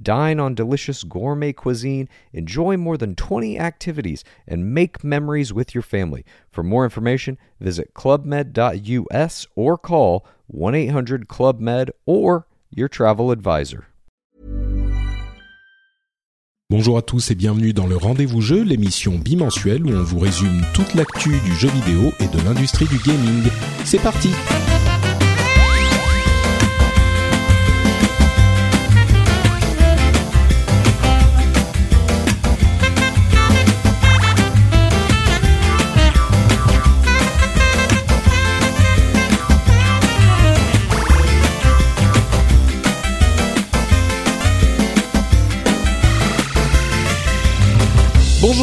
Dine on delicious gourmet cuisine, enjoy more than 20 activities, and make memories with your family. For more information, visit clubmed.us or call 1 800 Club Med or your travel advisor. Bonjour à tous et bienvenue dans le Rendez-vous Jeu, l'émission bimensuelle où on vous résume toute l'actu du jeu vidéo et de l'industrie du gaming. C'est parti!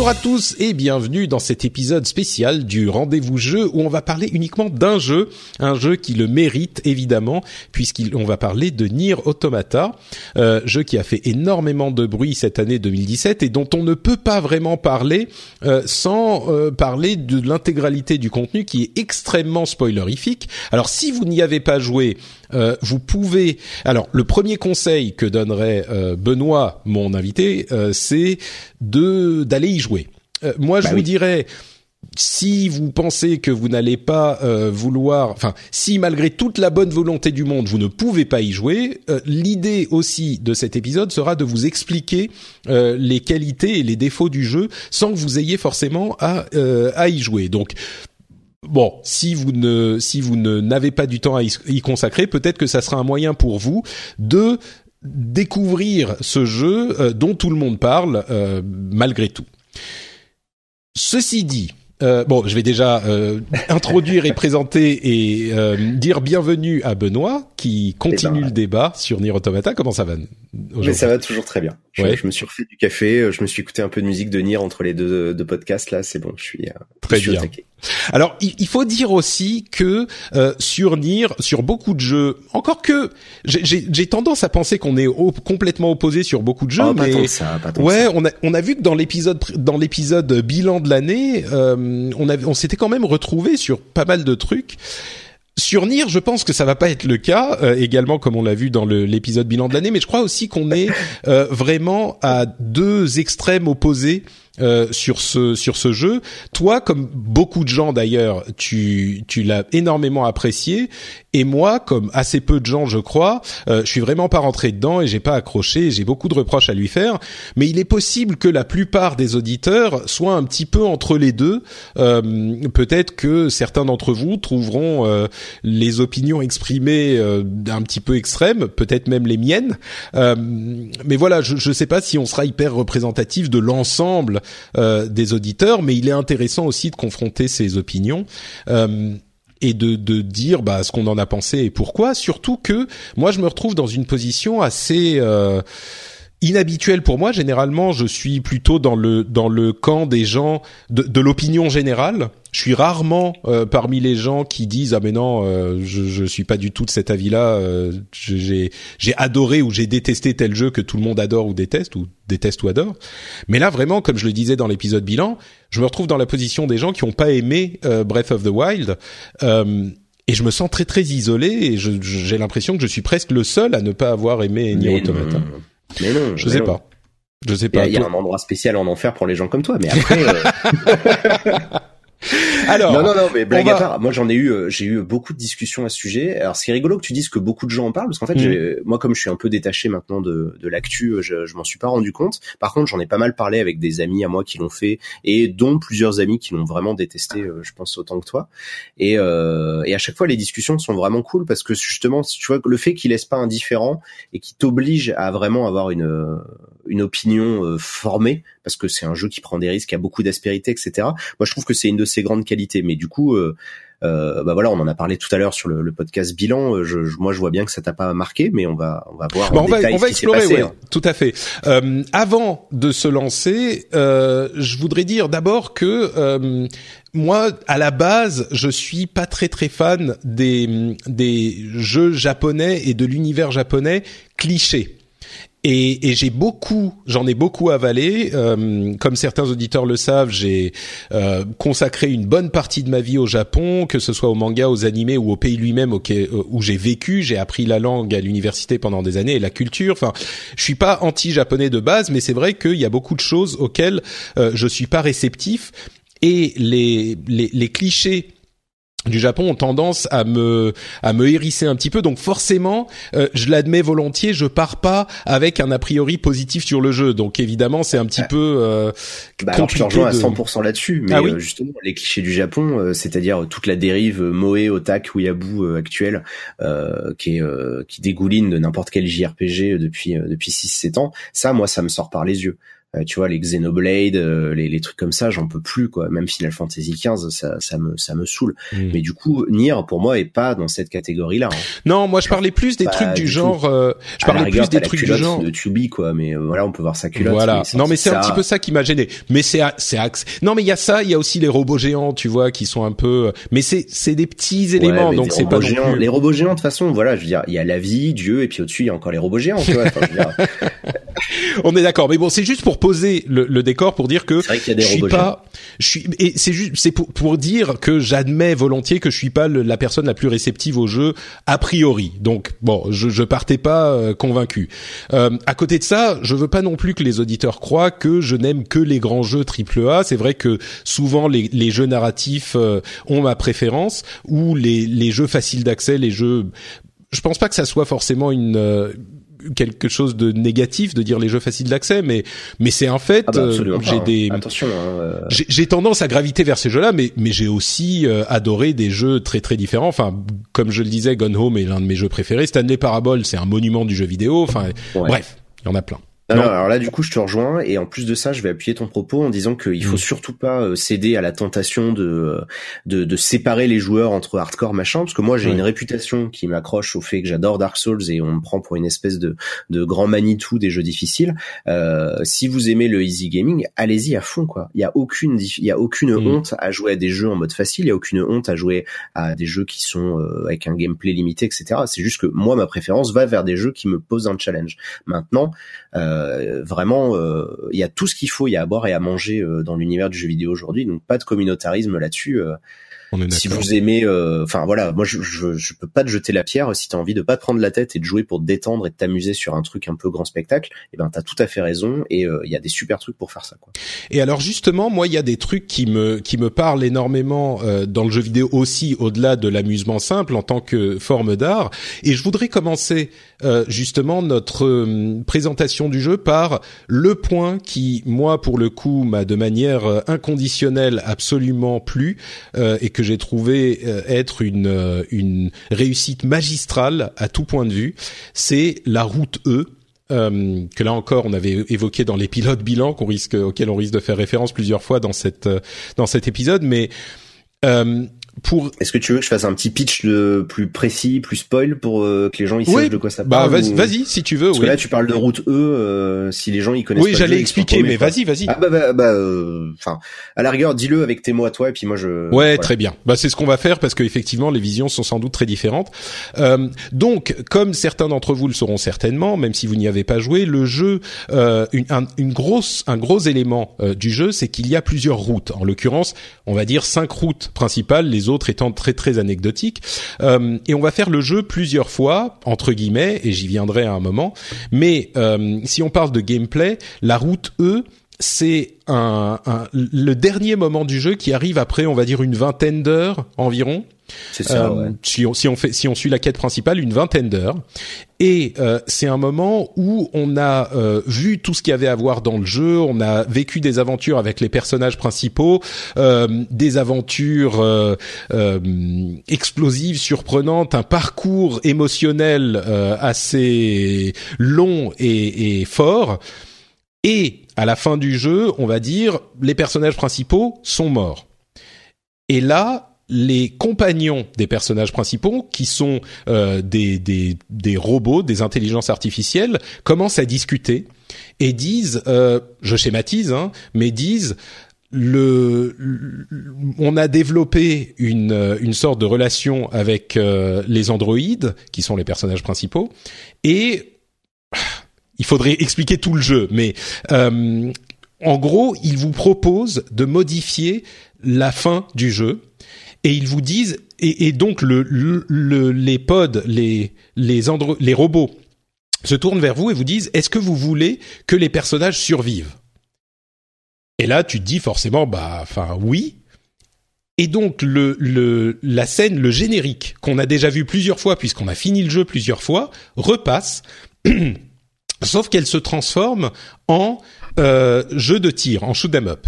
Bonjour à tous et bienvenue dans cet épisode spécial du rendez-vous jeu où on va parler uniquement d'un jeu, un jeu qui le mérite évidemment puisqu'on va parler de Nier Automata, euh, jeu qui a fait énormément de bruit cette année 2017 et dont on ne peut pas vraiment parler euh, sans euh, parler de l'intégralité du contenu qui est extrêmement spoilerifique. Alors si vous n'y avez pas joué, euh, vous pouvez. Alors, le premier conseil que donnerait euh, Benoît, mon invité, euh, c'est de d'aller y jouer. moi, je Bah vous oui. dirais. Si vous pensez que vous n'allez pas vouloir, enfin, si malgré toute la bonne volonté du monde, vous ne pouvez pas y jouer, euh, l'idée aussi de cet épisode sera de vous expliquer euh, les qualités et les défauts du jeu sans que vous ayez forcément à, euh, à y jouer. Donc, Bon, si vous ne si vous ne n'avez pas du temps à y, consacrer, peut-être que ça sera un moyen pour vous de découvrir ce jeu euh, dont tout le monde parle euh, malgré tout. Ceci dit, euh, bon, je vais déjà euh, introduire et présenter et euh, dire bienvenue à Benoît qui continue ben, le débat sur Nier Automata. Comment ça va Mais ça va toujours très bien. Je, Ouais. je me suis refait du café, euh, je me suis écouté un peu de musique de Nier entre les deux, deux podcasts là, c'est bon, je suis, Très je suis bien. taquet. Alors, il, faut dire aussi que euh, sur Nier, sur beaucoup de jeux, encore que j'ai- tendance à penser qu'on est complètement opposé sur beaucoup de jeux, Ah, pas mais ça, pas ouais, ça. on a on a vu que dans l'épisode dans l'épisode bilan de l'année, euh, on on s'était quand même retrouvé sur pas mal de trucs. Sur Nier, je pense que ça va pas être le cas, euh, également comme on l'a vu dans l'épisode bilan de l'année, mais je crois aussi qu'on est euh, vraiment à deux extrêmes opposés euh, sur ce sur ce jeu. Toi, comme beaucoup de gens d'ailleurs, tu tu l'as énormément apprécié, et moi, comme assez peu de gens, je crois, euh, je suis vraiment pas rentré dedans et j'ai pas accroché. J'ai beaucoup de reproches à lui faire, mais il est possible que la plupart des auditeurs soient un petit peu entre les deux. Euh, Peut-être que certains d'entre vous trouveront euh, les opinions exprimées euh, un petit peu extrêmes, peut-être même les miennes. Euh, mais voilà, je ne sais pas si on sera hyper représentatif de l'ensemble euh, des auditeurs, mais il est intéressant aussi de confronter ces opinions. Euh, et de, de dire bah, ce qu'on en a pensé et pourquoi. Surtout que moi, je me retrouve dans une position assez euh, inhabituelle pour moi. Généralement, je suis plutôt dans le dans le camp des gens de, de l'opinion générale. Je suis rarement euh, parmi les gens qui disent ah mais non, euh, je je suis pas du tout de cet avis-là. euh, j'ai j'ai adoré ou j'ai détesté tel jeu que tout le monde adore ou déteste ou déteste ou adore. Mais là, vraiment, comme je le disais dans l'épisode bilan, je me retrouve dans la position des gens qui ont pas aimé euh, Breath of the Wild. Euh, et je me sens très très isolé et j'ai l'impression que je suis presque le seul à ne pas avoir aimé Nier Automata. Mais non. Je mais sais non. pas. Je sais Il y a, pas. il y a Toi- un endroit spécial en enfer pour les gens comme toi, mais après. Alors, non, non, non, mais blague va- à part. Moi, j'en ai eu, euh, j'ai eu beaucoup de discussions à ce sujet. Alors, c'est rigolo que tu dises que beaucoup de gens en parlent, parce qu'en fait, j'ai- moi, comme je suis un peu détaché maintenant de, de l'actu, euh, je, je m'en suis pas rendu compte. Par contre, j'en ai pas mal parlé avec des amis à moi qui l'ont fait, et dont plusieurs amis qui l'ont vraiment détesté, euh, je pense autant que toi. Et, euh, et à chaque fois, les discussions sont vraiment cool parce que justement, tu vois, le fait qu'il laisse pas indifférent et qui t'oblige à vraiment avoir une euh, une opinion euh, formée, parce que c'est un jeu qui prend des risques, qui a beaucoup d'aspérité, etc. Moi, je trouve que c'est une de ses grandes qualités qualité. Mais du coup, euh, euh, bah voilà, on en a parlé tout à l'heure sur le, le podcast bilan. Euh, Je, je- moi, je vois bien que ça t'a pas marqué, mais on va on va voir Bah, en on va, on va explorer, passé, ouais, hein. tout à fait. Euh, avant de se lancer, euh, je voudrais dire d'abord que euh, moi, à la base, je suis pas très très fan des des jeux japonais et de l'univers japonais clichés. Et, et j'ai beaucoup, j'en ai beaucoup avalé. Euh, comme certains auditeurs le savent, j'ai euh, consacré une bonne partie de ma vie au Japon, que ce soit au manga, aux animés ou au pays lui-même euh, où j'ai vécu. J'ai appris la langue à l'université pendant des années et la culture. Enfin, je suis pas anti-japonais de base, mais c'est vrai qu'il y a beaucoup de choses auxquelles euh, je suis pas réceptif. Et les, les, les clichés du Japon ont tendance à me à me hérisser un petit peu donc forcément euh, je l'admets volontiers je pars pas avec un a priori positif sur le jeu donc évidemment c'est un petit Ah. peu euh, Bah, alors, je te compliqué rejoins à de- 100% là-dessus, mais Ah oui euh, justement les clichés du Japon, euh, c'est-à-dire toute la dérive euh, Moe, Otak, Weeaboo euh, actuelle, euh, qui est euh, qui dégouline de n'importe quel JRPG depuis euh, depuis 6-7 ans, ça, moi, ça me sort par les yeux. Euh, tu vois, les Xenoblade, euh, les, les trucs comme ça, j'en peux plus, quoi. Même Final Fantasy XV, ça, ça me ça me saoule. Mm. Mais du coup, Nier, pour moi, est pas dans cette catégorie-là. hein. non moi je parlais plus des trucs du, genre euh, je parlais rigueur, plus des trucs du genre de Tubi, quoi. Mais voilà, on peut voir sa culotte. Voilà. mais Non, mais c'est un petit peu ça qui m'a gêné. Mais c'est c'est axe. Non, mais il y a ça. Il y a aussi les robots géants, tu vois, qui sont un peu. Mais c'est c'est des petits éléments, Ouais, donc c'est pas non géants. plus. Les robots géants, de toute façon, voilà, je veux dire, il y a la vie, Dieu, et puis au-dessus, il y a encore les robots géants, tu vois. Enfin, je veux dire, On est d'accord. Mais bon, c'est juste pour poser le, le décor, pour dire que a des je suis pas. Je suis. Et c'est juste. C'est pour pour dire que j'admets volontiers que je suis pas le- la personne la plus réceptive au jeu a priori. Donc bon, je je partais pas euh, convaincu. Euh, à côté de ça, je veux pas non plus que les auditeurs croient que je n'aime que les grands jeux AAA. C'est vrai que souvent les, les jeux narratifs euh, ont ma préférence ou les, les jeux faciles d'accès, les jeux. Je pense pas que ça soit forcément une euh, quelque chose de négatif de dire les jeux faciles d'accès, mais mais c'est un fait. Ah bah, euh, j'ai des Attention, hein, euh, j'ai tendance à graviter vers ces jeux-là, mais mais j'ai aussi euh, adoré des jeux très très différents. Enfin, comme je le disais, Gone Home est l'un de mes jeux préférés. Stanley Parable, c'est un monument du jeu vidéo. Enfin, ouais. bref, il y en a plein. Alors là, du coup, je te rejoins, et en plus de ça, je vais appuyer ton propos en disant qu'il faut Mm. surtout pas euh, céder à la tentation de, euh, de de séparer les joueurs entre hardcore machin, parce que moi, j'ai une réputation qui m'accroche au fait que j'adore Dark Souls et on me prend pour une espèce de de grand Manitou des jeux difficiles. Euh, si vous aimez le easy gaming, allez-y à fond, quoi. Il y a aucune il y a aucune Mm. honte à jouer à des jeux en mode facile, il y a aucune honte à jouer à des jeux qui sont euh, avec un gameplay limité, etc. C'est juste que moi, ma préférence va vers des jeux qui me posent un challenge. Maintenant, euh, vraiment, euh, il y a tout ce qu'il faut, il y a à boire et à manger euh, dans l'univers du jeu vidéo aujourd'hui, donc pas de communautarisme là-dessus. Euh, On est si vous aimez, euh, enfin voilà, moi je, je je peux pas te jeter la pierre si t'as envie de pas te prendre la tête et de jouer pour te détendre et de t'amuser sur un truc un peu grand spectacle. Et ben t'as tout à fait raison et euh, il y a des super trucs pour faire ça. Quoi. Et alors justement, moi, il y a des trucs qui me qui me parlent énormément euh, dans le jeu vidéo aussi, au-delà de l'amusement simple en tant que forme d'art. Et je voudrais commencer euh, justement notre euh, présentation du jeu par le point qui, moi, pour le coup, m'a de manière euh, inconditionnelle absolument plu euh, et que j'ai trouvé euh, être une euh, une réussite magistrale à tout point de vue. C'est la route E euh, que là encore on avait évoqué dans les bilan qu'on risque auquel on risque de faire référence plusieurs fois dans cette dans cet épisode mais pour Est-ce que tu veux que je fasse un petit pitch de plus précis, plus spoil pour euh, que les gens ils Oui, sachent de quoi ça bah parle vas-y ou- vas-y si tu veux Parce oui que là tu parles de route E, euh, si les gens ils connaissent oui j'allais sont expliquer mais vas-y vas-y Ah bah bah, bah, euh, enfin à la rigueur dis-le avec tes mots à toi et puis moi je Ouais, voilà. très bien. Bah, c'est ce qu'on va faire parce que effectivement, les visions sont sans doute très différentes. Euh, donc, comme certains d'entre vous le sauront certainement, même si vous n'y avez pas joué, le jeu, euh, une, un, une grosse, un gros élément du jeu, c'est qu'il y a plusieurs routes. En l'occurrence, on va dire cinq routes principales, les autres étant très très anecdotiques. Euh, et on va faire le jeu plusieurs fois, entre guillemets, et j'y viendrai à un moment. Mais euh, si on parle de gameplay, la route E, c'est un, un- le dernier moment du jeu qui arrive après, on va dire, une vingtaine d'heures environ. c'est ça Euh, ouais. si, on, si on fait, si on suit la quête principale, une vingtaine d'heures. Et euh, c'est un moment où on a euh, vu tout ce qu'il y avait à voir dans le jeu, on a vécu des aventures avec les personnages principaux, euh, des aventures euh, euh, explosives, surprenantes, un parcours émotionnel euh, assez long et, et fort. Et à la fin du jeu, on va dire, les personnages principaux sont morts. Et là, les compagnons des personnages principaux, qui sont euh, des, des, des, robots, des intelligences artificielles, commencent à discuter et disent, euh, je schématise, hein, mais disent le, on a développé une, une sorte de relation avec euh, les androïdes, qui sont les personnages principaux, et il faudrait expliquer tout le jeu, mais euh, en gros, ils vous proposent de modifier la fin du jeu et ils vous disent et, donc le, le, les pods, les robots se tournent vers vous et vous disent est-ce que vous voulez que les personnages survivent? Et là, tu te dis forcément bah enfin oui. Et donc la scène, le générique qu'on a déjà vu plusieurs fois puisqu'on a fini le jeu plusieurs fois repasse. Sauf qu'elle se transforme en euh, jeu de tir, en shoot 'em up.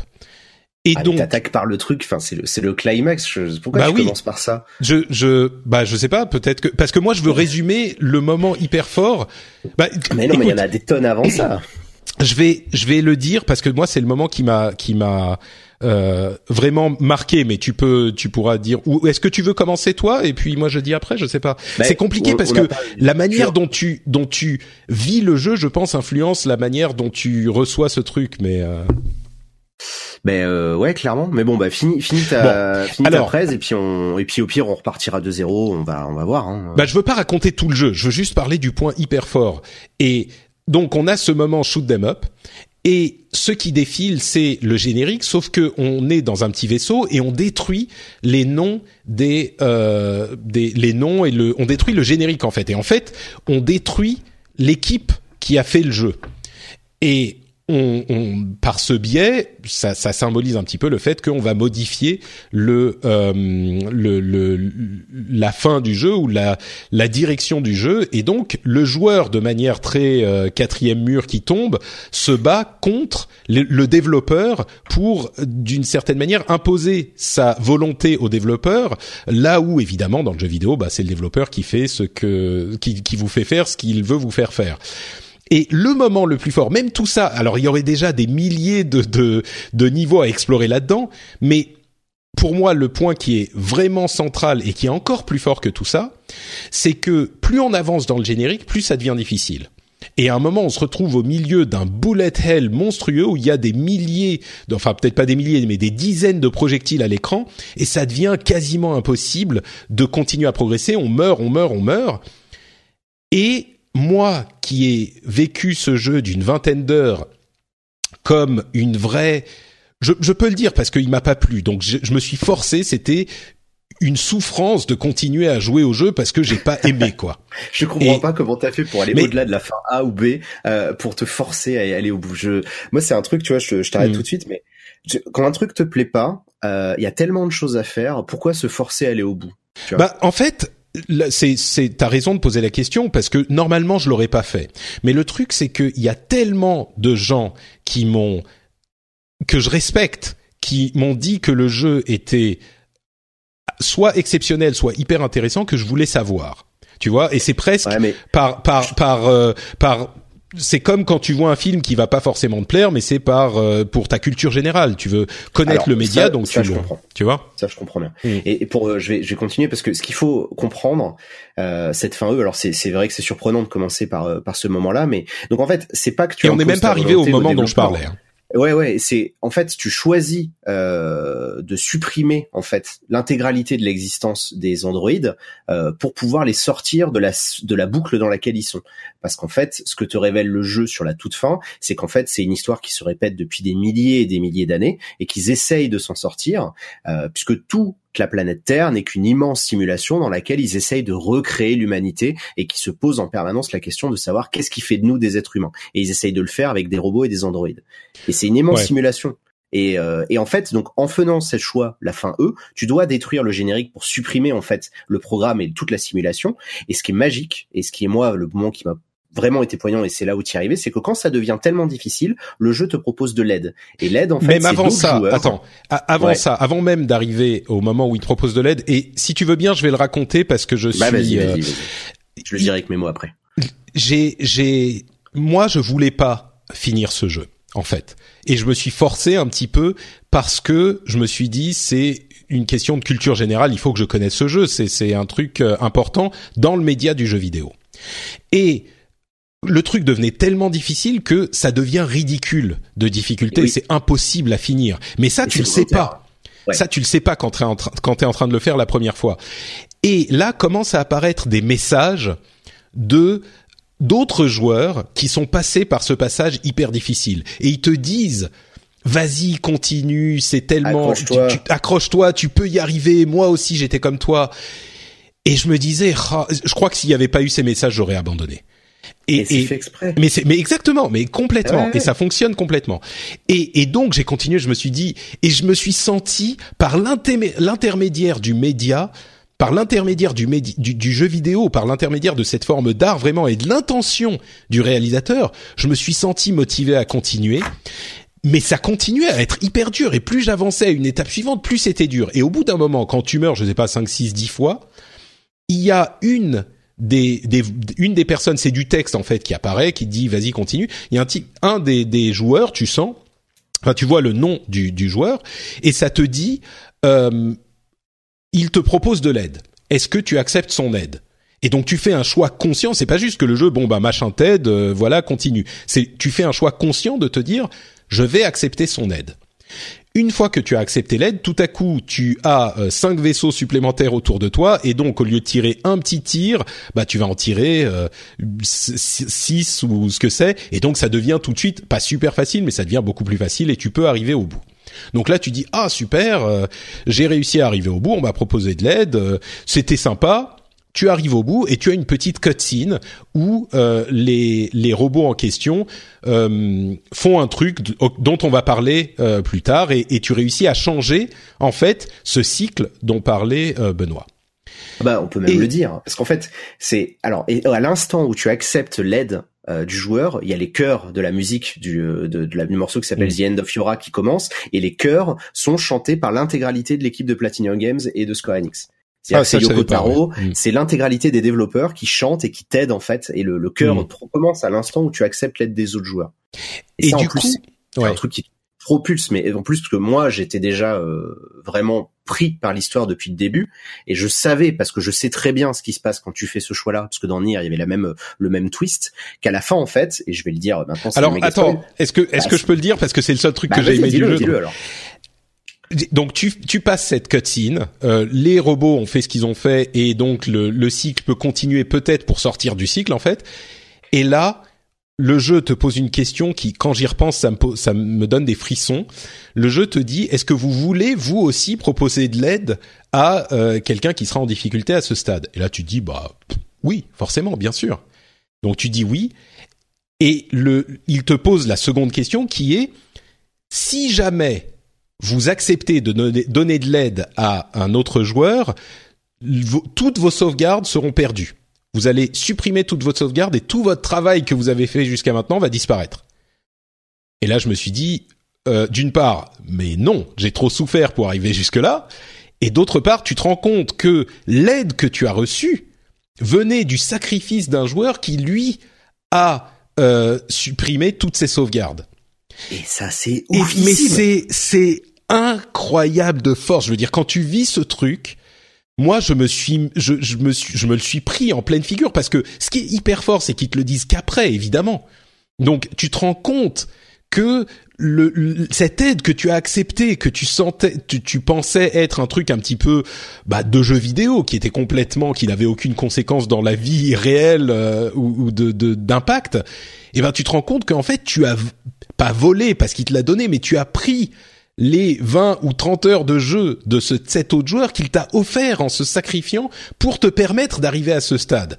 Et ah, donc t'attaques par le truc, enfin c'est le c'est le climax. Je, pourquoi bah tu commences par ça? Je je bah je sais pas, peut-être que parce que moi je veux résumer le moment hyper fort. Bah, mais non, mais il y en a des tonnes avant ça. Je vais je vais le dire parce que moi c'est le moment qui m'a qui m'a euh, vraiment marqué. Mais tu peux tu pourras dire ou est-ce que tu veux commencer toi? Et puis moi je dis après, je sais pas. Bah, c'est compliqué parce que la manière dont tu dont tu vis le jeu, je pense, influence la manière dont tu reçois ce truc. Mais euh... Ben euh, ouais, clairement. Mais bon, bah fini, fini ta, fini ta presse et puis on et puis au pire on repartira de zéro. On va on va voir. Hein. Bah je veux pas raconter tout le jeu. Je veux juste parler du point hyper fort. Et donc on a ce moment shoot them up. Et ce qui défile, c'est le générique, sauf que on est dans un petit vaisseau et on détruit les noms des, euh, des les noms et le, on détruit le générique en fait. Et en fait, on détruit l'équipe qui a fait le jeu. Et on, on, par ce biais, ça, ça, symbolise un petit peu le fait qu'on va modifier le, euh, le, le, la fin du jeu ou la, la direction du jeu, et donc le joueur, de manière très euh, quatrième mur qui tombe, se bat contre le, développeur pour, d'une certaine manière, imposer sa volonté au développeur, là où évidemment dans le jeu vidéo, bah, c'est le développeur qui fait ce que, qui, qui vous fait faire ce qu'il veut vous faire faire. Et le moment le plus fort, même tout ça, alors il y aurait déjà des milliers de, de, de niveaux à explorer là-dedans, mais pour moi, le point qui est vraiment central et qui est encore plus fort que tout ça, c'est que plus on avance dans le générique, plus ça devient difficile. Et à un moment, on se retrouve au milieu d'un bullet hell monstrueux où il y a des milliers, enfin peut-être pas des milliers, mais des dizaines de projectiles à l'écran, et ça devient quasiment impossible de continuer à progresser. On meurt, on meurt, on meurt. Et moi qui ai vécu ce jeu d'une vingtaine d'heures comme une vraie, je, je, peux le dire parce qu'il m'a pas plu, donc je, je me suis forcé. C'était une souffrance de continuer à jouer au jeu parce que j'ai pas aimé quoi. je comprends pas comment t'as fait pour aller au-delà de la fin A ou B euh, pour te forcer à aller au bout. Je... Moi c'est un truc, tu vois, je, je t'arrête mm. tout de suite, mais quand un truc te plaît pas, il euh, y a tellement de choses à faire. Pourquoi se forcer à aller au bout Bah en fait, c'est t'as raison de poser la question parce que normalement je l'aurais pas fait. Mais le truc c'est qu'il y a tellement de gens qui m'ont que je respecte qui m'ont dit que le jeu était soit exceptionnel, soit hyper intéressant que je voulais savoir. Tu vois, et c'est presque par par par euh, par c'est comme quand tu vois un film qui va pas forcément te plaire, mais c'est par euh, pour ta culture générale. Tu veux connaître le média, donc ça, tu je comprends. Tu vois? Ça, je comprends bien. Mm. Et, pour, euh, je vais, je vais continuer parce que ce qu'il faut comprendre, euh, cette fin E. Alors c'est, c'est vrai que c'est surprenant de commencer par euh, par ce moment-là, mais donc en fait, c'est pas que tu. Et on n'est même pas arrivé au moment dont je parlais. Hein. Ouais, ouais, c'est en fait tu choisis euh, de supprimer en fait l'intégralité de l'existence des androïdes euh, pour pouvoir les sortir de la de la boucle dans laquelle ils sont. Parce qu'en fait, ce que te révèle le jeu sur la toute fin, c'est qu'en fait c'est une histoire qui se répète depuis des milliers et des milliers d'années et qu'ils essayent de s'en sortir, euh, puisque tout que la planète Terre n'est qu'une immense simulation dans laquelle ils essayent de recréer l'humanité et qui se posent en permanence la question de savoir qu'est-ce qui fait de nous des êtres humains. Et ils essayent de le faire avec des robots et des androïdes. Et c'est une immense simulation. Et, euh, et, en fait, donc en faisant ce choix, la fin E, tu dois détruire le générique pour supprimer en fait le programme et toute la simulation. Et ce qui est magique, et ce qui est moi le moment qui m'a vraiment été poignant et c'est là où tu y arrivé, c'est que quand ça devient tellement difficile, le jeu te propose de l'aide. Et l'aide, en fait, même avant ça, attends, avant ça, avant même d'arriver au moment où il te propose de l'aide, et si tu veux bien, je vais le raconter parce que je bah, suis. Euh, je le dirai avec mes mots après. J'ai, j'ai, moi, je voulais pas finir ce jeu. en fait. Et je me suis forcé un petit peu parce que je me suis dit c'est une question de culture générale, il faut que je connaisse ce jeu, c'est un truc euh, important dans le média du jeu vidéo. Et le truc devenait tellement difficile que ça devient ridicule de difficulté, c'est impossible à finir. Mais ça, tu le sais pas. Ça, tu le sais pas quand tu es en train de le faire la première fois. Et là commencent à apparaître des messages de d'autres joueurs qui sont passés par ce passage hyper difficile. Et ils te disent vas-y continue c'est tellement accroche-toi. tu, peux y arriver. Moi aussi j'étais comme toi. Et je me disais ah, je crois que s'il n'y avait pas eu ces messages j'aurais abandonné et, c'est fait exprès. Mais mais exactement, mais complètement. Et ça fonctionne complètement. Et, et donc j'ai continué. Je me suis dit et je me suis senti par l'intermédiaire du média par l'intermédiaire du, du, jeu vidéo, par l'intermédiaire de cette forme d'art vraiment et de l'intention du réalisateur, je me suis senti motivé à continuer. Mais ça continuait à être hyper dur et plus j'avançais à une étape suivante, plus c'était dur. Et au bout d'un moment, quand tu meurs, je sais pas, 5, 6, 10 fois, il y a une des, des, une des personnes, c'est du texte en fait qui apparaît, qui dit vas-y continue. Il y a un, un des, des joueurs, tu sens, enfin tu vois le nom du, du joueur et ça te dit euh, il te propose de l'aide. Est-ce que tu acceptes son aide? Et donc tu fais un choix conscient, c'est pas juste que le jeu bon bah machin t'aide, euh, voilà, continue. C'est tu fais un choix conscient de te dire je vais accepter son aide. Une fois que tu as accepté l'aide, tout à coup, tu as euh, cinq vaisseaux supplémentaires autour de toi, et donc au lieu de tirer un petit tir, bah tu vas en tirer euh, six ou ce que c'est, et donc ça devient tout de suite pas super facile, mais ça devient beaucoup plus facile, et tu peux arriver au bout. Donc là, tu dis ah super, euh, j'ai réussi à arriver au bout, on m'a proposé de l'aide, euh, c'était sympa. Tu arrives au bout et tu as une petite cutscene où euh, les les robots en question font un truc dont on va parler plus tard et, et, tu réussis à changer en fait ce cycle dont parlait Benoît. Bah, on peut même le dire parce qu'en fait, c'est alors et à l'instant où tu acceptes l'aide euh, du joueur, il y a les chœurs de la musique du, euh, de, de la, du morceau qui s'appelle mm. The End of Yora qui commence, et les chœurs sont chantés par l'intégralité de l'équipe de Platinum Games et de Square Enix. Ah, c'est Yoko Taro, mm. c'est l'intégralité des développeurs qui chantent et qui t'aident en fait, et le, le chœur mm. commence à l'instant où tu acceptes l'aide des autres joueurs. Et, du coup, c'est un truc qui propulse, mais en plus parce que moi j'étais déjà euh, vraiment pris par l'histoire depuis le début. Et je savais parce que je sais très bien ce qui se passe quand tu fais ce choix-là parce que dans Nier il y avait la même le même twist qu'à la fin en fait et je vais le dire maintenant alors attends est-ce que est-ce bah, que je peux le dire? Parce que c'est le seul truc bah, que j'ai aimé du jeu donc. Tu, passes cette cutscene, euh, les robots ont fait ce qu'ils ont fait et donc le, le cycle peut continuer peut-être pour sortir du cycle en fait. Et là, le jeu te pose une question qui, quand j'y repense, ça me, ça me donne des frissons. Le jeu te dit, est-ce que vous voulez, vous aussi, proposer de l'aide à euh, quelqu'un qui sera en difficulté à ce stade? Et là, tu dis, bah oui, forcément, bien sûr. Donc tu dis oui. Et le, il te pose la seconde question qui est, si jamais vous acceptez de donner de l'aide à un autre joueur, toutes vos sauvegardes seront perdues vous allez supprimer toute votre sauvegarde et tout votre travail que vous avez fait jusqu'à maintenant va disparaître. Et là, je me suis dit, euh, d'une part, mais non, j'ai trop souffert pour arriver jusque-là. Et d'autre part, tu te rends compte que l'aide que tu as reçue venait du sacrifice d'un joueur qui, lui, a euh, supprimé toutes ses sauvegardes. Et ça, c'est Mais c'est c'est incroyable de force. Je veux dire, quand tu vis ce truc, moi je me suis je, je me suis je me le suis pris en pleine figure parce que ce qui est hyper fort c'est qu'ils te le disent qu'après évidemment. Donc tu te rends compte que le, cette aide que tu as acceptée, que tu sentais, tu, tu, pensais être un truc un petit peu bah, de jeu vidéo, qui était complètement, qui n'avait aucune conséquence dans la vie réelle euh, ou, de d'impact, et eh ben tu te rends compte qu'en fait tu as pas volé parce qu'il te l'a donné, mais tu as pris les 20 ou 30 heures de jeu de ce, cet autre joueur qu'il t'a offert en se sacrifiant pour te permettre d'arriver à ce stade.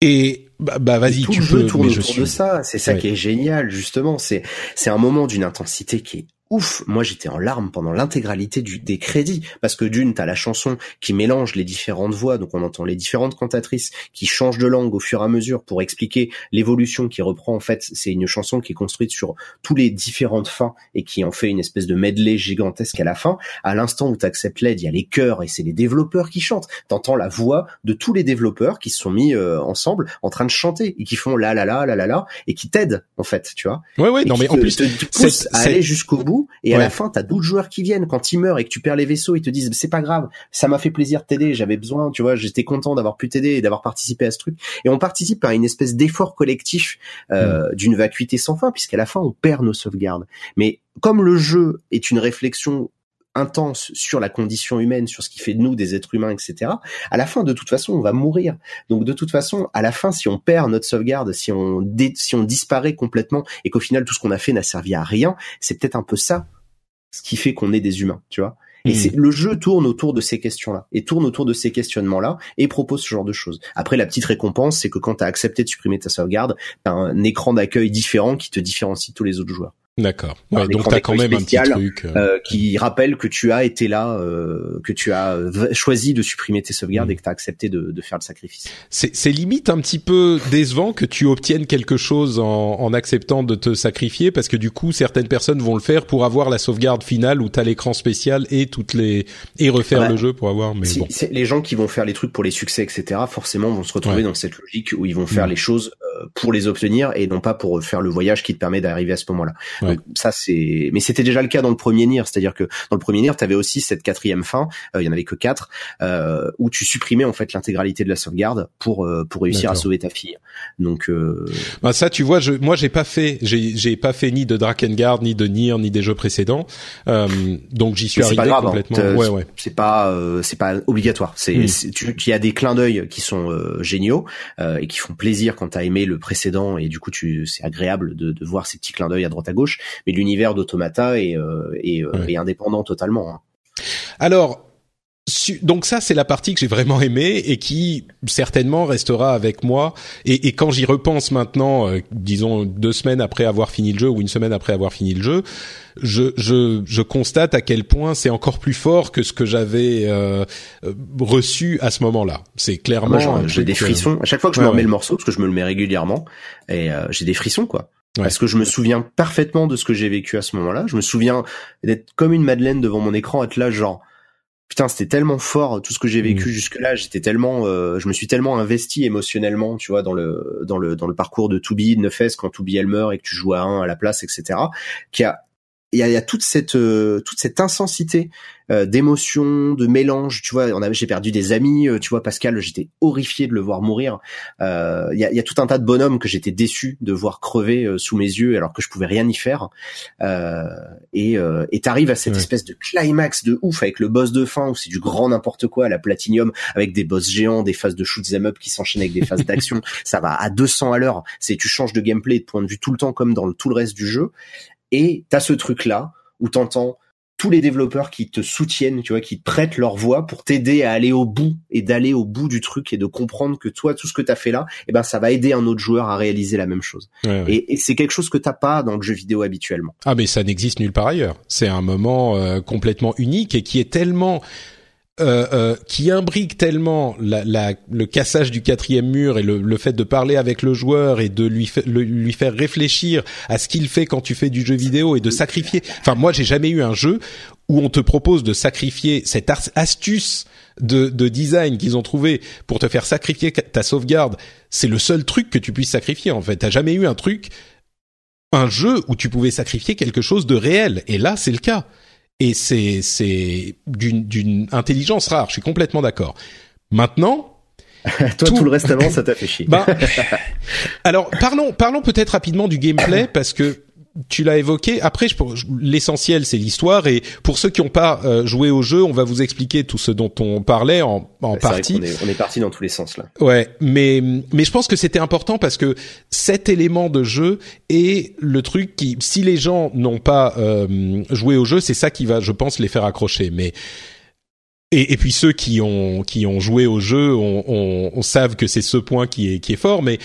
Et bah, bah vas-y, tu le peux. Tourne autour de ça, c'est ça qui est génial justement. C'est c'est un moment d'une intensité qui est ouf. Moi, j'étais en larmes pendant l'intégralité du, des crédits parce que d'une, t'as la chanson qui mélange les différentes voix, donc on entend les différentes cantatrices qui changent de langue au fur et à mesure pour expliquer l'évolution qui reprend. En fait, c'est une chanson qui est construite sur tous les différentes fins et qui en fait une espèce de medley gigantesque à la fin. À l'instant où t'acceptes l'aide, il y a les chœurs et c'est les développeurs qui chantent. T'entends la voix de tous les développeurs qui se sont mis euh, ensemble en train de chanter et qui font la la la la la la et qui t'aident en fait, tu vois. Ouais ouais. non mais en plus, te à aller jusqu'au bout et à la fin t'as d'autres joueurs qui viennent. Quand ils meurent et que tu perds les vaisseaux ils te disent c'est pas grave ça m'a fait plaisir de t'aider j'avais besoin tu vois j'étais content d'avoir pu t'aider et d'avoir participé à ce truc. Et on participe à une espèce d'effort collectif euh, mm. d'une vacuité sans fin puisqu'à la fin on perd nos sauvegardes. Mais comme le jeu est une réflexion intense sur la condition humaine, sur ce qui fait de nous des êtres humains, etc. À la fin, de toute façon, on va mourir. Donc, de toute façon, à la fin, si on perd notre sauvegarde, si on si on disparaît complètement et qu'au final tout ce qu'on a fait n'a servi à rien, c'est peut-être un peu ça ce qui fait qu'on est des humains, tu vois. Et c'est le jeu tourne autour de ces questions-là et tourne autour de ces questionnements-là et propose ce genre de choses. Après, la petite récompense, c'est que quand tu as accepté de supprimer ta sauvegarde, t'as un écran d'accueil différent qui te différencie de tous les autres joueurs. D'accord. Ouais, donc t'as quand même un petit truc euh. euh... qui rappelle que tu as été là, euh, que tu as choisi de supprimer tes sauvegardes mm. et que tu as accepté de, de, faire le sacrifice. C'est limite un petit peu décevant que tu obtiennes quelque chose en, en, acceptant de te sacrifier parce que du coup certaines personnes vont le faire pour avoir la sauvegarde finale où t'as l'écran spécial et toutes les et refaire le jeu pour avoir. Mais bon. Les gens qui vont faire les trucs pour les succès etc. Forcément vont se retrouver dans cette logique où ils vont faire mm. les choses euh, pour les obtenir et non pas pour faire le voyage qui te permet d'arriver à ce moment-là. Ça c'est, mais c'était déjà le cas dans le premier Nier, c'est-à-dire que dans le premier Nier, tu avais aussi cette quatrième fin, euh, il y en avait que quatre, euh, où tu supprimais en fait l'intégralité de la sauvegarde pour euh, pour réussir à sauver ta fille. Donc bah ça, tu vois, je, moi j'ai pas fait, j'ai pas fait ni de Drakengard, ni de Nier, ni des jeux précédents, donc j'y suis arrivé hein. complètement. ouais, ouais. C'est pas c'est pas obligatoire. C'est il y a des clins d'œil qui sont géniaux et qui font plaisir quand t'as aimé le précédent et du coup tu c'est agréable de, de voir ces petits clins d'œil à droite à gauche. Mais l'univers d'Automata est, euh, euh, indépendant totalement. Hein. Alors, donc ça c'est la partie que j'ai vraiment aimée et qui certainement restera avec moi. Et, quand j'y repense maintenant euh, disons deux semaines après avoir fini le jeu ou une semaine après avoir fini le jeu je je, constate à quel point c'est encore plus fort que ce que j'avais reçu à ce moment-là. C'est clairement ah, j'ai des frissons. À chaque fois que je me remets le morceau parce que je me le mets régulièrement et j'ai des frissons quoi. Parce que je me souviens parfaitement de ce que j'ai vécu à ce moment-là. Je me souviens d'être comme une Madeleine devant mon écran, être là genre putain c'était tellement fort tout ce que j'ai vécu mmh. jusque là. J'étais tellement, euh, je me suis tellement investi émotionnellement, tu vois, dans le dans le dans le parcours de Toubi, de Nefes quand Toubi elle meurt et que tu joues à un à la place, etc. Qui a il y a, y a, toute cette euh, toute cette intensité euh, d'émotion, de mélange. Tu vois, on a, j'ai perdu des amis. Euh, tu vois, Pascal, j'étais horrifié de le voir mourir. Il y, a, y, a, tout un tas de bonhommes que j'étais déçu de voir crever sous mes yeux, alors que je pouvais rien y faire. et et t'arrives à cette espèce de climax de ouf avec le boss de fin où c'est du grand n'importe quoi à la Platinum avec des boss géants, des phases de shoot 'em up qui s'enchaînent avec des phases d'action. Ça va à 200 à l'heure. C'est tu changes de gameplay et de point de vue tout le temps comme dans tout le reste du jeu. Et t'as ce truc-là où t'entends tous les développeurs qui te soutiennent, tu vois, qui te prêtent leur voix pour t'aider à aller au bout et d'aller au bout du truc et de comprendre que toi, tout ce que t'as fait là, eh ben, ça va aider un autre joueur à réaliser la même chose. Et, c'est quelque chose que t'as pas dans le jeu vidéo habituellement. Ah, mais ça n'existe nulle part ailleurs. C'est un moment euh, complètement unique et qui est tellement euh, euh, qui imbrique tellement la, la, le cassage du quatrième mur et le, le, fait de parler avec le joueur et de lui, lui faire réfléchir à ce qu'il fait quand tu fais du jeu vidéo et de sacrifier. Enfin, moi, j'ai jamais eu un jeu où on te propose de sacrifier cette astuce de, de design qu'ils ont trouvé pour te faire sacrifier ta sauvegarde. C'est le seul truc que tu puisses sacrifier. En fait, t'as jamais eu un truc, un jeu où tu pouvais sacrifier quelque chose de réel. Et là, c'est le cas et c'est c'est d'une d'une intelligence rare. Je suis complètement d'accord. Maintenant, toi tout... le reste avant ça t'a fait chier. Bah, alors parlons parlons peut-être rapidement du gameplay parce que tu l'as évoqué. Après, l'essentiel, c'est l'histoire. Et pour ceux qui n'ont pas euh, joué au jeu, on va vous expliquer tout ce dont on parlait en, en partie. on, est, on est parti dans tous les sens là. Ouais, mais mais je pense que c'était important parce que cet élément de jeu est le truc qui, si les gens n'ont pas euh, joué au jeu, c'est ça qui va, je pense, les faire accrocher. Mais et, et, puis ceux qui ont qui ont joué au jeu, on, on, on savent que c'est ce point qui est qui est fort. Mais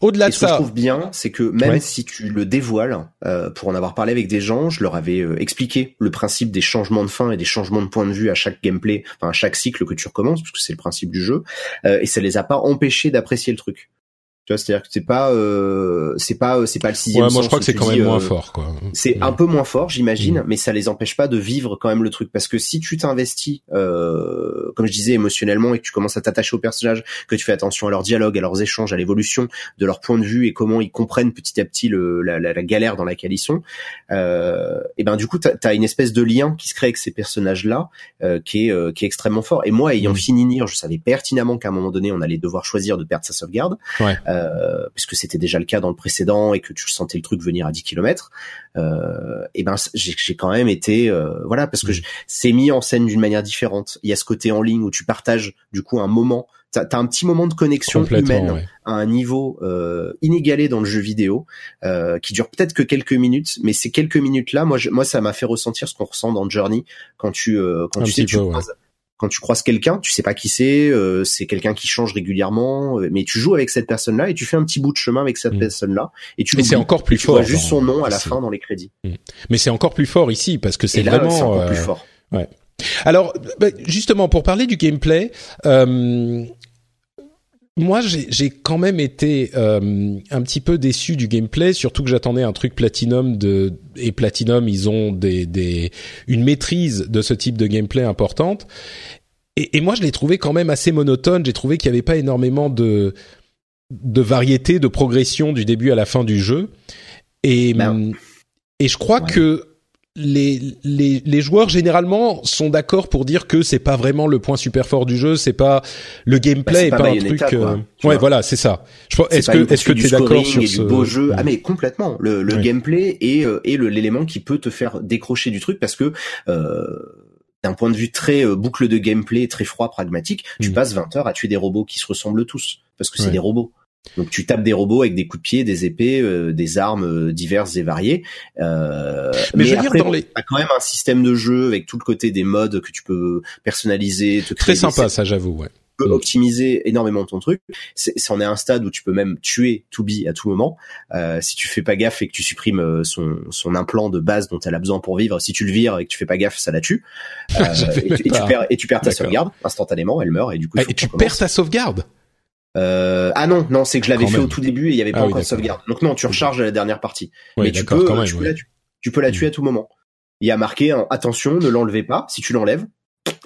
Au-delà de ce que je ça, trouve bien, c'est que même Ouais. si tu le dévoiles, euh, pour en avoir parlé avec des gens, je leur avais euh, expliqué le principe des changements de fin et des changements de point de vue à chaque gameplay, enfin à chaque cycle que tu recommences, parce que c'est le principe du jeu, euh, et ça les a pas empêchés d'apprécier le truc. Tu vois, c'est-à-dire que c'est pas, euh, c'est pas, c'est pas le sixième ouais, moi sens je crois que c'est quand dis, même moins euh, fort, quoi. C'est Mm. un peu moins fort, j'imagine, Mm. mais ça les empêche pas de vivre quand même le truc. Parce que si tu t'investis, euh, comme je disais, émotionnellement, et que tu commences à t'attacher aux personnages, que tu fais attention à leurs dialogues, à leurs échanges, à l'évolution de leur point de vue et comment ils comprennent petit à petit le, la, la, la galère dans laquelle ils sont, euh, et ben du coup, t'as as une espèce de lien qui se crée avec ces personnages-là, euh, qui est euh, qui est extrêmement fort. Et moi, ayant Mm. fini Nier, je savais pertinemment qu'à un moment donné, on allait devoir choisir de perdre sa sauvegarde, Ouais. Euh, puisque c'était déjà le cas dans le précédent et que tu sentais le truc venir à 10 km. Euh, et ben j'ai quand même été euh, voilà parce que Mm. je- c'est mis en scène d'une manière différente. Il y a ce côté en ligne où tu partages du coup un moment. T'as as un petit moment de connexion humaine ouais. à un niveau euh, inégalé dans le jeu vidéo, euh, qui dure peut-être que quelques minutes, mais ces quelques minutes-là, moi, je- moi, ça m'a fait ressentir ce qu'on ressent dans Journey quand tu euh, quand Un tu sais tu peu, ouais. Quand tu croises quelqu'un, tu sais pas qui c'est, euh, c'est quelqu'un qui change régulièrement, euh, mais tu joues avec cette personne-là et tu fais un petit bout de chemin avec cette Mm. personne-là et tu Mais c'est encore plus tu fort. vois juste dans- son nom à la fin dans les crédits. Mais c'est encore plus fort ici parce que c'est vraiment. c'est encore euh, plus fort. Alors, bah, justement, pour parler du gameplay, euh, moi, j'ai quand même été euh, un petit peu déçu du gameplay, surtout que j'attendais un truc Platinum de et Platinum, ils ont des, des une maîtrise de ce type de gameplay importante. Et, et moi, je l'ai trouvé quand même assez monotone. J'ai trouvé qu'il n'y avait pas énormément de de variété, de progression du début à la fin du jeu. Et Ben, et je crois ouais. que les, les, les joueurs généralement sont d'accord pour dire que c'est pas vraiment le point super fort du jeu, c'est pas le Bah, gameplay est pas pas, un truc. quoi, euh, ouais, voilà, c'est ça. Est-ce que est-ce que tu es d'accord sur et ce du beau jeu Mm. Ah mais complètement. Le, le Ouais. gameplay est, euh, est l'élément qui peut te faire décrocher du truc parce que euh, d'un point de vue très euh, boucle de gameplay, très froid, pragmatique, tu Mm. passes 20 heures à tuer des robots qui se ressemblent tous parce que c'est des robots. Donc tu tapes des robots avec des coups de pied, des épées, euh, des armes euh, diverses et variées. Euh, Mais je veux dire, après, dans bon, les- t'as quand même un système de jeu avec tout le côté des modes que tu peux personnaliser, te Très sympa, ça j'avoue. Ouais. peux Mm. optimiser énormément ton truc. C'est, on est un stade où tu peux même tuer Toubi à tout moment. Euh, si tu fais pas gaffe et que tu supprimes euh, son, son implant de base dont elle a besoin pour vivre, si tu le vires et que tu fais pas gaffe, ça la tue. Euh, et, tu, et tu perds, et tu perds ta D'accord. sauvegarde instantanément, elle meurt et du coup. Ah, et tu perds ta sauvegarde? Euh, ah non, non, c'est que je l'avais fait même. au tout début et il y avait pas Ah oui, encore de sauvegarde. Donc non, tu recharges à la dernière partie. Ouais, Mais tu peux, même. tu, peux ouais. la, tu, tu peux la tuer à tout moment. Il y a marqué hein, attention, ne l'enlevez pas. Si tu l'enlèves,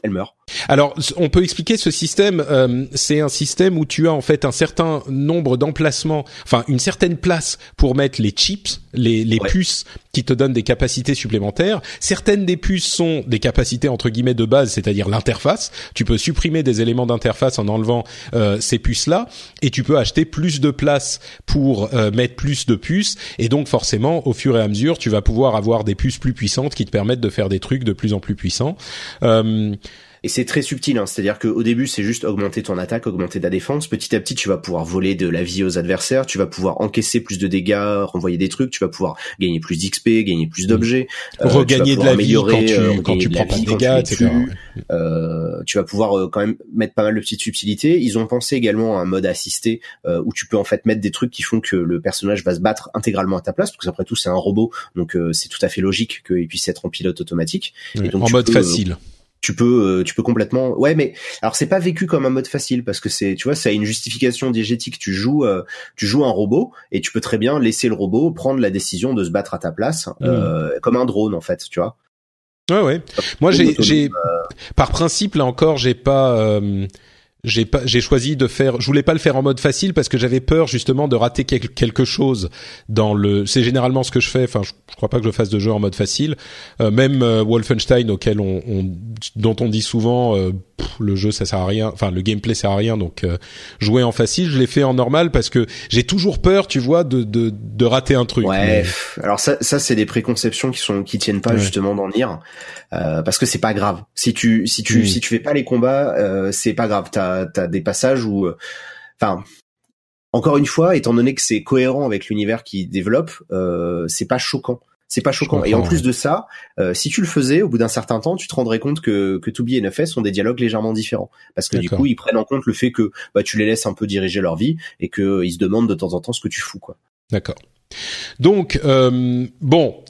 elle meurt. Alors, on peut expliquer ce système. euh, c'est un système où tu as en fait un certain nombre d'emplacements, enfin une certaine place pour mettre les chips, les, les Ouais. puces qui te donnent des capacités supplémentaires. Certaines des puces sont des capacités entre guillemets de base, c'est-à-dire l'interface. Tu peux supprimer des éléments d'interface en enlevant euh, ces puces-là, et tu peux acheter plus de place pour euh, mettre plus de puces. Et donc forcément, au fur et à mesure, tu vas pouvoir avoir des puces plus puissantes qui te permettent de faire des trucs de plus en plus puissants. Euh, Et c'est très subtil, hein. c'est-à-dire qu'au début c'est juste augmenter ton attaque, augmenter ta défense. Petit à petit, tu vas pouvoir voler de la vie aux adversaires, tu vas pouvoir encaisser plus de dégâts, renvoyer des trucs, tu vas pouvoir gagner plus d'XP, gagner plus d'objets, euh, tu vas regagner de la vie quand tu euh, quand tu prends pas de dégâts, etc. Euh, tu vas pouvoir euh, quand même mettre pas mal de petites subtilités. Ils ont pensé également à un mode assisté euh, où tu peux en fait mettre des trucs qui font que le personnage va se battre intégralement à ta place, parce que après tout c'est un robot, donc euh, c'est tout à fait logique qu'il puisse être en pilote automatique. Ouais, donc, en mode peux, facile. Tu peux euh, tu peux complètement ouais mais alors c'est pas vécu comme un mode facile parce que c'est tu vois ça a une justification diégétique. Tu joues euh, tu joues un robot et tu peux très bien laisser le robot prendre la décision de se battre à ta place euh, comme un drone en fait tu vois. Ouais, ouais. Moi, j'ai, par principe, là encore, j'ai pas, euh, j'ai choisi de faire. Je voulais pas le faire en mode facile parce que j'avais peur justement de rater quel- quelque chose dans le. C'est généralement ce que je fais. Enfin, je, je crois pas que je fasse de jeu en mode facile. Euh, même euh, Wolfenstein, auquel on, on, dont on dit souvent, euh, pff, le jeu ça sert à rien. Enfin, le gameplay sert à rien. Donc, euh, jouer en facile, je l'ai fait en normal parce que j'ai toujours peur, tu vois, de de, de rater un truc. ouais Mais- alors ça ça c'est des préconceptions qui sont qui tiennent pas Ouais. justement d'en Nier euh, parce que c'est pas grave si tu si tu Mm. si tu fais pas les combats euh, c'est pas grave t'as t'as des passages où euh, enfin encore une fois, étant donné que c'est cohérent avec l'univers qu'ils développent, euh, c'est pas choquant. C'est pas choquant. Et en plus de ça, euh, si tu le faisais, au bout d'un certain temps, tu te rendrais compte que que Tubi et NFS ont des dialogues légèrement différents, parce que du coup, ils prennent en compte le fait que bah tu les laisses un peu diriger leur vie et que ils se demandent de temps en temps ce que tu fous, quoi. D'accord. Donc euh, bon,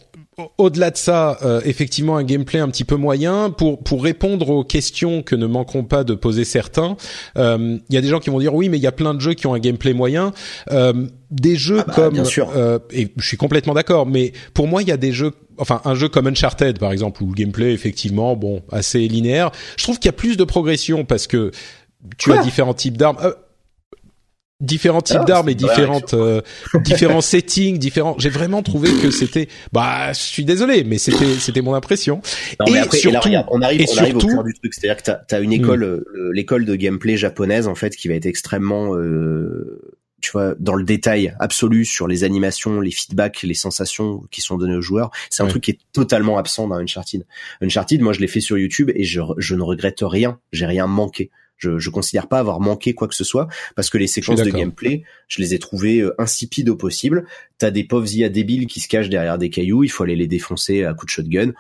au-delà de ça, euh, effectivement, un gameplay un petit peu moyen pour pour répondre aux questions que ne manqueront pas de poser certains. Il y a des gens qui vont dire oui, mais il y a plein de jeux qui ont un gameplay moyen. Euh, des jeux Ah bah, comme bien sûr. euh, et je suis complètement d'accord, mais pour moi il y a des jeux, enfin un jeu comme Uncharted par exemple où le gameplay effectivement bon assez linéaire. Je trouve qu'il y a plus de progression parce que tu Quoi? as différents types d'armes. Différents types Ah, d'armes et différentes euh, différents settings différents j'ai vraiment trouvé que c'était bah je suis désolé mais c'était c'était mon impression Non, Et après, et là, surtout- on arrive, et on arrive au cœur du truc. C'est-à-dire que t'as as une école, euh, l'école de gameplay japonaise en fait, qui va être extrêmement, euh, tu vois, dans le détail absolu sur les animations, les feedbacks, les sensations qui sont données aux joueurs. C'est un Ouais. truc qui est totalement absent dans Uncharted. Uncharted, moi, je l'ai fait sur YouTube et je, je ne regrette rien. J'ai rien manqué. Je, je considère pas avoir manqué quoi que ce soit parce que les séquences de gameplay, je les ai trouvées euh, insipides au possible. T'as des pauvres IA débiles qui se cachent derrière des cailloux, il faut aller les défoncer à coups de shotgun.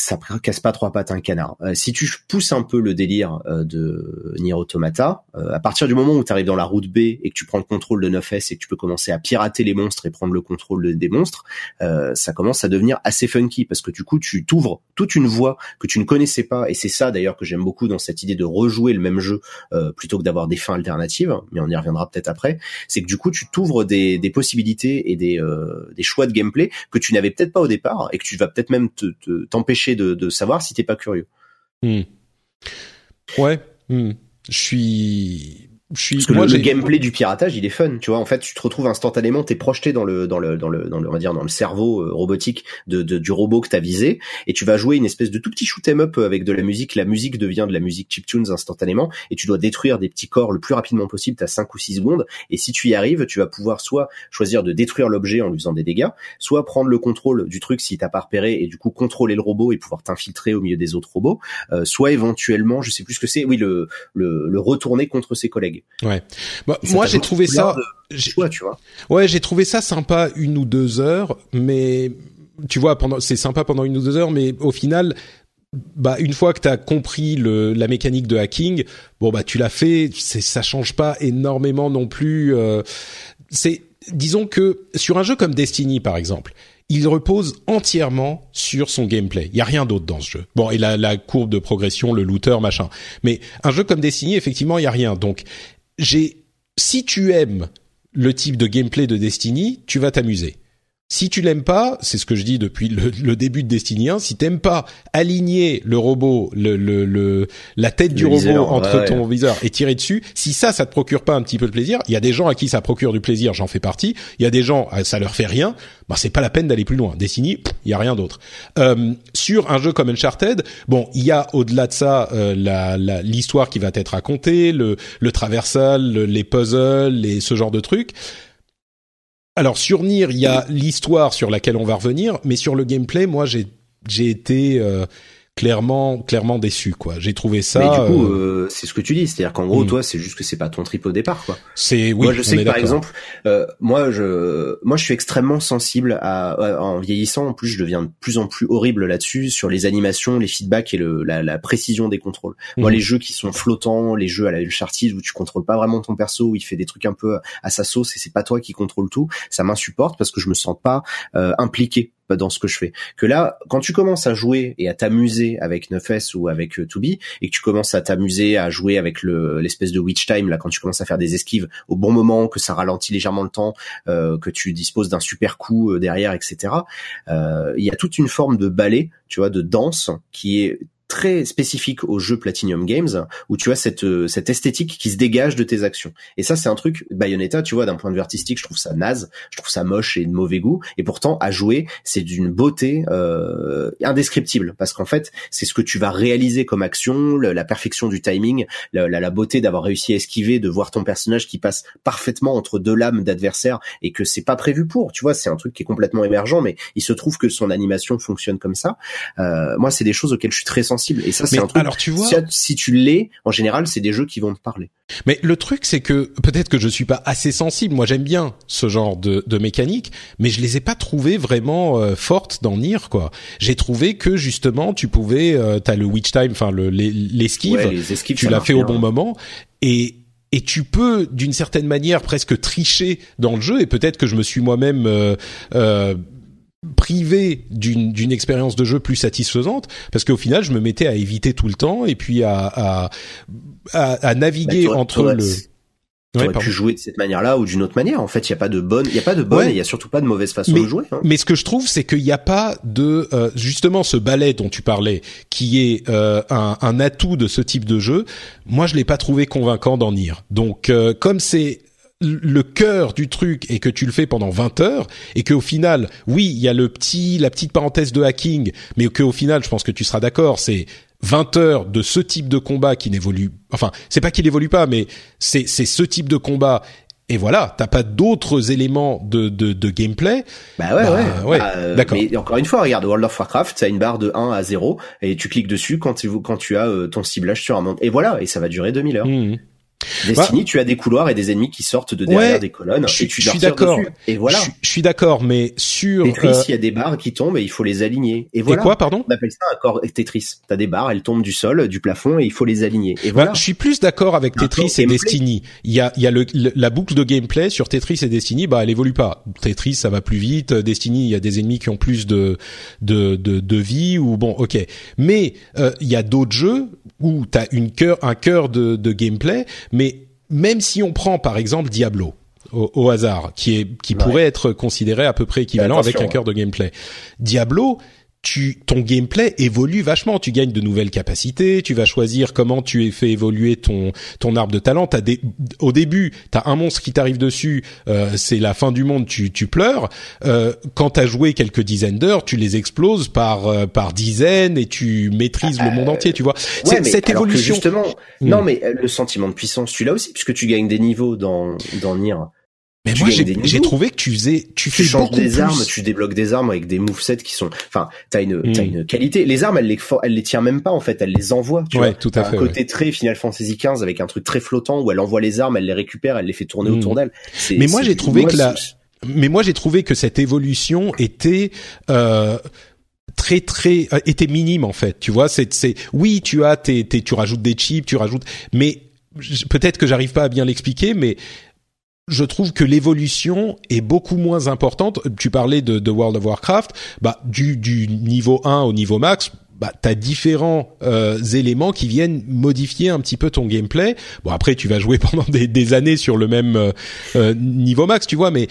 Ça casse pas trois pattes un canard. Euh, si tu pousses un peu le délire euh, de Nier Automata, euh, à partir du moment où tu arrives dans la route B et que tu prends le contrôle de 9S et que tu peux commencer à pirater les monstres et prendre le contrôle des monstres, euh, ça commence à devenir assez funky parce que du coup tu t'ouvres toute une voie que tu ne connaissais pas et c'est ça d'ailleurs que j'aime beaucoup dans cette idée de rejouer le même jeu euh, plutôt que d'avoir des fins alternatives, mais on y reviendra peut-être après. C'est que du coup tu t'ouvres des, des possibilités et des, euh, des choix de gameplay que tu n'avais peut-être pas au départ et que tu vas peut-être même te- te- de savoir si t'es pas curieux. Hmm. ouais hmm. je suis je suis Parce que moi le, gameplay du piratage, il est fun, tu vois. En fait, tu te retrouves instantanément, t'es projeté dans le dans le dans le dans le on va dire dans le cerveau euh, robotique de, de- du robot que t'as visé, et tu vas jouer une espèce de tout petit shoot 'em up avec de la musique. La musique devient de la musique chiptunes instantanément, et tu dois détruire des petits corps le plus rapidement possible. T'as 5 ou 6 secondes, et si tu y arrives, tu vas pouvoir soit choisir de détruire l'objet en lui faisant des dégâts, soit prendre le contrôle du truc si t'as pas repéré, et du coup contrôler le robot et pouvoir t'infiltrer au milieu des autres robots, euh, soit éventuellement, je sais plus ce que c'est, oui le le, le retourner contre ses collègues. Bah, Et ça moi j'ai trouvé ça choix, tu vois. Ouais, j'ai trouvé ça sympa une ou deux heures, mais tu vois, pendant c'est sympa pendant une ou deux heures, mais au final, bah une fois que t'as compris le, la mécanique de hacking, bon bah tu l'as fait, c'est ça change pas énormément non plus. euh, c'est disons que sur un jeu comme Destiny par exemple. Il repose entièrement sur son gameplay. Il y a rien d'autre dans ce jeu. Bon, et la, la courbe de progression, le looter, machin. Mais un jeu comme Destiny, effectivement, il y a rien. Donc, j'ai si tu aimes le type de gameplay de Destiny, tu vas t'amuser. Si tu l'aimes pas, c'est ce que je dis depuis le, le début de Destiny 1, si t'aimes pas aligner le robot, le, le, le la tête du robot viseur, entre ouais, ton viseur et tirer dessus, si ça, ça te procure pas un petit peu de plaisir, il y a des gens à qui ça procure du plaisir, j'en fais partie. Il y a des gens, à- ça leur fait rien. Bah c'est pas la peine d'aller plus loin. Destiny, il y a rien d'autre. Euh, sur un jeu comme Uncharted, bon, il y a au-delà de ça euh, la- la- l'histoire qui va être racontée, le, le traversal, le- les puzzles, les, ce genre de trucs. Alors sur Nier, il y a l'histoire sur laquelle on va revenir, mais sur le gameplay, moi j'ai été euh, clairement clairement déçu quoi. J'ai trouvé ça. Mais du coup, euh, euh, c'est ce que tu dis, c'est-à-dire qu'en gros, Mm. toi, c'est juste que c'est pas ton trip au départ, quoi. c'est oui. moi, je sais que par exemple, euh, moi, je, moi, je suis extrêmement sensible à, à- en vieillissant. En plus, je deviens de plus en plus horrible là-dessus sur les animations, les feedbacks et le, la, la précision des contrôles. Moi, Mhm. les jeux qui sont flottants, les jeux à la Uncharted où tu contrôles pas vraiment ton perso, où il fait des trucs un peu à sa sauce et c'est pas toi qui contrôle tout, ça m'insupporte parce que je me sens pas euh, impliqué dans ce que je fais. Que là, quand tu commences à jouer et à t'amuser avec 9S ou avec euh, 2B, et que tu commences à t'amuser à jouer avec le l'espèce de witch time là, quand tu commences à faire des esquives au bon moment, que ça ralentit légèrement le temps, euh, que tu disposes d'un super coup euh, derrière, etc. euh, Il y a toute une forme de ballet, tu vois, de danse qui est très spécifique au jeu Platinum Games où tu as cette euh, cette esthétique qui se dégage de tes actions. Et ça c'est un truc Bayonetta tu vois d'un point de vue artistique je trouve ça naze je trouve ça moche et de mauvais goût. Et pourtant à jouer c'est d'une beauté euh, indescriptible. Parce qu'en fait c'est ce que tu vas réaliser comme action la perfection du timing la, la, la beauté d'avoir réussi à esquiver de voir ton personnage qui passe parfaitement entre deux lames d'adversaires et que c'est pas prévu pour. Tu vois c'est un truc qui est complètement émergent mais il se trouve que son animation fonctionne comme ça. Euh, moi c'est des choses auxquelles je suis très sensible sensible. Et ça, c'est un truc. Alors tu vois, si, si tu l'es, en général, c'est des jeux qui vont te parler. Mais le truc, c'est que peut-être que je suis pas assez sensible. Moi, j'aime bien ce genre de, de mécanique, mais je les ai pas trouvées vraiment euh, fortes dans Nier. Quoi. J'ai trouvé que justement, tu pouvais, euh, t'as le witch time, enfin le l'esquive, Ouais, les esquives, tu l'as fait au bon moment, et et tu peux d'une certaine manière presque tricher dans le jeu. Et peut-être que je me suis moi-même euh, euh, privé d'une expérience de jeu plus satisfaisante parce qu'au final je me mettais à éviter tout le temps et puis à à à, à Bah, naviguer t'aurais- entre le T'aurais Ouais, pu jouer de cette manière-là ou d'une autre manière. En fait, il y a pas de bonne, il y a pas de bonne, Ouais. il y a surtout pas de mauvaise façon Mais- de jouer. hein. Mais ce que je trouve, c'est qu'il n'y a pas de euh, justement ce ballet dont tu parlais, qui est euh, un, un atout de ce type de jeu. Moi, je l'ai pas trouvé convaincant d'en Nier. Donc, euh, comme c'est le cœur du truc et que tu le fais pendant 20 heures et qu'au final, oui, il y a le petit, la petite parenthèse de hacking, mais qu'au final, je pense que tu seras d'accord, c'est 20 heures de ce type de combat qui n'évolue, enfin, c'est pas qu'il évolue pas, mais c'est, c'est ce type de combat. Et voilà, t'as pas d'autres éléments de, de, de gameplay. Bah ouais, Bah, ouais. ouais, Bah, euh, d'accord. Mais encore une fois, regarde World of Warcraft, t'as une barre de 1 à 0 et tu cliques dessus quand tu, quand tu as euh, ton ciblage sur un monde. Et voilà, et ça va durer 2000 heures. Mhm. Destiny, tu as des couloirs et des ennemis qui sortent de derrière Ouais, des colonnes je et tu je suis d'accord. Et voilà. Je, je suis d'accord, mais sur Tetris, euh, il y a des barres qui tombent et il faut les aligner. Et et voilà. quoi, pardon? On appelle ça un corps Tetris. T'as des barres, elles tombent du sol, du plafond et il faut les aligner. Et Bah, voilà. je suis plus d'accord avec Tetris et. Destiny. Il y a, il y a le, le- la boucle de gameplay sur Tetris et Destiny, bah elle évolue pas. Tetris ça va plus vite, Destiny il y a des ennemis qui ont plus de de de, de vie ou bon ok. Mais euh, il y a d'autres jeux où t'as une cœur un cœur de, de gameplay, mais même si on prend par exemple Diablo au, au hasard, qui est qui Ouais. pourrait être considéré à peu près équivalent attention, avec un cœur de gameplay. Diablo, tu ton gameplay évolue vachement. Tu gagnes de nouvelles capacités. Tu vas choisir comment tu es fait évoluer ton ton arbre de talent. Des au début, t'as un monstre qui t'arrive dessus. euh, c'est la fin du monde. Tu tu pleures. Euh, quand t'as joué quelques dizaines d'heures, tu les exploses par euh, par dizaines et tu maîtrises le monde entier. Tu vois. Ouais, mais cette alors que évolution. justement, Hmm. non, mais euh, le sentiment de puissance, tu l'as aussi, puisque tu gagnes des niveaux dans, dans Nier. Mais tu moi, j'ai trouvé que tu faisais, tu, Tu fais changes des plus. armes, tu débloques des armes avec des movesets qui sont, enfin, t'as une, Hmm. t'as une qualité. Les armes, elles les, elles les tirent même pas, en fait, elles les envoient, tu Ouais, vois. tout à fait, Un côté très Final Fantasy XV avec un truc très flottant où elle envoie les armes, elle les récupère, elle les fait tourner Hmm. autour d'elle. C'est- Mais moi, j'ai trouvé que la- mais moi j'ai trouvé que cette évolution était euh, très très euh, était minime en fait tu vois c'est c'est oui tu as tes, tes tu rajoutes des chips tu rajoutes mais peut-être que j'arrive pas à bien l'expliquer mais je trouve que l'évolution est beaucoup moins importante. Tu parlais de, World of Warcraft, bah du, niveau 1 au niveau max, bah t'as différents euh, éléments qui viennent modifier un petit peu ton gameplay. Bon après tu vas jouer pendant des, des années sur le même euh, euh, niveau max, tu vois, mais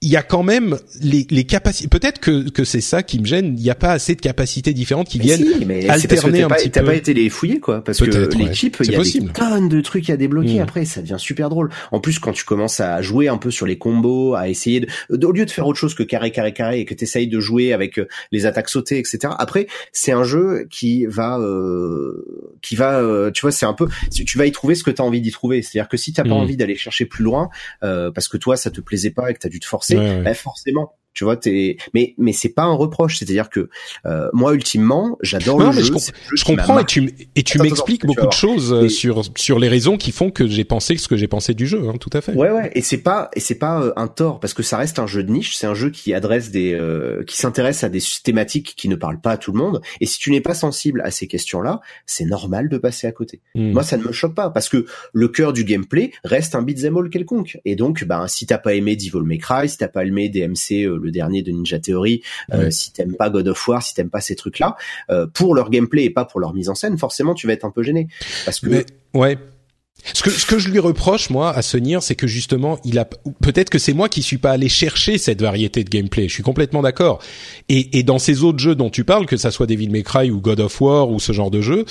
il y a quand même les, les capacités. Peut-être que, que c'est ça qui me gêne. Il n'y a pas assez de capacités différentes qui Mais viennent. si, mais alterner t'as un pas, petit t'as peu. pas été les fouiller quoi, parce que ouais. C'est il y a possible. des tonnes de trucs à débloquer. Mm. Après, ça devient super drôle. En plus, quand tu commences à jouer un peu sur les combos, à essayer de, au lieu de faire autre chose que carré, carré, carré, et que t'essayes de jouer avec euh, les attaques sautées, etc. Après, c'est un jeu qui va, euh, qui va, euh, tu vois, c'est un peu, tu vas y trouver ce que t'as envie d'y trouver. C'est-à-dire que si t'as pas Mm. envie d'aller chercher plus loin, euh, parce que toi, ça te plaisait pas et que t'as dû te forcer, Ouais, ouais. bah, forcément. Tu vois, t'es, mais mais c'est pas un reproche. C'est-à-dire que euh, moi, ultimement, j'adore le jeu. je, le je comprends et tu, et tu m'expliques beaucoup de choses euh, Et- sur sur les raisons qui font que j'ai pensé ce que j'ai pensé du jeu. Hein, tout à fait. Ouais ouais et c'est pas et c'est pas euh, un tort parce que ça reste un jeu de niche, c'est un jeu qui adresse des euh, qui s'intéresse à des thématiques qui ne parlent pas à tout le monde et si tu n'es pas sensible à ces questions-là, c'est normal de passer à côté. Mm. Moi ça ne me choque pas parce que le cœur du gameplay reste un beat'em all quelconque et donc ben si t'as pas aimé Devil May Cry, si t'as pas aimé DMC euh, le dernier de Ninja Theory, euh, Ouais. si t'aimes pas God of War, si t'aimes pas ces trucs-là, euh, pour leur gameplay et pas pour leur mise en scène, forcément tu vas être un peu gêné parce que Mais ouais. Ce que ce que je lui reproche moi à ce Nier, c'est que justement il a peut-être que c'est moi qui suis pas allé chercher cette variété de gameplay. Je suis complètement d'accord. Et et dans ces autres jeux dont tu parles, que ça soit Devil May Cry ou God of War ou ce genre de jeu,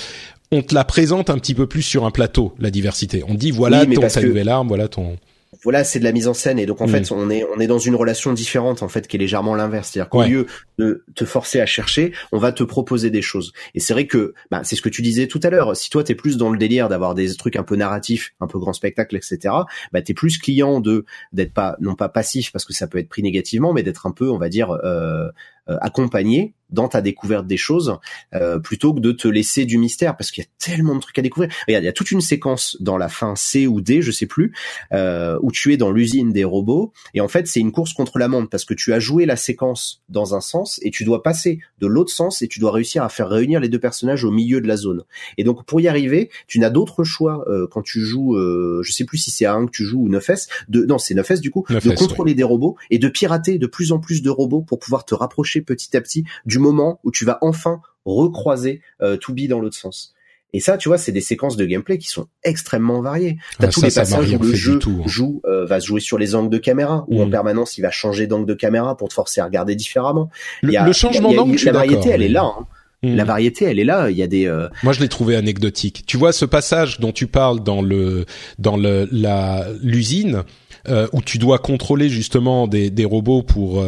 on te la présente un petit peu plus sur un plateau la diversité. On te dit voilà Oui, ton ta que- nouvelle arme, voilà ton. Voilà, c'est de la mise en scène et donc en Mm. fait on est on est dans une relation différente en fait qui est légèrement l'inverse, c'est-à-dire qu'au Ouais. lieu de te forcer à chercher, on va te proposer des choses. Et c'est vrai que bah, c'est ce que tu disais tout à l'heure. Si toi t'es plus dans le délire d'avoir des trucs un peu narratifs, un peu grand spectacle, etc. Bah t'es plus client de d'être pas non pas passif parce que ça peut être pris négativement, mais d'être un peu on va dire euh, accompagner dans ta découverte des choses euh, plutôt que de te laisser du mystère parce qu'il y a tellement de trucs à découvrir. Regarde, il y a toute une séquence dans la fin C ou D, je sais plus, euh, où tu es dans l'usine des robots et en fait c'est une course contre la montre parce que tu as joué la séquence dans un sens et tu dois passer de l'autre sens et tu dois réussir à faire réunir les deux personnages au milieu de la zone. Et donc pour y arriver, tu n'as d'autre choix euh, quand tu joues, euh, je sais plus si c'est A1 que tu joues ou 9S, de non c'est 9S du coup, 9S, de contrôler des robots et de pirater de plus en plus de robots pour pouvoir te rapprocher petit à petit du moment où tu vas enfin recroiser euh, Toubi dans l'autre sens. Et ça, tu vois, c'est des séquences de gameplay qui sont extrêmement variées. T'as Ah, tous ça, les passages où le jeu tout, hein. joue, euh, va se jouer sur les angles de caméra, où Mm. en permanence il va changer d'angle de caméra pour te forcer à regarder différemment. Le, Il y a- le changement d'angle, la variété, elle est là. hein. Hmm. La variété, elle est là. Il y a des. euh, Moi, je l'ai trouvé anecdotique. Tu vois ce passage dont tu parles dans le dans le la l'usine euh, où tu dois contrôler justement des des robots pour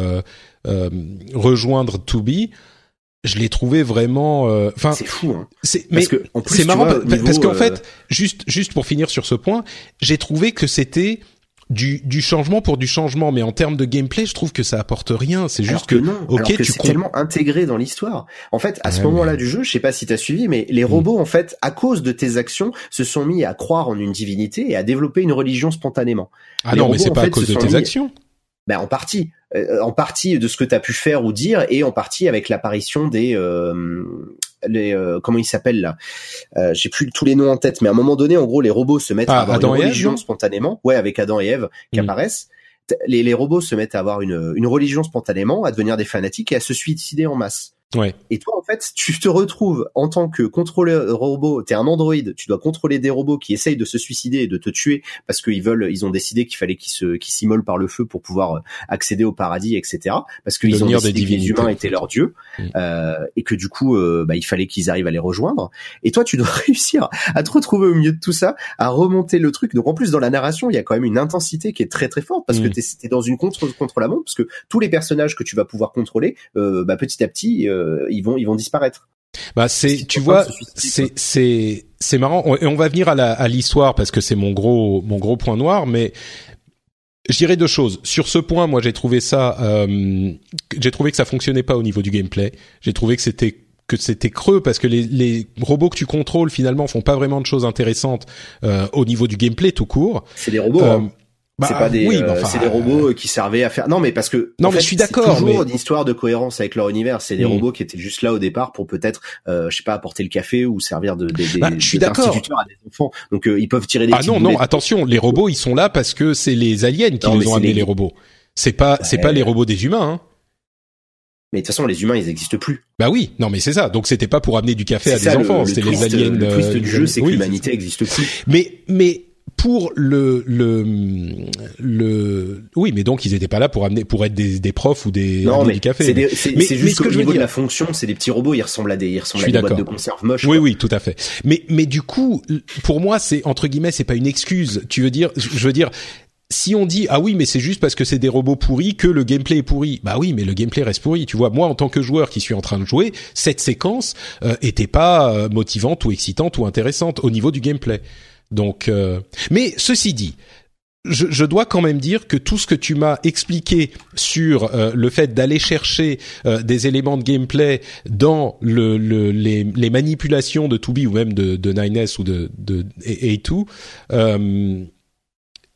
euh, euh, rejoindre Tubi. Je l'ai trouvé vraiment. euh, Enfin, c'est fou. Hein. c'est mais c'est marrant vois, niveau, parce qu'en euh, fait, juste juste pour finir sur ce point, j'ai trouvé que c'était du du changement pour du changement, mais en termes de gameplay, je trouve que ça apporte rien. C'est juste que, non, ok, alors que tu c'est tellement intégré dans l'histoire. En fait, à ce moment-là du jeu, je sais pas si t'as suivi, mais les robots, en fait, à cause de tes actions, se sont mis à croire en une divinité et à développer une religion spontanément. ah les non, mais c'est pas à cause se de tes mis- actions. Ben en partie, Euh, en partie de ce que t'as pu faire ou dire, et en partie avec l'apparition des euh, les euh, comment ils s'appellent là? Euh, J'ai plus tous les noms en tête, mais à un moment donné, en gros, les robots se mettent Ah, à avoir Adam une religion spontanément. Ouais, avec Adam et Ève qui Mm. apparaissent. Les, les robots se mettent à avoir une, une religion spontanément, à devenir des fanatiques et à se suicider en masse. Ouais. Et toi, en fait, tu te retrouves en tant que contrôleur robot, t'es un androïde, tu dois contrôler des robots qui essayent de se suicider et de te tuer parce qu'ils veulent, ils ont décidé qu'il fallait qu'ils se, qu'ils s'immolent par le feu pour pouvoir euh, accéder au paradis, etc. Parce qu'ils ont des décidé que les humains en étaient leurs dieux Mm. euh, et que du coup, euh, bah, il fallait qu'ils arrivent à les rejoindre. Et toi, tu dois réussir à te retrouver au milieu de tout ça, à remonter le truc. Donc en plus, dans la narration, il y a quand même une intensité qui est très très forte parce que Mm. t'es, t'es dans une contre contre la montre parce que tous les personnages que tu vas pouvoir contrôler, euh, bah, petit à petit, ils vont ils vont disparaître. Bah c'est, tu vois, c'est c'est c'est marrant. On- Et on va venir à la à l'histoire parce que c'est mon gros mon gros point noir, mais je dirais deux choses. Sur ce point, moi j'ai trouvé ça, euh, j'ai trouvé que ça fonctionnait pas au niveau du gameplay. J'ai trouvé que c'était que c'était creux parce que les, les robots que tu contrôles finalement font pas vraiment de choses intéressantes euh, au niveau du gameplay tout court. C'est des robots. Euh, hein. Bah, c'est pas des, oui, euh, enfin, c'est des robots qui servaient à faire. Non, mais parce que Non, en mais fait, je suis c'est d'accord, Toujours mais- une histoire de cohérence avec leur univers. C'est des Mm. robots qui étaient juste là au départ pour peut-être, euh, je sais pas, apporter le café ou servir de, des, des, Bah, je suis d'accord. à des enfants. Donc euh, ils peuvent tirer des Ah non non, attention, les robots ils sont là parce que c'est les aliens qui Non, mais ont c'est amené les- les robots. C'est pas c'est Ouais. pas les robots des humains. Hein. Mais de toute façon, les humains, ils existent plus. Bah oui, non mais c'est ça. Donc c'était pas pour amener du café à des enfants, c'était les aliens. Le twist euh, du jeu, c'est que oui, l'humanité existe plus. Mais mais pour le le le oui, mais donc ils étaient pas là pour amener pour être des, des profs ou des Non, mais du café. c'est des- c'est Mais- c'est mais juste ce que qu'au je veux niveau de la fonction, c'est des petits robots. Ils ressemblent à des, ils ressemblent Je à des boîtes de conserve moches. Oui, quoi. oui, tout à fait. Mais, mais du coup, pour moi, c'est entre guillemets, c'est pas une excuse. Tu veux dire, je veux dire, si on dit ah oui, mais c'est juste parce que c'est des robots pourris que le gameplay est pourri. Bah oui, mais le gameplay reste pourri. Tu vois, moi en tant que joueur qui suis en train de jouer, cette séquence euh, était pas euh, motivante ou excitante ou intéressante au niveau du gameplay. Donc, euh, mais ceci dit. Je, dois quand même dire que tout ce que tu m'as expliqué sur euh, le fait d'aller chercher euh, des éléments de gameplay dans le, le, les, manipulations de 2B ou même de, de 9S ou de, de A2, euh, c'est-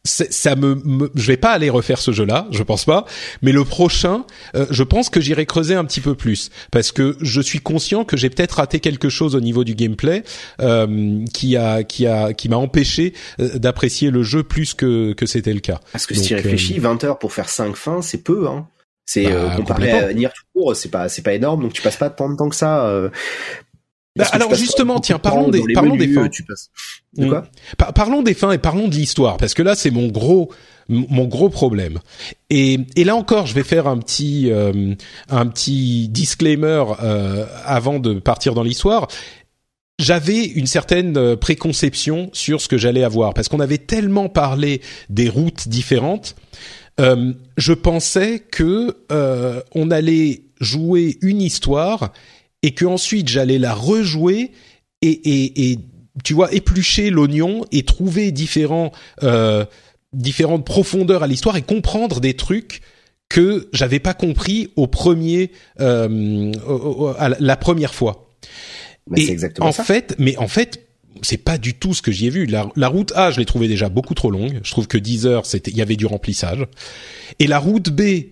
ça me, me, je vais pas aller refaire ce jeu-là, je pense pas. Mais le prochain, euh, je pense que j'irai creuser un petit peu plus parce que je suis conscient que j'ai peut-être raté quelque chose au niveau du gameplay euh, qui a, qui a, qui m'a empêché euh, d'apprécier le jeu plus que que c'était le cas. Parce que Donc, si tu euh, réfléchis, 20 heures pour faire 5 fins, c'est peu, hein. C'est Bah, euh, comparé à Nier tout court, c'est pas c'est pas énorme, donc tu passes pas tant de temps que ça. Bah, alors, justement, tiens, parlons des- parlons des fins. Tu passes. De quoi? Par- parlons des fins et parlons de l'histoire parce que là c'est mon gros mon gros problème. Et, et là encore, je vais faire un petit euh, un petit disclaimer euh, avant de partir dans l'histoire. J'avais une certaine euh, préconception sur ce que j'allais avoir parce qu'on avait tellement parlé des routes différentes. Euh, je pensais que euh, on allait jouer une histoire et que ensuite j'allais la rejouer et, et, et tu vois éplucher l'oignon et trouver différents euh, différentes profondeurs à l'histoire et comprendre des trucs que j'avais pas compris au premier, euh, à la première fois. Mais c'est exactement en ça. fait, mais en fait, c'est pas du tout ce que j'y ai vu. La, la, route A, je l'ai trouvée déjà beaucoup trop longue. Je trouve que 10 heures, c'était, il y avait du remplissage. Et la route B,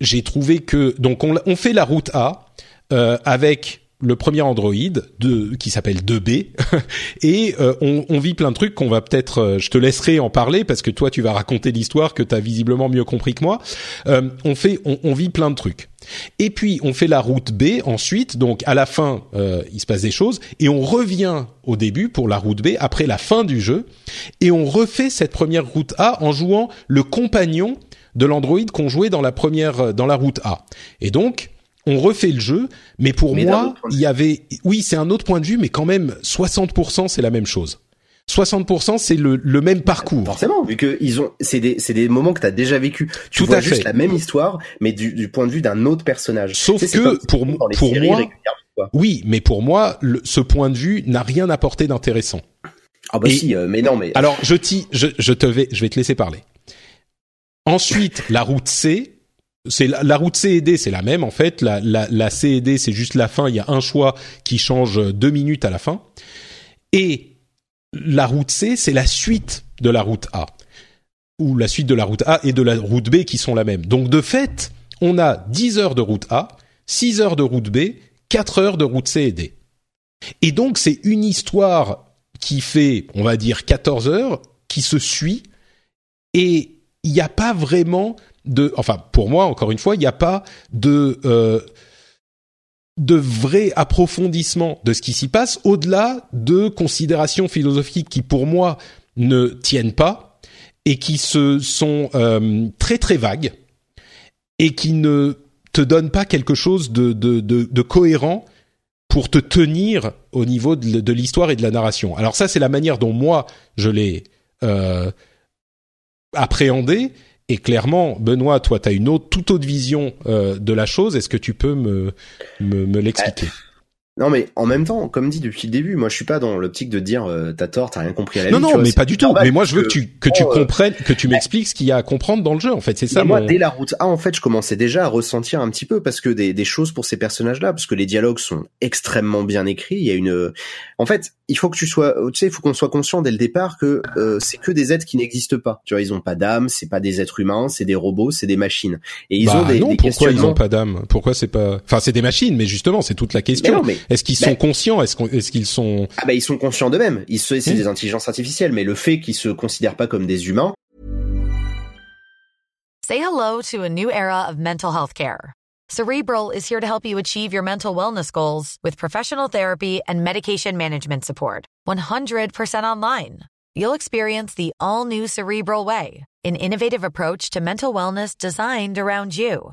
j'ai trouvé que donc on, on fait la route A euh, avec le premier Android de, qui s'appelle 2B et euh, on, on, vit plein de trucs qu'on va peut-être euh, je te laisserai en parler parce que toi tu vas raconter l'histoire que tu as visiblement mieux compris que moi. Euh, on fait on, on, vit plein de trucs. Et puis on fait la route B ensuite. Donc à la fin euh, il se passe des choses. Et on revient au début pour la route B après la fin du jeu. Et on refait cette première route A en jouant le compagnon de l'Android qu'on jouait dans la première dans la route A. Et donc on refait le jeu, mais pour Mais moi, il y avait, oui, c'est un autre point de vue, mais quand même, 60% c'est la même chose. 60% c'est le, le même parcours. Forcément, vu que ils ont, c'est des, c'est des moments que t'as déjà vécu. Tu Tout vois à juste fait. la même histoire, mais du, du point de vue d'un autre personnage. Sauf Tu sais, c'est que pour pour séries moi-. Oui, mais pour moi, le- ce point de vue n'a rien apporté d'intéressant. Ah bah Et- si, euh, mais non, mais Alors, je, t'y- je, je te vais, je vais te laisser parler. Ensuite, la route C, c'est la, la route C et D, c'est la même en fait. La, la, la C et D, c'est juste la fin. Il y a un choix qui change deux minutes à la fin. Et la route C, c'est la suite de la route A, ou la suite de la route A et de la route B qui sont la même. Donc de fait, on a 10 heures de route A, 6 heures de route B, 4 heures de route C et D. Et donc c'est une histoire qui fait, on va dire, 14 heures, qui se suit, et il n'y a pas vraiment enfin pour moi encore une fois, il n'y a pas de euh, de vrai approfondissement de ce qui s'y passe au-delà de considérations philosophiques qui pour moi ne tiennent pas et qui se sont euh, très très vagues et qui ne te donnent pas quelque chose de, de, cohérent pour te tenir au niveau de l'histoire et de la narration. Alors ça, c'est la manière dont moi je l'ai euh, appréhendé. Et clairement, Benoît, toi, tu as une autre, toute autre vision euh, de la chose. Est-ce que tu peux me, l'expliquer? Non, mais en même temps, comme dit depuis le début, moi je suis pas dans l'optique de dire euh, t'as tort, t'as rien compris à la Non, vie. non, vois, mais pas du tout. Mais moi, je veux que tu, que tu euh, comprennes, que tu m'expliques ce qu'il y a à comprendre dans le jeu. En fait, c'est ça. Moi, mon- dès la route A, en fait, je commençais déjà à ressentir un petit peu parce que des, des choses pour ces personnages-là, parce que les dialogues sont extrêmement bien écrits. Il y a une, en fait, il faut que tu sois, tu sais, il faut qu'on soit conscient dès le départ que euh, c'est que des êtres qui n'existent pas. Tu vois, ils ont pas d'âme, c'est pas des êtres humains, c'est des robots, c'est des machines. Et ils Bah ont des, non, des pourquoi ils ont pas d'âme? Pourquoi c'est pas Enfin, c'est des machines, mais justement, c'est toute la Mais question. non, mais Est-ce qu'ils sont conscients? Est-ce qu'ils sont ah bah ils sont conscients d'eux-mêmes. Ils se, c'est Hmm. des intelligences artificielles, mais le fait qu'ils se considèrent pas comme des humains, Say hello to a new era of mental health care. Cerebral is here to help you achieve your mental wellness goals with professional therapy and medication management support. 100% online. You'll experience the all new Cerebral Way, an innovative approach to mental wellness designed around you.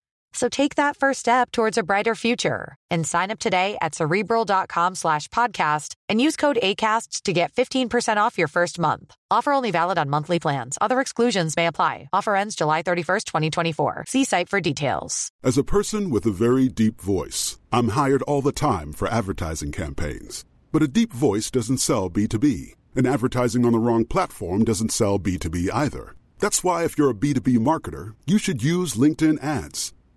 So take that first step towards a brighter future and sign up today at cerebral.com slash podcast and use code ACAST to get 15% off your first month. Offer only valid on monthly plans. Other exclusions may apply. Offer ends July 31st, 2024. See site for details. As a person with a very deep voice, I'm hired all the time for advertising campaigns. But a deep voice doesn't sell B2B, and advertising on the wrong platform doesn't sell B2B either. That's why, if you're a B2B marketer, you should use LinkedIn ads.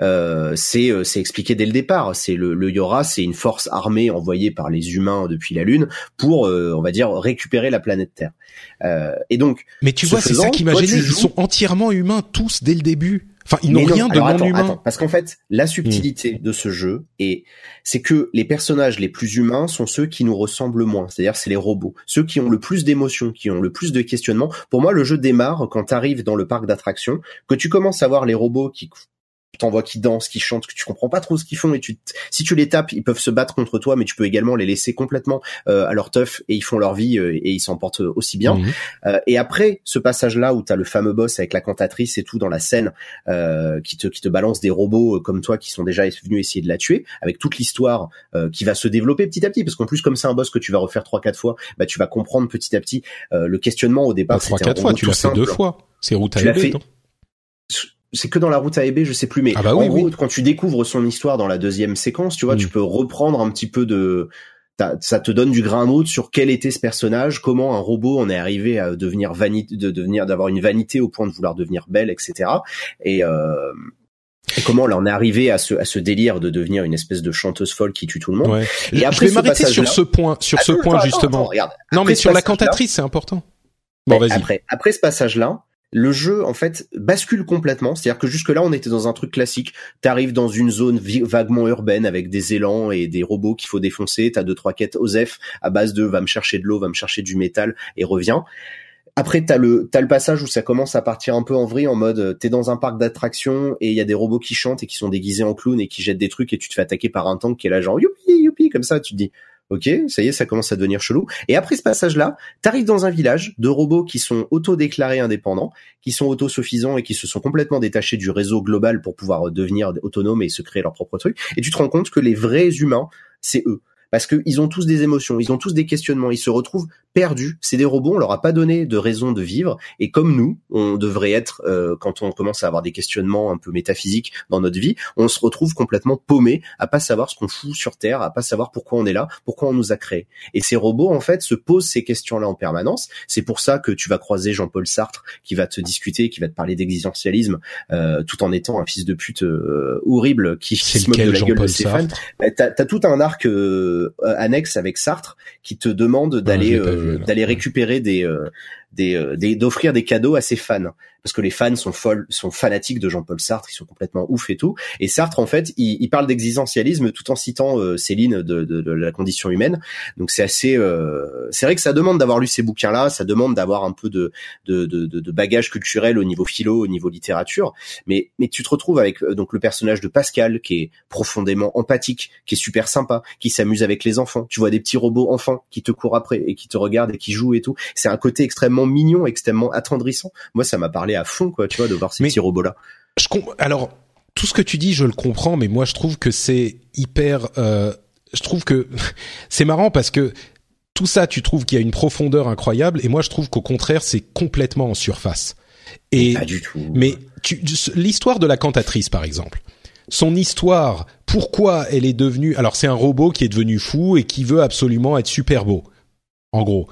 Euh, c'est euh, c'est expliqué dès le départ. C'est le, le Yora, c'est une force armée envoyée par les humains depuis la Lune pour, euh, on va dire, récupérer la planète Terre. Euh, et donc, Mais tu Ce vois, c'est ça qui m'a gêné. Ils joues- sont entièrement humains tous dès le début. Enfin, ils n'ont rien de alors non attends, humain. attends, parce qu'en fait, la subtilité Hmm. de ce jeu et c'est que les personnages les plus humains sont ceux qui nous ressemblent moins. C'est-à-dire, c'est les robots, ceux qui ont le plus d'émotions, qui ont le plus de questionnements. Pour moi, le jeu démarre quand tu arrives dans le parc d'attractions, que tu commences à voir les robots qui t'envoient qui dansent, qui chantent, que tu comprends pas trop ce qu'ils font et tu, si tu les tapes, ils peuvent se battre contre toi, mais tu peux également les laisser complètement euh, à leur teuf et ils font leur vie euh, et ils s'en portent aussi bien. Mhm. Euh, et après ce passage-là où tu as le fameux boss avec la cantatrice et tout dans la scène euh, qui te qui te balance des robots euh, comme toi qui sont déjà venus essayer de la tuer, avec toute l'histoire euh, qui va se développer petit à petit, parce qu'en plus comme c'est un boss que tu vas refaire trois quatre fois, bah tu vas comprendre petit à petit euh, le questionnement au départ. Pas trois, quatre fois. Tu l'as fait deux fois. C'est route à Tu C'est que dans la route à Ebe, je sais plus, mais Ah bah en oui, gros, oui. quand tu découvres son histoire dans la deuxième séquence, tu vois, Mm. tu peux reprendre un petit peu de ça te donne du grain à moudre sur quel était ce personnage, comment un robot en est arrivé à devenir vanité, de devenir, d'avoir une vanité au point de vouloir devenir belle, etc. Et, euh, et comment elle en est arrivé à ce, à ce délire de devenir une espèce de chanteuse folle qui tue tout le monde. Ouais. Et Je après vais ce m'arrêter sur ce point, sur ce point attends, justement. attends, regarde. non, Après mais sur la cantatrice, c'est important. Bon. Après, après ce passage-là, le jeu en fait bascule complètement. C'est-à-dire que jusque là, on était dans un truc classique. T'arrives dans une zone vaguement urbaine avec des élans et des robots qu'il faut défoncer. T'as deux trois quêtes OSEF à base de va me chercher de l'eau, va me chercher du métal et reviens. Après, t'as le t'as le passage où ça commence à partir un peu en vrille, en mode euh, t'es dans un parc d'attractions et il y a des robots qui chantent et qui sont déguisés en clown et qui jettent des trucs et tu te fais attaquer par un tank qui est là genre youpi youpi comme ça. Tu te dis ok, ça y est, ça commence à devenir chelou. Et après ce passage-là, t'arrives dans un village de robots qui sont auto-déclarés indépendants, qui sont autosuffisants et qui se sont complètement détachés du réseau global pour pouvoir euh, devenir autonomes et se créer leur propre truc. Et tu te rends compte que les vrais humains, c'est eux. Parce qu'ils ont tous des émotions, ils ont tous des questionnements, ils se retrouvent perdus. C'est des robots, on leur a pas donné de raison de vivre. Et comme nous, on devrait être, euh, quand on commence à avoir des questionnements un peu métaphysiques dans notre vie, on se retrouve complètement paumé, à pas savoir ce qu'on fout sur Terre, à pas savoir pourquoi on est là, pourquoi on nous a créés. Et ces robots, en fait, se posent ces questions-là en permanence. C'est pour ça que tu vas croiser Jean-Paul Sartre, qui va te discuter, qui va te parler d'existentialisme, euh, tout en étant un fils de pute euh, horrible qui, se moque de la gueule de ses fans. Bah, T'as as tout un arc euh, annexe avec Sartre qui te demande d'aller d'aller récupérer des euh, euh, d'offrir des cadeaux à ses fans. Parce que les fans sont folles sont fanatiques de Jean-Paul Sartre ils sont complètement ouf et tout. Et Sartre en fait il, il parle d'existentialisme tout en citant euh, Céline de, de, de la condition humaine. Donc c'est assez euh, c'est vrai que ça demande d'avoir lu ces bouquins là ça demande d'avoir un peu de de, de de de bagage culturel au niveau philo au niveau littérature. Mais mais tu te retrouves avec euh, donc le personnage de Pascal qui est profondément empathique qui est super sympa qui s'amuse avec les enfants. Tu vois des petits robots enfants qui te courent après et qui te regardent et qui jouent et tout. C'est un côté extrêmement mignon extrêmement attendrissant moi ça m'a parlé à fond quoi tu vois de voir ces Mais- petits robots là Je alors tout ce que tu dis, je le comprends, mais moi je trouve que c'est hyper. euh, je trouve que c'est marrant parce que tout ça, tu trouves qu'il y a une profondeur incroyable, et moi je trouve qu'au contraire, c'est complètement en surface. Et pas du tout mais l'histoire de la cantatrice, par exemple, son histoire, pourquoi elle est devenue. Alors c'est un robot qui est devenu fou et qui veut absolument être super beau, en gros.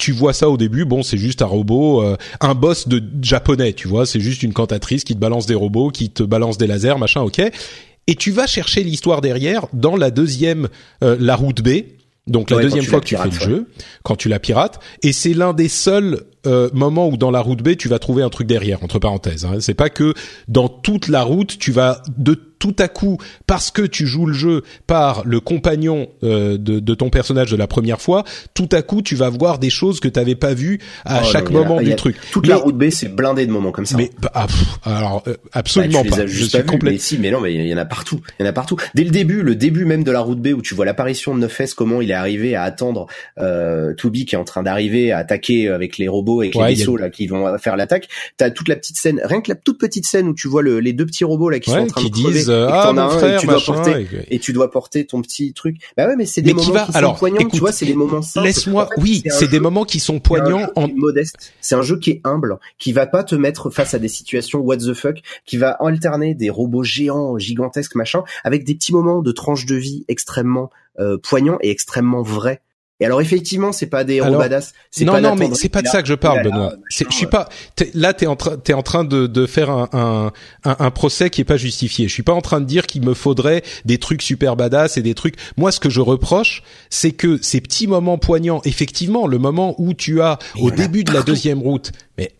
Tu vois ça au début, bon, c'est juste un robot, euh, un boss de japonais, tu vois, c'est juste une cantatrice qui te balance des robots, qui te balance des lasers, machin, ok. Et tu vas chercher l'histoire derrière dans la deuxième, euh, la route B. Donc la Ouais, deuxième fois que tu fais le ouais. jeu, quand tu la pirates, et c'est l'un des seuls euh, moments où dans la route B tu vas trouver un truc derrière, entre parenthèses. Hein. C'est pas que dans toute la route tu vas de tout à coup, parce que tu joues le jeu par le compagnon euh, de, de ton personnage de la première fois, tout à coup tu vas voir des choses que tu n'avais pas vues à Oh, chaque non, a- moment du truc. toute Mais- la route B c'est blindé de moments comme ça Mais bah, ah, pff, alors euh, Bah, absolument tu les pas. as Je juste suis pas vus, complètement mais si, mais non, mais il y en a partout. Il y en a partout. Dès le début, le début même de la route B où tu vois l'apparition de 9S, comment il est arrivé à attendre euh, Toubi qui est en train d'arriver à attaquer avec les robots Ouais, les a- vaisseaux là qui vont faire l'attaque. T'as toute la petite scène, rien que la toute petite scène où tu vois le- les deux petits robots là qui sont en train qui de crever, disent et euh, ah mon et tu dois porter et- et tu dois porter ton petit truc. Bah ouais, mais c'est des Mais qui moments va- qui sont alors, poignants, écoute, tu vois, c'est des moments simples. Laisse-moi, En fait, oui, c'est des jeu- moments qui sont poignants en modeste. C'est un jeu qui est humble, qui va pas te mettre face à des situations what the fuck, qui va alterner des robots géants, gigantesques, machin, avec des petits moments de tranche de vie extrêmement euh, poignants et extrêmement vrais. Et alors effectivement, c'est pas des héros Alors, badass. Non, pas non, mais c'est pas de ça que je parle, Benoît. Je suis pas. t'es- là, t'es en train, t'es en train de, de faire un, un, un, un procès qui est pas justifié. Je suis pas en train de dire qu'il me faudrait des trucs super badass et des trucs. Moi, ce que je reproche, c'est que ces petits moments poignants, effectivement, le moment où tu as Mais au début de la deuxième route, mais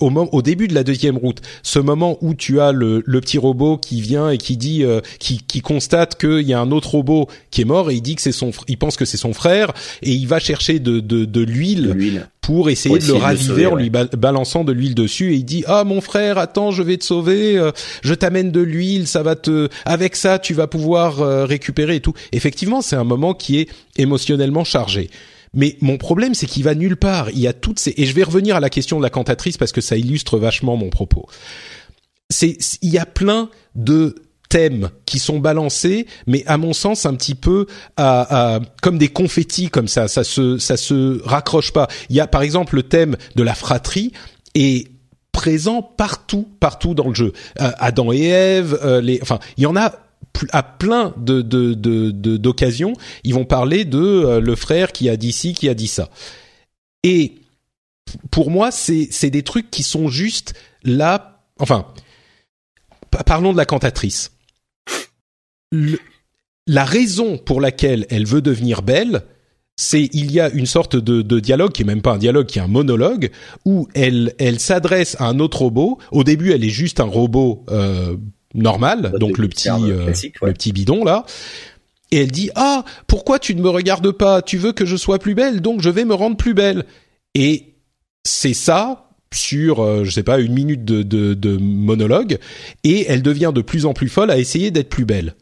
au, mo- au début de la deuxième route, ce moment où tu as le, le petit robot qui vient et qui dit, euh, qui, qui constate qu'il y a un autre robot qui est mort et il dit que c'est son, il pense que c'est son frère et il va chercher de, de, de l'huile pour essayer de le raviver en lui ba- balançant de l'huile dessus et il dit ah mon frère attends je vais te sauver euh, je t'amène de l'huile ça va te avec ça tu vas pouvoir euh, récupérer et tout. Effectivement c'est un moment qui est émotionnellement chargé mais mon problème c'est qu'il va nulle part il y a toutes ces et je vais revenir à la question de la cantatrice parce que ça illustre vachement mon propos c'est il y a plein de thèmes qui sont balancés, mais à mon sens un petit peu comme des confettis comme ça, ça se ça se raccroche pas. Il y a par exemple le thème de la fratrie et présent partout, partout dans le jeu. Euh, Adam et Ève, euh, les, enfin, il y en a à plein de de de de- d'occasions. Ils vont parler de euh, le frère qui a dit ci, qui a dit ça. Et pour moi, c'est des trucs qui sont juste là. Enfin, pa- parlons de la cantatrice. Le- la raison pour laquelle elle veut devenir belle, c'est il y a une sorte de, de dialogue qui est même pas un dialogue, qui est un monologue où elle elle s'adresse à un autre robot. Au début, elle est juste un robot euh, normal, donc le petit euh, ouais. le petit bidon là. Et elle dit ah pourquoi tu ne me regardes pas? Tu veux que je sois plus belle, donc je vais me rendre plus belle. Et c'est ça sur euh, je sais pas une minute de, de, de monologue et elle devient de plus en plus folle à essayer d'être plus belle.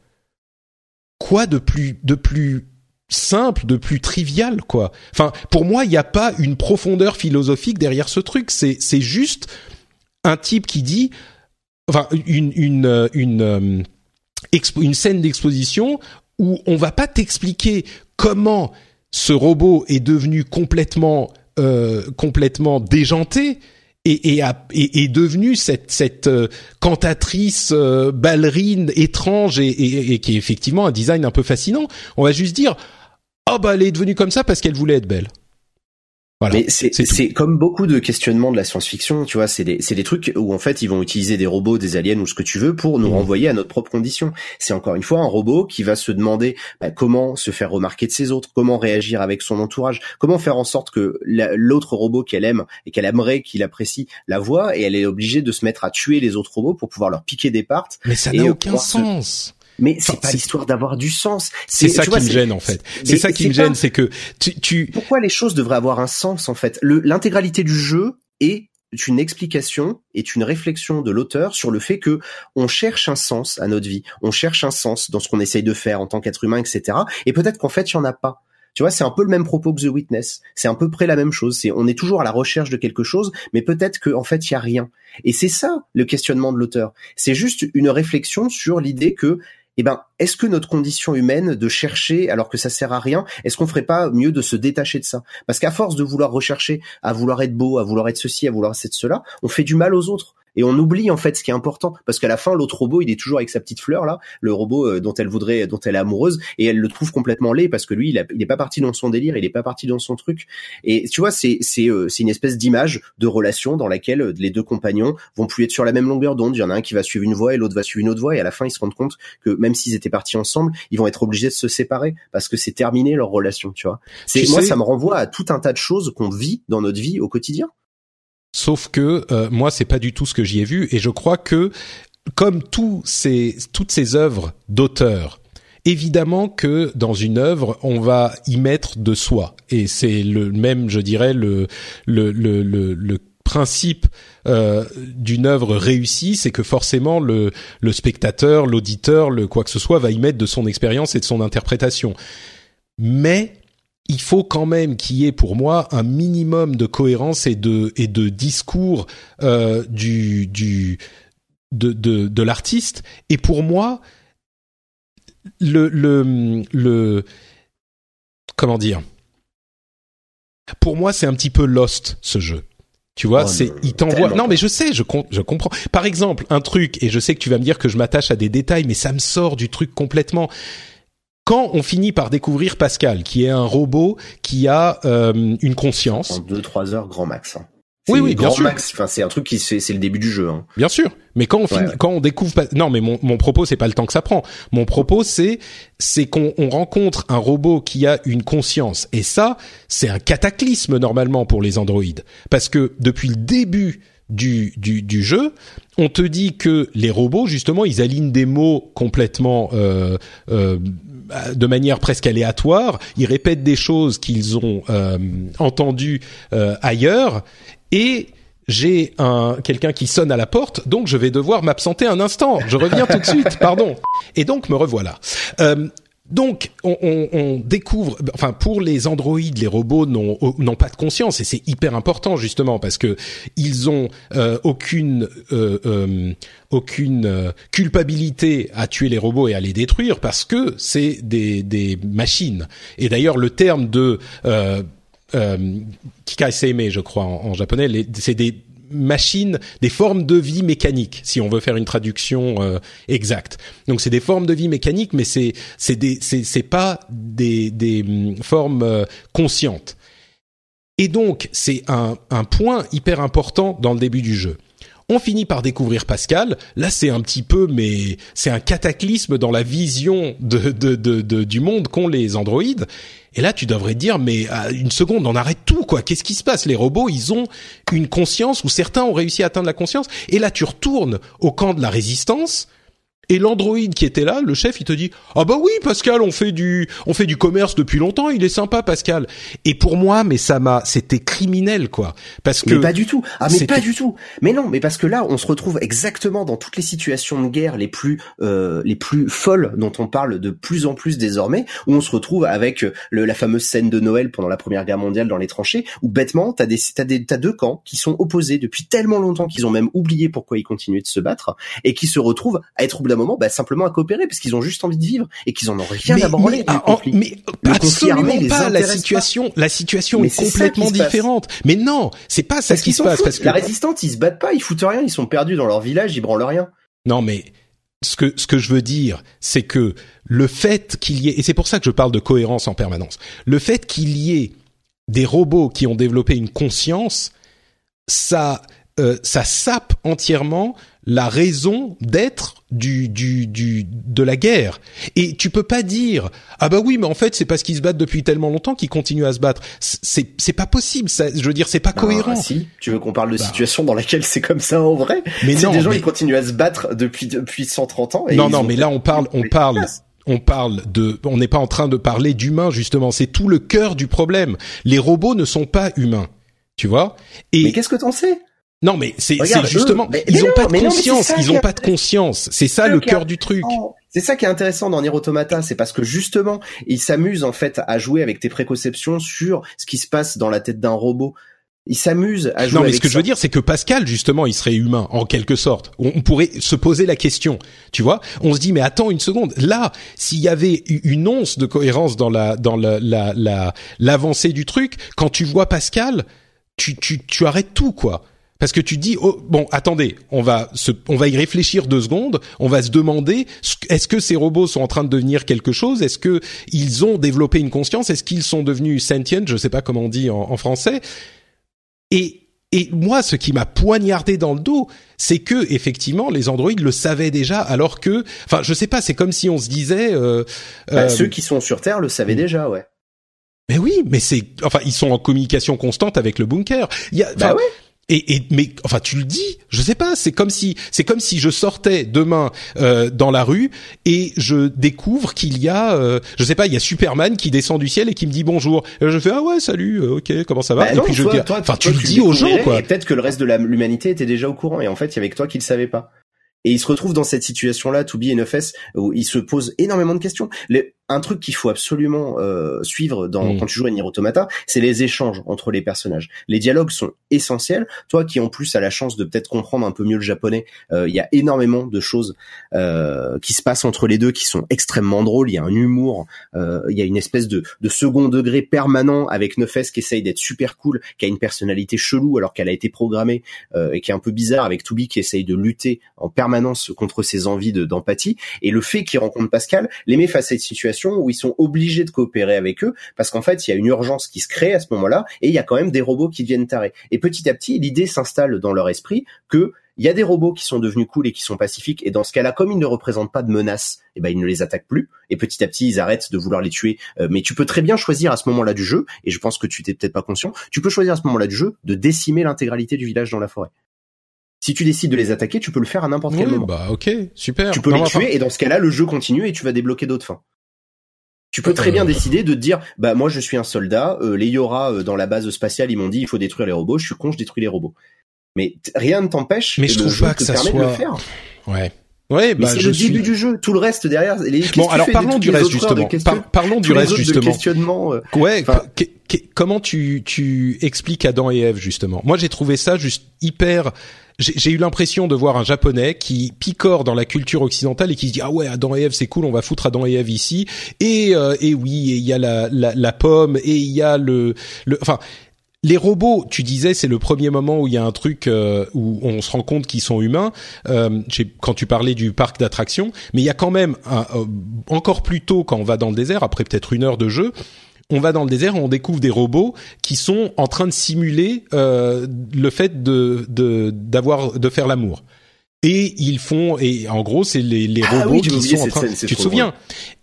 Quoi de plus de plus simple, de plus trivial quoi? Enfin pour moi il n'y a pas une profondeur philosophique derrière ce truc. C'est c'est juste un type qui dit enfin une une euh, une euh, une scène d'exposition où on va pas t'expliquer comment ce robot est devenu complètement euh, complètement déjanté et, est devenu cette cette euh, cantatrice ballerine étrange et qui est effectivement un design un peu fascinant. On va juste dire oh bah elle est devenue comme ça parce qu'elle voulait être belle. Voilà. Mais c'est comme beaucoup de questionnements de la science-fiction, tu vois, c'est des des trucs où en fait ils vont utiliser des robots, des aliens ou ce que tu veux pour nous Mhm. renvoyer à notre propre condition. C'est encore une fois un robot qui va se demander bah, comment se faire remarquer de ses autres, comment réagir avec son entourage, comment faire en sorte que la- l'autre robot qu'elle aime et qu'elle aimerait qu'il apprécie la voit et elle est obligée de se mettre à tuer les autres robots pour pouvoir leur piquer des parts. Mais ça n'a aucun se- sens. Mais c'est pas l'histoire d'avoir du sens. C'est ça qui me gêne en fait. C'est ça qui me pas- gêne, c'est que tu, tu pourquoi les choses devraient avoir un sens en fait? L'intégralité du jeu est une explication, est une réflexion de l'auteur sur le fait que on cherche un sens à notre vie, on cherche un sens dans ce qu'on essaye de faire en tant qu'être humain, etc. Et peut-être qu'en fait il y en a pas. Tu vois, c'est un peu le même propos que The Witness. C'est à peu près la même chose. C'est on est toujours à la recherche de quelque chose, mais peut-être qu'en fait il y a rien. Et c'est ça le questionnement de l'auteur. C'est juste une réflexion sur l'idée que eh ben, est-ce que notre condition humaine de chercher alors que ça sert à rien, est-ce qu'on ferait pas mieux de se détacher de ça? Parce qu'à force de vouloir rechercher, à vouloir être beau, à vouloir être ceci, à vouloir être cela, on fait du mal aux autres. Et on oublie en fait ce qui est important parce qu'à la fin l'autre robot il est toujours avec sa petite fleur là, le robot euh, dont elle voudrait, dont elle est amoureuse et elle le trouve complètement laid parce que lui il, a- il est pas parti dans son délire, il est pas parti dans son truc. Et tu vois c'est c'est euh, c'est une espèce d'image de relation dans laquelle euh, les deux compagnons vont plus être sur la même longueur d'onde. Il y en a un qui va suivre une voie et l'autre va suivre une autre voie et à la fin ils se rendent compte que même s'ils étaient partis ensemble, ils vont être obligés de se séparer parce que c'est terminé leur relation. Tu vois. C'est moi sais- ça me renvoie à tout un tas de choses qu'on vit dans notre vie au quotidien. Sauf que euh, moi, c'est pas du tout ce que j'y ai vu, et je crois que comme tous ces, toutes ces œuvres d'auteurs, évidemment que dans une œuvre, on va y mettre de soi, et c'est le même, je dirais, le le le le, le principe euh, d'une œuvre réussie, c'est que forcément le le spectateur, l'auditeur, le quoi que ce soit, va y mettre de son expérience et de son interprétation. Mais il faut quand même qu'il y ait pour moi un minimum de cohérence et de et de discours euh, du du de de, de l'artiste et pour moi le le le comment dire? Pour moi c'est un petit peu lost ce jeu tu vois, Oh c'est il t'envoie. Non, mais je sais, je com- je comprends. Par exemple, un truc, et je sais que tu vas me dire que je m'attache à des détails, mais ça me sort du truc complètement quand on finit par découvrir Pascal, qui est un robot qui a euh, une conscience. En deux trois heures grand max. Hein. Oui, oui, bien grand sûr. max. Enfin, c'est un truc qui c'est c'est le début du jeu. Hein. Bien sûr, mais quand on finit, ouais. quand on découvre, pas- non, mais mon, mon propos c'est pas le temps que ça prend. Mon propos c'est c'est qu'on on rencontre un robot qui a une conscience et ça c'est un cataclysme normalement pour les androïdes parce que depuis le début du, du, du jeu, on te dit que les robots justement ils alignent des mots complètement euh, euh, de manière presque aléatoire, ils répètent des choses qu'ils ont euh, entendues euh, ailleurs et j'ai un quelqu'un qui sonne à la porte, donc je vais devoir m'absenter un instant. Je reviens tout de suite, pardon. Et donc me revoilà. Euh, donc, on, on, découvre, enfin, pour les androïdes, les robots n'ont n'ont pas de conscience et c'est hyper important justement parce que ils ont euh, aucune euh, euh, aucune euh, culpabilité à tuer les robots et à les détruire parce que c'est des des machines. Et d'ailleurs, le terme de euh, euh, kikaiseime, je crois en, en japonais, c'est des machines, des formes de vie mécaniques, si on veut faire une traduction euh, exacte. Donc c'est des formes de vie mécaniques, mais c'est c'est des c'est c'est pas des des hum, formes euh, conscientes. Et donc c'est un un point hyper important dans le début du jeu. On finit par découvrir Pascal. Là, c'est un petit peu, mais c'est un cataclysme dans la vision de, de, de, du monde qu'ont les androïdes. Et là, tu devrais dire, mais à une seconde, on arrête tout, quoi. Qu'est-ce qui se passe? Les robots, ils ont une conscience, ou certains ont réussi à atteindre la conscience. Et là, tu retournes au camp de la résistance. Et l'androïde qui était là, le chef, il te dit ah bah oui Pascal, on fait du on fait du commerce depuis longtemps, il est sympa Pascal. Et pour moi, mais ça m'a c'était criminel quoi, parce que Mais pas du tout. Ah mais pas du tout. Mais non, mais parce que là, on se retrouve exactement dans toutes les situations de guerre les plus euh, les plus folles dont on parle de plus en plus désormais, où on se retrouve avec euh, le, la fameuse scène de Noël pendant la Première Guerre mondiale dans les tranchées, où bêtement, t'as des t'as des t'as deux camps qui sont opposés depuis tellement longtemps qu'ils ont même oublié pourquoi ils continuaient de se battre et qui se retrouvent à être moment bah, simplement à coopérer parce qu'ils ont juste envie de vivre et qu'ils en ont rien mais, à branler mais, ah, conflit. Le absolument armé pas. La situation, la situation Mais est complètement différente. Mais non, c'est pas ça Parce qui se passe. foutent. Parce que La résistante, ils se battent pas, ils foutent rien, ils sont perdus dans leur village, ils branlent rien. Non, mais ce que ce que je veux dire, c'est que le fait qu'il y ait et c'est pour ça que je parle de cohérence en permanence. Le fait qu'il y ait des robots qui ont développé une conscience, ça euh, ça sape entièrement la raison d'être du, du, du, de la guerre. Et tu peux pas dire, ah bah oui, mais en fait, c'est parce qu'ils se battent depuis tellement longtemps qu'ils continuent à se battre. C'est, c'est pas possible, ça, je veux dire, c'est pas cohérent. Ah, si, tu veux qu'on parle de Bah. situation dans laquelle c'est comme ça en vrai Mais C'est non, des gens mais- qui continuent à se battre depuis depuis 130 ans. Et non, ils non, mais là, on parle, on parle, on parle de, on n'est pas en train de parler d'humains, justement. C'est tout le cœur du problème. Les robots ne sont pas humains. Tu vois? Et, Mais qu'est-ce que t'en sais? Non, mais c'est, justement, mais- ils mais ont non, pas de conscience, ils qui ont est pas de conscience. C'est ça le cœur du truc. Oh, C'est ça qui est intéressant dans Nier Automata, c'est parce que justement, ils s'amusent en fait à jouer avec tes préconceptions sur ce qui se passe dans la tête d'un robot. Ils s'amusent à jouer Non, mais avec ce que ça. je veux dire, c'est que Pascal, justement, il serait humain, en quelque sorte. On, on pourrait se poser la question, tu vois? On se dit, mais attends une seconde. Là, s'il y avait une once de cohérence dans la, dans la, la, la- l'avancée du truc, quand tu vois Pascal, tu, tu, tu arrêtes tout, quoi. Parce que tu dis, oh, bon, attendez, on va se, on va y réfléchir deux secondes. On va se demander, est-ce que ces robots sont en train de devenir quelque chose? Est-ce que ils ont développé une conscience? Est-ce qu'ils sont devenus sentient Je sais pas comment on dit en, en français. Et, et moi, ce qui m'a poignardé dans le dos, c'est que effectivement, les androïdes le savaient déjà, alors que, enfin, je sais pas, c'est comme si on se disait, euh, Bah, euh, Ceux qui sont sur Terre le savaient déjà, ouais. mais oui, mais c'est, enfin, ils sont en communication constante avec le bunker. Il y a, Bah ouais. Et, et mais enfin tu le dis, je sais pas, c'est comme si c'est comme si je sortais demain euh, dans la rue et je découvre qu'il y a euh, je sais pas, il y a Superman qui descend du ciel et qui me dit bonjour. Et je fais ah ouais, salut, euh, OK, comment ça va Bah Et non, puis je dis toi- enfin tu le dis aux gens quoi. Et peut-être que le reste de l'humanité était déjà au courant et en fait, il y avait que toi qui le savais pas. Et il se retrouve dans cette situation-là, To Be et Nefes, où il se pose énormément de questions. Les- un truc qu'il faut absolument euh, suivre dans, Mm. quand tu joues à Nier Automata, c'est les échanges entre les personnages. Les dialogues sont essentiels. Toi qui en plus as la chance de peut-être comprendre un peu mieux le japonais, euh, il y a énormément de choses euh, qui se passent entre les deux qui sont extrêmement drôles. Il y a un humour, euh, il y a une espèce de, de second degré permanent avec Nefes qui essaye d'être super cool, qui a une personnalité chelou alors qu'elle a été programmée euh, et qui est un peu bizarre avec Toubi qui essaye de lutter en permanence contre ses envies de- d'empathie et le fait qu'il rencontre Pascal les met face à cette situation situation où ils sont obligés de coopérer avec eux parce qu'en fait, il y a une urgence qui se crée à ce moment-là et il y a quand même des robots qui deviennent tarés. Et petit à petit, l'idée s'installe dans leur esprit que il y a des robots qui sont devenus cool et qui sont pacifiques et dans ce cas-là comme ils ne représentent pas de menace eh ben ils ne les attaquent plus et petit à petit ils arrêtent de vouloir les tuer euh, mais tu peux très bien choisir à ce moment-là du jeu et je pense que tu t'es peut-être pas conscient tu peux choisir à ce moment-là du jeu de décimer l'intégralité du village dans la forêt si tu décides de les attaquer tu peux le faire à n'importe quel moment bah ok, super. tu peux Non, les tuer et dans ce cas-là le jeu continue et tu vas débloquer d'autres fins tu peux très bien décider de te dire bah moi je suis un soldat euh, les Yora euh, dans la base spatiale ils m'ont dit il faut détruire les robots je suis con je détruis les robots mais rien ne t'empêche Mais je trouve pas que ça permet de le soit- faire Ouais. Ouais, bah c'est le suis. début du jeu tout le reste derrière les, Bon, alors parlons du reste autres heures de justement. questions- Par- parlons du reste justement. euh, Ouais, Enfin- comment tu tu expliques Adam et Ève justement? Moi, j'ai trouvé ça juste hyper. J'ai eu l'impression de voir un japonais qui picore dans la culture occidentale et qui se dit ah ouais Adam et Ève c'est cool on va foutre Adam et Ève ici et euh, et oui et il y a la, la la pomme et il y a le le enfin les robots, tu disais, c'est le premier moment où il y a un truc euh, où on se rend compte qu'ils sont humains. Euh, quand tu parlais du parc d'attractions, mais il y a quand même un- euh, encore plus tôt quand on va dans le désert, après peut-être une heure de jeu, on va dans le désert, on découvre des robots qui sont en train de simuler euh, le fait de d'avoir de faire l'amour. Et ils font et en gros c'est les, les Ah robots oui, qui sont en train. scène, tu te souviens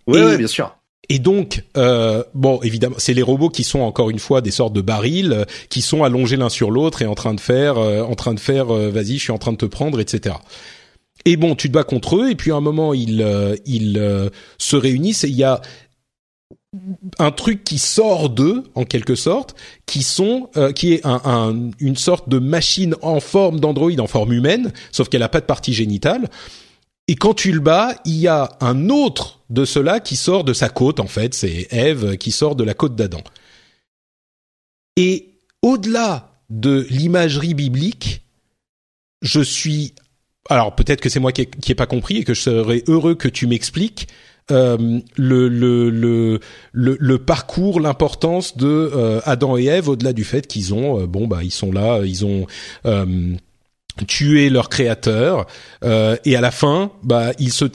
ouais, bien sûr et donc, euh, bon, évidemment, c'est les robots qui sont encore une fois des sortes de barils euh, qui sont allongés l'un sur l'autre et en train de faire, euh, en train de faire, euh, vas-y, je suis en train de te prendre, etc. Et bon, tu te bats contre eux et puis à un moment ils euh, ils euh, se réunissent et il y a un truc qui sort d'eux en quelque sorte, qui sont, euh, qui est un, un- une sorte de machine en forme d'androïde, en forme humaine, sauf qu'elle a pas de partie génitale. Et quand tu le bats, il y a un autre de cela qui sort de sa côte, en fait. C'est Ève qui sort de la côte d'Adam. Et au-delà de l'imagerie biblique, je suis... Alors peut-être que c'est moi qui ai, qui ai pas compris et que je serais heureux que tu m'expliques le, le, le, le, le parcours, l'importance de euh, Adam et Ève, au-delà du fait qu'ils ont, euh, bon bah ils sont là, ils ont euh, tué leur créateur euh, et à la fin, bah ils se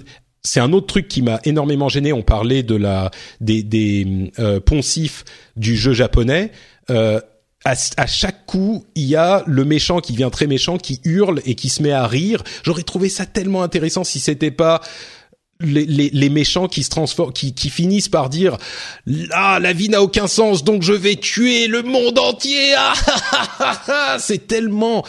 c'est un autre truc qui m'a énormément gêné. On parlait de la des, des euh, poncifs du jeu japonais. Euh, à, à chaque coup, il y a le méchant qui vient très méchant, qui hurle et qui se met à rire. J'aurais trouvé ça tellement intéressant si c'était pas les, méchants qui se transforment, qui, finissent par dire ah la vie n'a aucun sens donc je vais tuer le monde entier. Ah, ah, ah, ah. c'est tellement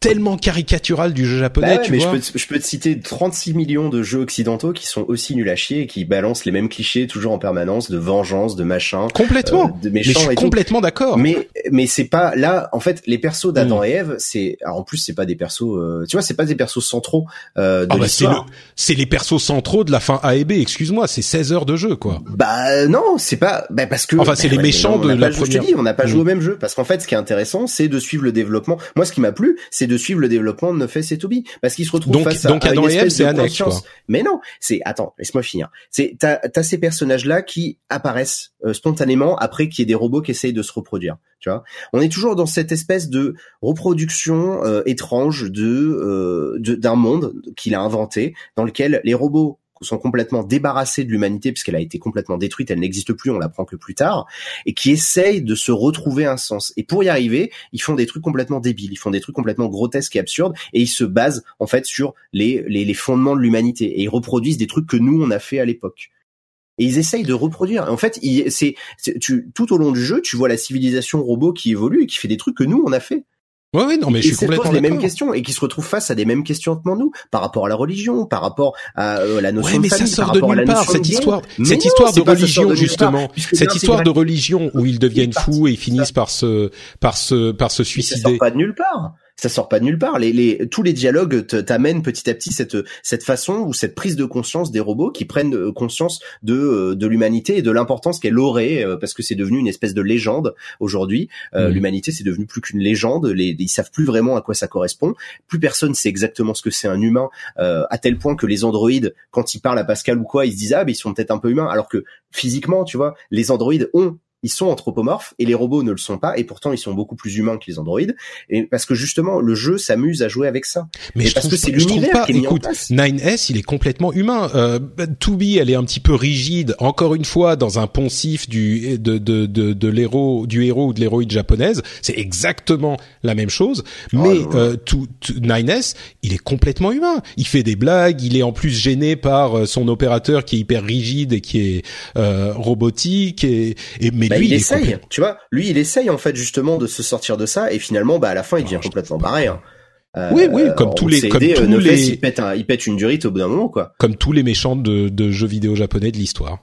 tellement caricatural du jeu japonais, Bah ouais, tu mais je vois. peux, te, je peux te citer 36 millions de jeux occidentaux qui sont aussi nuls à chier et qui balancent les mêmes clichés toujours en permanence de vengeance, de machin, Complètement. euh, de mais je suis complètement d'accord. Mais mais c'est pas là en fait les persos d'Adam Mm. et Ève c'est en plus c'est pas des persos euh, tu vois c'est pas des persos centraux euh, de Ah bah, c'est le, c'est les persos centraux de la fin A et B. Excuse-moi, c'est 16 heures de jeu, quoi. Bah non, c'est pas bah parce que Enfin, c'est bah, les méchants non, de la joué- Je première. te dis, on n'a pas Mm. joué au même jeu parce qu'en fait, ce qui est intéressant, c'est de suivre le développement. Moi, ce qui m'a plu, c'est de suivre le développement de Nefes et Toby parce qu'ils se retrouvent Donc- face à, donc à une et Ève, espèce de annexe. Mais non, c'est attends, laisse-moi finir. C'est t'as as ces personnages là qui apparaissent euh, spontanément après qu'il y ait des robots qui essayent de se reproduire. Tu vois, on est toujours dans cette espèce de reproduction euh, étrange de euh, de- d'un monde qu'il a inventé dans lequel les robots sont complètement débarrassés de l'humanité puisqu'elle a été complètement détruite, elle n'existe plus, on l'apprend que plus tard, et qui essayent de se retrouver un sens. Et pour y arriver, ils font des trucs complètement débiles, ils font des trucs complètement grotesques et absurdes, et ils se basent en fait sur les, fondements de l'humanité, et ils reproduisent des trucs que nous on a fait à l'époque. Et ils essayent de reproduire. En fait, c'est tout au long du jeu, tu vois la civilisation robot qui évolue et qui fait des trucs que nous on a fait Ouais, ouais, non, mais je suis complètement les mêmes questions et qui se retrouvent face à des mêmes questionnements nous par rapport à la religion, par rapport à euh, la notion Ouais, mais de ça famille, sort par de rapport nulle part, cette histoire, Mais cette non, histoire de ça sort religion, de nulle part, justement, cette histoire de religion où ils deviennent fous et ils finissent par se, par se, par se Mais ça suicider. sort pas de nulle part. Ça sort pas de nulle part. Les, les, tous les dialogues t'amènent petit à petit cette, cette façon ou cette prise de conscience des robots qui prennent euh, conscience de, euh, de l'humanité et de l'importance qu'elle aurait, euh, parce que c'est devenu une espèce de légende aujourd'hui. Euh, Mhm. L'humanité, c'est devenu plus qu'une légende. Les, ils savent plus vraiment à quoi ça correspond. Plus personne sait exactement ce que c'est un humain, euh, à tel point que les androïdes, quand ils parlent à Pascal ou quoi, ils se disent ah, mais ils sont peut-être un peu humains, alors que physiquement, tu vois, les androïdes ont ils sont anthropomorphes et les robots ne le sont pas et pourtant ils sont beaucoup plus humains que les androïdes et parce que justement le jeu s'amuse à jouer avec ça. Mais Et je parce trouve que c'est l'univers pas. qui est mis en Écoute, place. 9S, il est complètement humain. Euh, 2B, elle est un petit peu rigide, encore une fois, dans un poncif du de de de, de l'héros, du héros ou de l'héroïne japonaise. C'est exactement la même chose. Mais non. euh, tout, tout- 9S, il est complètement humain. Il fait des blagues. Il est en plus gêné par euh, son opérateur qui est hyper rigide et qui est euh, robotique. Et, et mais Bah, lui, il, essaye, tu vois. Lui, il essaye en fait justement de se sortir de ça et finalement, bah à la fin, il devient complètement barré. hein. Euh, Oui, oui, comme tous les- comme aidé, tous euh, les- il pète un, il pète une durite au bout d'un moment, quoi. comme tous les méchants de, de jeux vidéo japonais de l'histoire.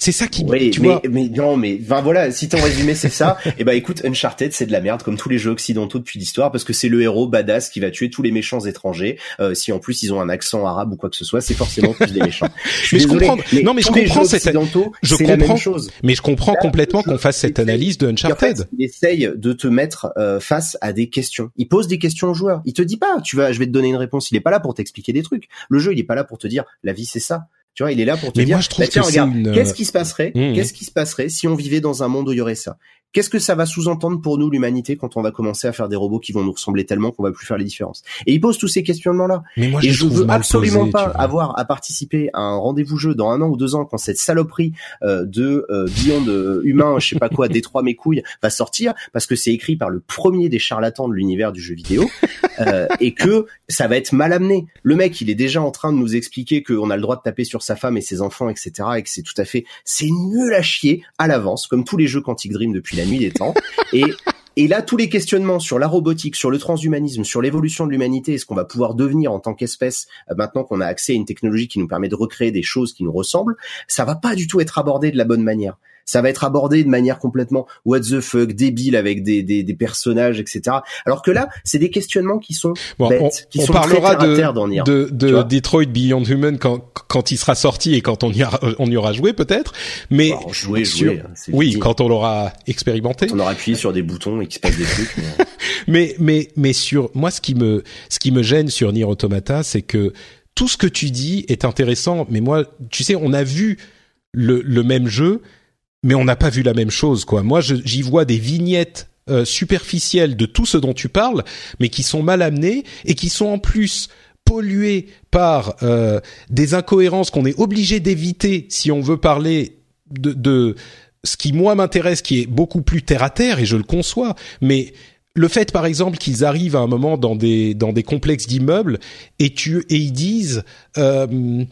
C'est ça qui, Oui, tu mais, vois. mais non, mais ben voilà, si ton résumé c'est ça, et ben écoute, Uncharted c'est de la merde comme tous les jeux occidentaux depuis l'histoire parce que c'est le héros badass qui va tuer tous les méchants étrangers. Euh, si en plus ils ont un accent arabe ou quoi que ce soit, c'est forcément tous des méchants. Mais je comprends. mais Non, mais je comprends cette- je la comprends. même chose. Mais je comprends Là, complètement qu'on fasse cette analyse de en Uncharted. fait, il essaye de te mettre euh, face à des questions. Il pose des questions aux joueurs. Il te dit pas, tu vas, je vais te donner une réponse. Il est pas là pour t'expliquer des trucs. Le jeu, il est pas là pour te dire, la vie c'est ça. Tu vois, il est là pour te Mais dire, moi, je trouve bah, tiens, regarde, une, euh, qu'est-ce qui se passerait, Mmh. qu'est-ce qui se passerait si on vivait dans un monde où il y aurait ça? Qu'est-ce que ça va sous-entendre pour nous l'humanité quand on va commencer à faire des robots qui vont nous ressembler tellement qu'on va plus faire les différences? Et il pose tous ces questionnements-là. Mais moi, Et je, trouve veux absolument posé, pas avoir à participer à un rendez-vous jeu dans un an ou deux ans quand cette saloperie euh, de euh, Beyond euh, humain, je sais pas quoi, Détroit mes couilles va sortir parce que c'est écrit par le premier des charlatans de l'univers du jeu vidéo euh, et que ça va être mal amené. Le mec, il est déjà en train de nous expliquer qu'on a le droit de taper sur sa femme et ses enfants, etc. et que c'est tout à fait, c'est nul à chier à l'avance, comme tous les jeux Quantic Dream depuis la nuit des temps. Et et là, tous les questionnements sur la robotique, sur le transhumanisme, sur l'évolution de l'humanité et ce qu'on va pouvoir devenir en tant qu'espèce euh, maintenant qu'on a accès à une technologie qui nous permet de recréer des choses qui nous ressemblent, ça va pas du tout être abordé de la bonne manière. Ça va être abordé de manière complètement what the fuck, débile avec des, des, des personnages, etc. Alors que là, c'est des questionnements qui sont Bon, bêtes, on, qui on sont parlera très terre à de, terre de, de Detroit Beyond Human quand, quand il sera sorti et quand on y, a- on y aura joué peut-être. Mais Alors, jouer, sur- jouer, hein, oui, quand on l'aura expérimenté. on aura appuyé sur des boutons et qu'il se passe des trucs. mais- Mais mais mais sur moi ce qui me ce qui me gêne sur Nier Automata, c'est que tout ce que tu dis est intéressant, mais moi tu sais on a vu le le même jeu, mais on n'a pas vu la même chose quoi. Moi j'y vois des vignettes euh, superficielles de tout ce dont tu parles, mais qui sont mal amenées et qui sont en plus polluées par euh, des incohérences qu'on est obligé d'éviter si on veut parler de, ce qui moi m'intéresse, qui est beaucoup plus terre à terre et je le conçois, mais le fait par exemple qu'ils arrivent à un moment dans des dans des complexes d'immeubles et tu et ils disent euh,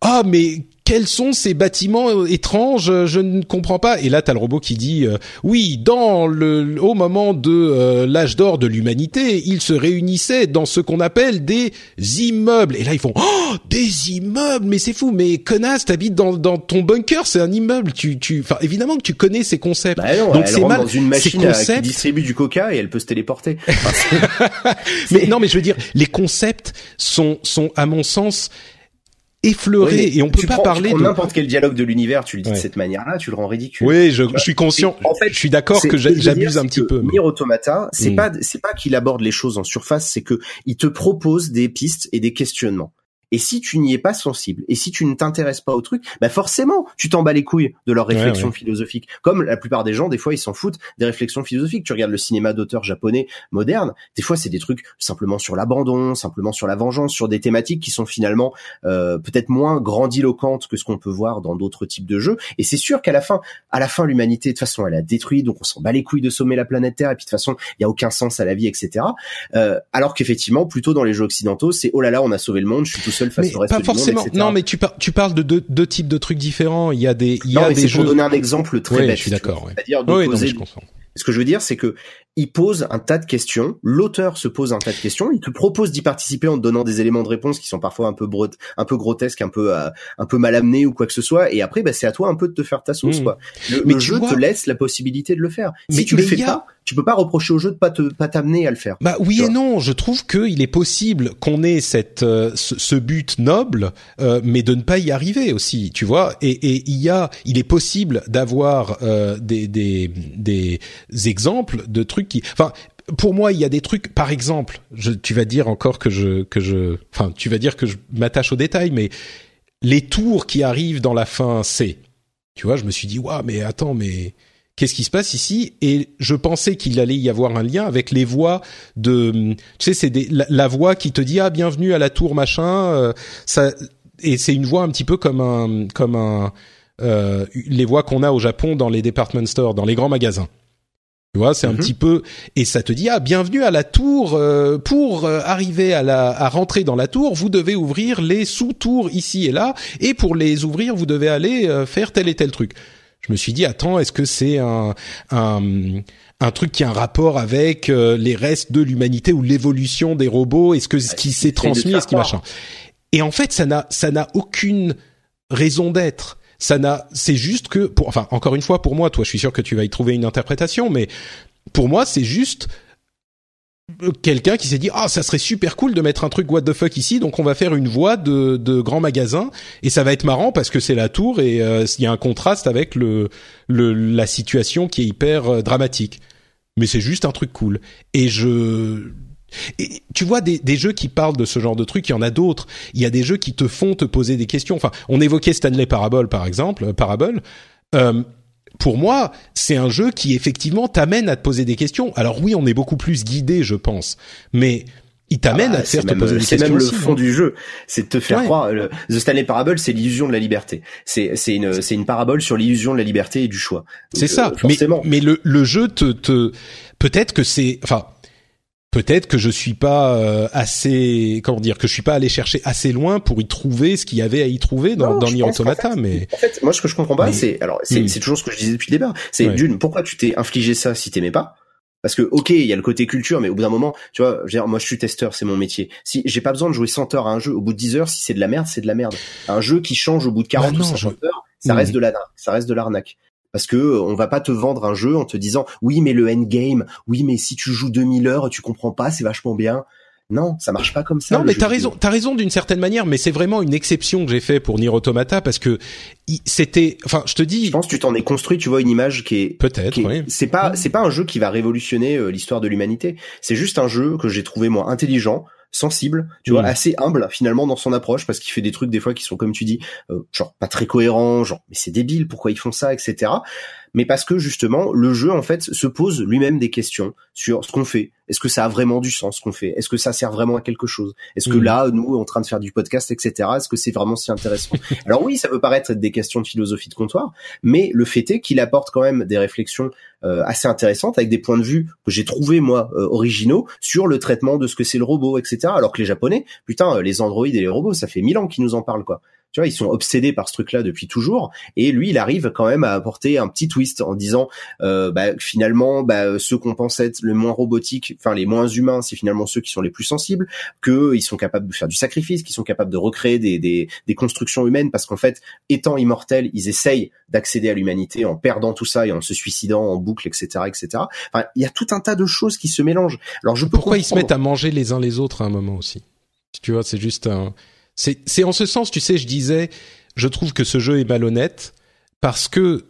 ah mais quels sont ces bâtiments euh, étranges euh, Je ne comprends pas. Et là, t'as le robot qui dit euh, oui, dans le au moment de euh, l'âge d'or de l'humanité, ils se réunissaient dans ce qu'on appelle des immeubles. Et là, ils font oh des immeubles, mais c'est fou. Mais connasse, t'habites dans dans ton bunker, c'est un immeuble. Tu tu, enfin évidemment que tu connais ces concepts. Bah non, Donc c'est mal. dans une machine à- qui distribue du coca et elle peut se téléporter. Enfin, mais non, mais je veux dire, les concepts sont sont à mon sens Oui, mais et on peut pas prends- parler tu de. n'importe quel dialogue de l'univers, tu le dis Ouais. de cette manière-là, tu le rends ridicule. Oui, je, je suis conscient. En fait, je suis d'accord que j'abuse un petit peu. mais- Automata, c'est Hmm. pas c'est pas qu'il aborde les choses en surface, c'est que il te propose des pistes et des questionnements. Et si tu n'y es pas sensible, et si tu ne t'intéresses pas au truc, bah forcément, tu t'en bats les couilles de leurs Ouais, réflexions ouais. philosophiques. Comme la plupart des gens, des fois, ils s'en foutent des réflexions philosophiques. Tu regardes le cinéma d'auteur japonais moderne, des fois, c'est des trucs simplement sur l'abandon, simplement sur la vengeance, sur des thématiques qui sont finalement euh, peut-être moins grandiloquentes que ce qu'on peut voir dans d'autres types de jeux. Et c'est sûr qu'à la fin, à la fin, l'humanité, de toute façon, elle a détruit, donc on s'en bat les couilles de sommer la planète Terre, et puis de toute façon, il y a aucun sens à la vie, etc. Euh, alors qu'effectivement, plutôt dans les jeux occidentaux, c'est oh là là, on a sauvé le monde, je suis tout seul face Mais au reste pas du forcément. monde, etc. Non, mais tu, par- tu parles de deux, deux types de trucs différents. Il y a des, il y Non, a mais des jeux. pour donner un exemple très Ouais, bête. je suis d'accord, ouais. C'est-à-dire non, d'opposer je comprends. ce que je veux dire, c'est que il pose un tas de questions. L'auteur se pose un tas de questions. Il te propose d'y participer en te donnant des éléments de réponse qui sont parfois un peu un peu grotesques, un peu, euh, un peu mal amenés ou quoi que ce soit. Et après, bah, c'est à toi un peu de te faire ta sauce, Mmh. quoi. Le, Mais le tu jeu vois- te laisse la possibilité de le faire. Mais- si tu mais le fais a- pas, tu peux pas reprocher au jeu de pas te, pas t'amener à le faire. Bah oui et non, je trouve qu'il est possible qu'on ait cette euh, ce, ce but noble, euh, mais de ne pas y arriver aussi, tu vois. Et, et il y a, il est possible d'avoir euh, des, des des exemples de trucs qui, enfin. Pour moi, il y a des trucs. Par exemple, je, tu vas dire encore que je que je, enfin, tu vas dire que je m'attache aux détails, mais les tours qui arrivent dans la fin C, Tu vois, je me suis dit, waouh, mais attends, mais qu'est-ce qui se passe ici? Et je pensais qu'il allait y avoir un lien avec les voix de, tu sais, c'est la, voix qui te dit ah bienvenue à la tour machin. Euh, ça et c'est une voix un petit peu comme un comme un euh, les voix qu'on a au Japon dans les department stores, dans les grands magasins. Tu vois, c'est un mhm. petit peu et ça te dit ah bienvenue à la tour euh, pour euh, arriver à la à rentrer dans la tour, vous devez ouvrir les sous-tours ici et là et pour les ouvrir, vous devez aller euh, faire tel et tel truc. Je me suis dit attends, est-ce que c'est un, un un truc qui a un rapport avec les restes de l'humanité ou l'évolution des robots? Est-ce que ce qui s'est transmis, est-ce qui machin? Et en fait, ça n'a ça n'a aucune raison d'être. Ça n'a, c'est juste que, pour, enfin, encore une fois, pour moi, toi, je suis sûr que tu vas y trouver une interprétation, mais pour moi, c'est juste quelqu'un qui s'est dit ah ça serait super cool de mettre un truc what the fuck ici donc on va faire une voie de, de grand magasin et ça va être marrant parce que c'est la tour et euh, il y a un contraste avec le, le la situation qui est hyper euh, dramatique mais c'est juste un truc cool et je tu vois des, des, jeux qui parlent de ce genre de trucs, il y en a d'autres. Il y a des jeux qui te font te poser des questions. Enfin, on évoquait Stanley Parable par exemple, euh, Parable. Pour moi, c'est un jeu qui effectivement t'amène à te poser des questions. Alors oui, on est beaucoup plus guidé, je pense, mais il t'amène ah bah, à te faire te poser des questions. C'est même le fond du jeu, c'est de te faire croire. The Stanley Parable, c'est l'illusion de la liberté. C'est c'est une c'est une parabole sur l'illusion de la liberté et du choix. C'est ça. Euh. Mais, mais le le jeu te te peut-être que c'est enfin peut-être que je suis pas euh, assez comment dire que je suis pas allé chercher assez loin pour y trouver ce qu'il y avait à y trouver dans, dans Nier Automata mais en fait moi ce que je comprends pas c'est alors c'est hmm. c'est toujours ce que je disais depuis le début c'est d'une pourquoi tu t'es infligé ça si t'aimais pas? Parce que ok, il y a le côté culture, mais au bout d'un moment, tu vois, je moi je suis testeur, c'est mon métier. Si j'ai pas besoin de jouer 100 heures à un jeu, au bout de 10 heures, si c'est de la merde, c'est de la merde. Un jeu qui change au bout de 40 bah ou 50 heures, ça hmm. reste de la ça reste de l'arnaque parce que euh, on va pas te vendre un jeu en te disant oui mais le endgame, oui mais si tu joues 2000 heures, tu comprends pas, c'est vachement bien. Non, ça marche pas comme ça. Non, mais t'as raison, t'as raison d'une certaine manière, mais c'est vraiment une exception que j'ai fait pour Nier Automata parce que c'était, enfin, je te dis. Je pense que tu t'en es construit, tu vois, une image qui est. Peut-être. Oui. C'est pas, c'est pas un jeu qui va révolutionner euh, l'histoire de l'humanité. C'est juste un jeu que j'ai trouvé moi intelligent, sensible, tu vois, mm. assez humble finalement dans son approche parce qu'il fait des trucs des fois qui sont comme tu dis, euh, genre pas très cohérents, genre mais c'est débile, pourquoi ils font ça, etc mais parce que justement le jeu en fait se pose lui-même des questions sur ce qu'on fait. Est-ce que ça a vraiment du sens ce qu'on fait? Est-ce que ça sert vraiment à quelque chose? Est-ce que mm. là, nous, en train de faire du podcast, etc., est-ce que c'est vraiment si intéressant? Alors oui, ça peut paraître être des questions de philosophie de comptoir, mais le fait est qu'il apporte quand même des réflexions euh, assez intéressantes avec des points de vue que j'ai trouvé moi euh, originaux sur le traitement de ce que c'est le robot, etc. Alors que les Japonais, putain, euh, les androïdes et les robots, ça fait mille ans qu'ils nous en parlent quoi tu vois, ils sont obsédés par ce truc-là depuis toujours. Et lui, il arrive quand même à apporter un petit twist en disant, euh, bah, finalement, bah, ceux qu'on pense être le moins robotiques, enfin les moins humains, c'est finalement ceux qui sont les plus sensibles, que ils sont capables de faire du sacrifice, qu'ils sont capables de recréer des, des, des constructions humaines, parce qu'en fait, étant immortels, ils essayent d'accéder à l'humanité en perdant tout ça et en se suicidant en boucle, etc., etc. Enfin, il y a tout un tas de choses qui se mélangent. Alors, je peux pourquoi ils se mettent à manger les uns les autres à un moment aussi? Tu vois, c'est juste un c'est en ce sens, tu sais, je disais, je trouve que ce jeu est malhonnête parce que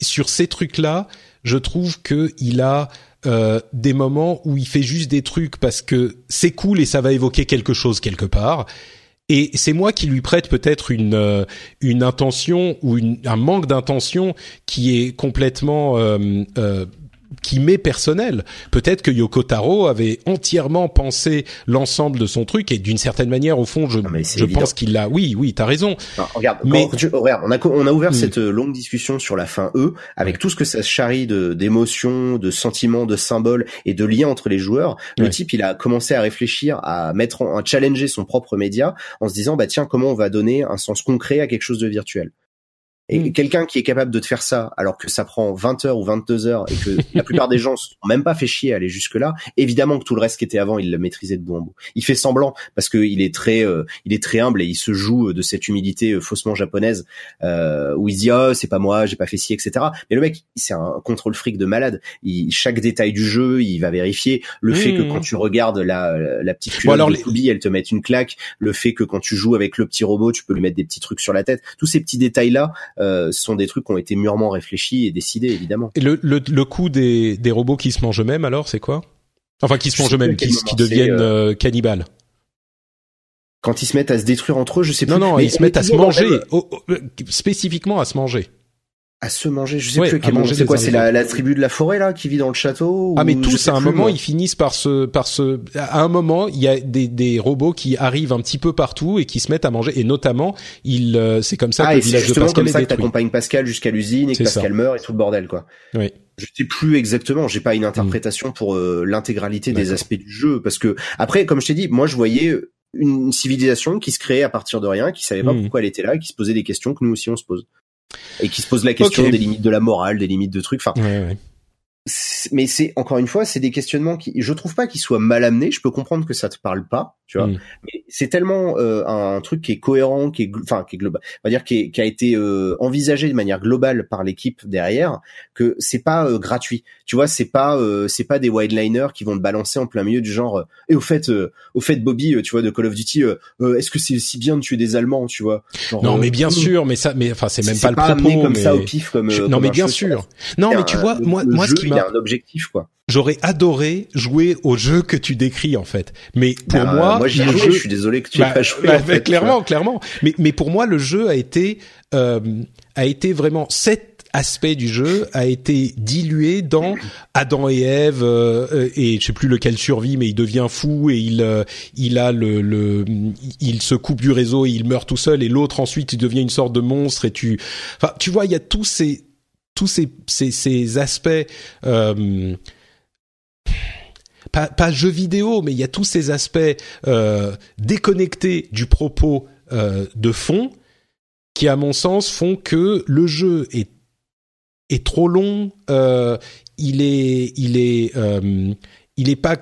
sur ces trucs-là, je trouve que il a euh, des moments où il fait juste des trucs parce que c'est cool et ça va évoquer quelque chose quelque part. Et c'est moi qui lui prête peut-être une euh, une intention ou une, un manque d'intention qui est complètement euh, euh qui m'est personnel. Peut-être que Yoko Taro avait entièrement pensé l'ensemble de son truc et d'une certaine manière, au fond, je, ah, je pense qu'il l'a. Oui, oui, t'as raison. regarde, mais regarde, on a on a ouvert hmm. cette euh, longue discussion sur la fin E avec tout ce que ça charrie de d'émotions, de sentiments, de symboles et de liens entre les joueurs. Le type, il a commencé à réfléchir, à mettre, en, à challenger son propre média en se disant, bah tiens, comment on va donner un sens concret à quelque chose de virtuel? Et mm. quelqu'un qui est capable de te faire ça, alors que ça prend 20 heures ou 22 heures et que la plupart des gens sont même pas fait chier à aller jusque là, évidemment que tout le reste qui était avant, il l'a maîtrisé de bout en bout. Il fait semblant parce qu'il est très, euh, il est très humble et il se joue de cette humilité euh, faussement japonaise euh, où il dit oh c'est pas moi, j'ai pas fait ci, etc. Mais le mec, c'est un contrôle fric de malade. Il, chaque détail du jeu, il va vérifier. Le fait que quand tu regardes la, la petite culotte alors, de elle te met une claque. Le fait que quand tu joues avec le petit robot, tu peux lui mettre des petits trucs sur la tête. Tous ces petits détails là euh, sont des trucs qui ont été mûrement réfléchis et décidés évidemment. Et le, le, le coup des, des robots qui se mangent eux-mêmes alors c'est quoi? Enfin qui se mangent eux-mêmes, qui, qui deviennent euh, euh, cannibales. quand ils se mettent à se détruire entre eux, je sais plus. Non, non, mais ils se mettent à se manger, même... oh, spécifiquement à se manger à se manger. Je sais ouais, plus quel moment. C'est quoi C'est la, la, tribu de la forêt là qui vit dans le château Ah mais tous à un plus, moment moi. ils finissent par se par se. À un moment il y a des, des robots qui arrivent un petit peu partout et qui se mettent à manger et notamment il euh, c'est comme ça ah, que le village de Pascal comme ça est que t'accompagnes Pascal jusqu'à l'usine et que Pascal ça. meurt et tout le bordel quoi. Oui. Je sais plus exactement. J'ai pas une interprétation pour euh, l'intégralité des aspects du jeu parce que après comme je t'ai dit moi je voyais une civilisation qui se créait à partir de rien, qui savait pas Mm. pourquoi elle était là, qui se posait des questions que nous aussi on se pose et qui se pose la question des limites de la morale, des limites de trucs. Enfin, Ouais, ouais. Mais c'est encore une fois, c'est des questionnements qui, je trouve pas qu'ils soient mal amenés. Je peux comprendre que ça te parle pas, tu vois. Mm. Mais c'est tellement euh, un truc qui est cohérent, qui est, enfin, qui est global, on va dire qui, est- qui a été euh, envisagé de manière globale par l'équipe derrière, que c'est pas euh, gratuit. Tu vois, c'est pas, euh, c'est pas des wideliners qui vont te balancer en plein milieu du genre. euh, et au fait, euh, au fait, Bobby, tu vois, de Call of Duty, est-ce que c'est si bien de tuer des Allemands, tu vois? Genre, Non mais bien sûr, mais ça, mais enfin c'est même c'est pas le propos. amené comme mais... ça au pif, comme. Je- non comme mais bien jeu, sûr. Non mais tu vois, moi, moi ce qui il a un objectif quoi. j'aurais adoré jouer au jeu que tu décris en fait. Mais pour Ben, moi, moi j'y ai le joué, jeu- je suis désolé que tu aies Bah, pas joué. bah, en fait, clairement, clairement. Mais mais pour moi, le jeu a été euh, a été vraiment cet aspect du jeu a été dilué dans Adam et Ève euh, euh, et je sais plus lequel survit mais il devient fou et il euh, il a le le il se coupe du réseau et il meurt tout seul et l'autre ensuite il devient une sorte de monstre et tu enfin tu vois il y a tous ces tous ces ces, aspects euh, pas, pas vidéo, mais il y a tous ces aspects euh, déconnectés du propos euh, de fond qui, à mon sens, font que le jeu est est trop long. euh, il est il est euh, il est pas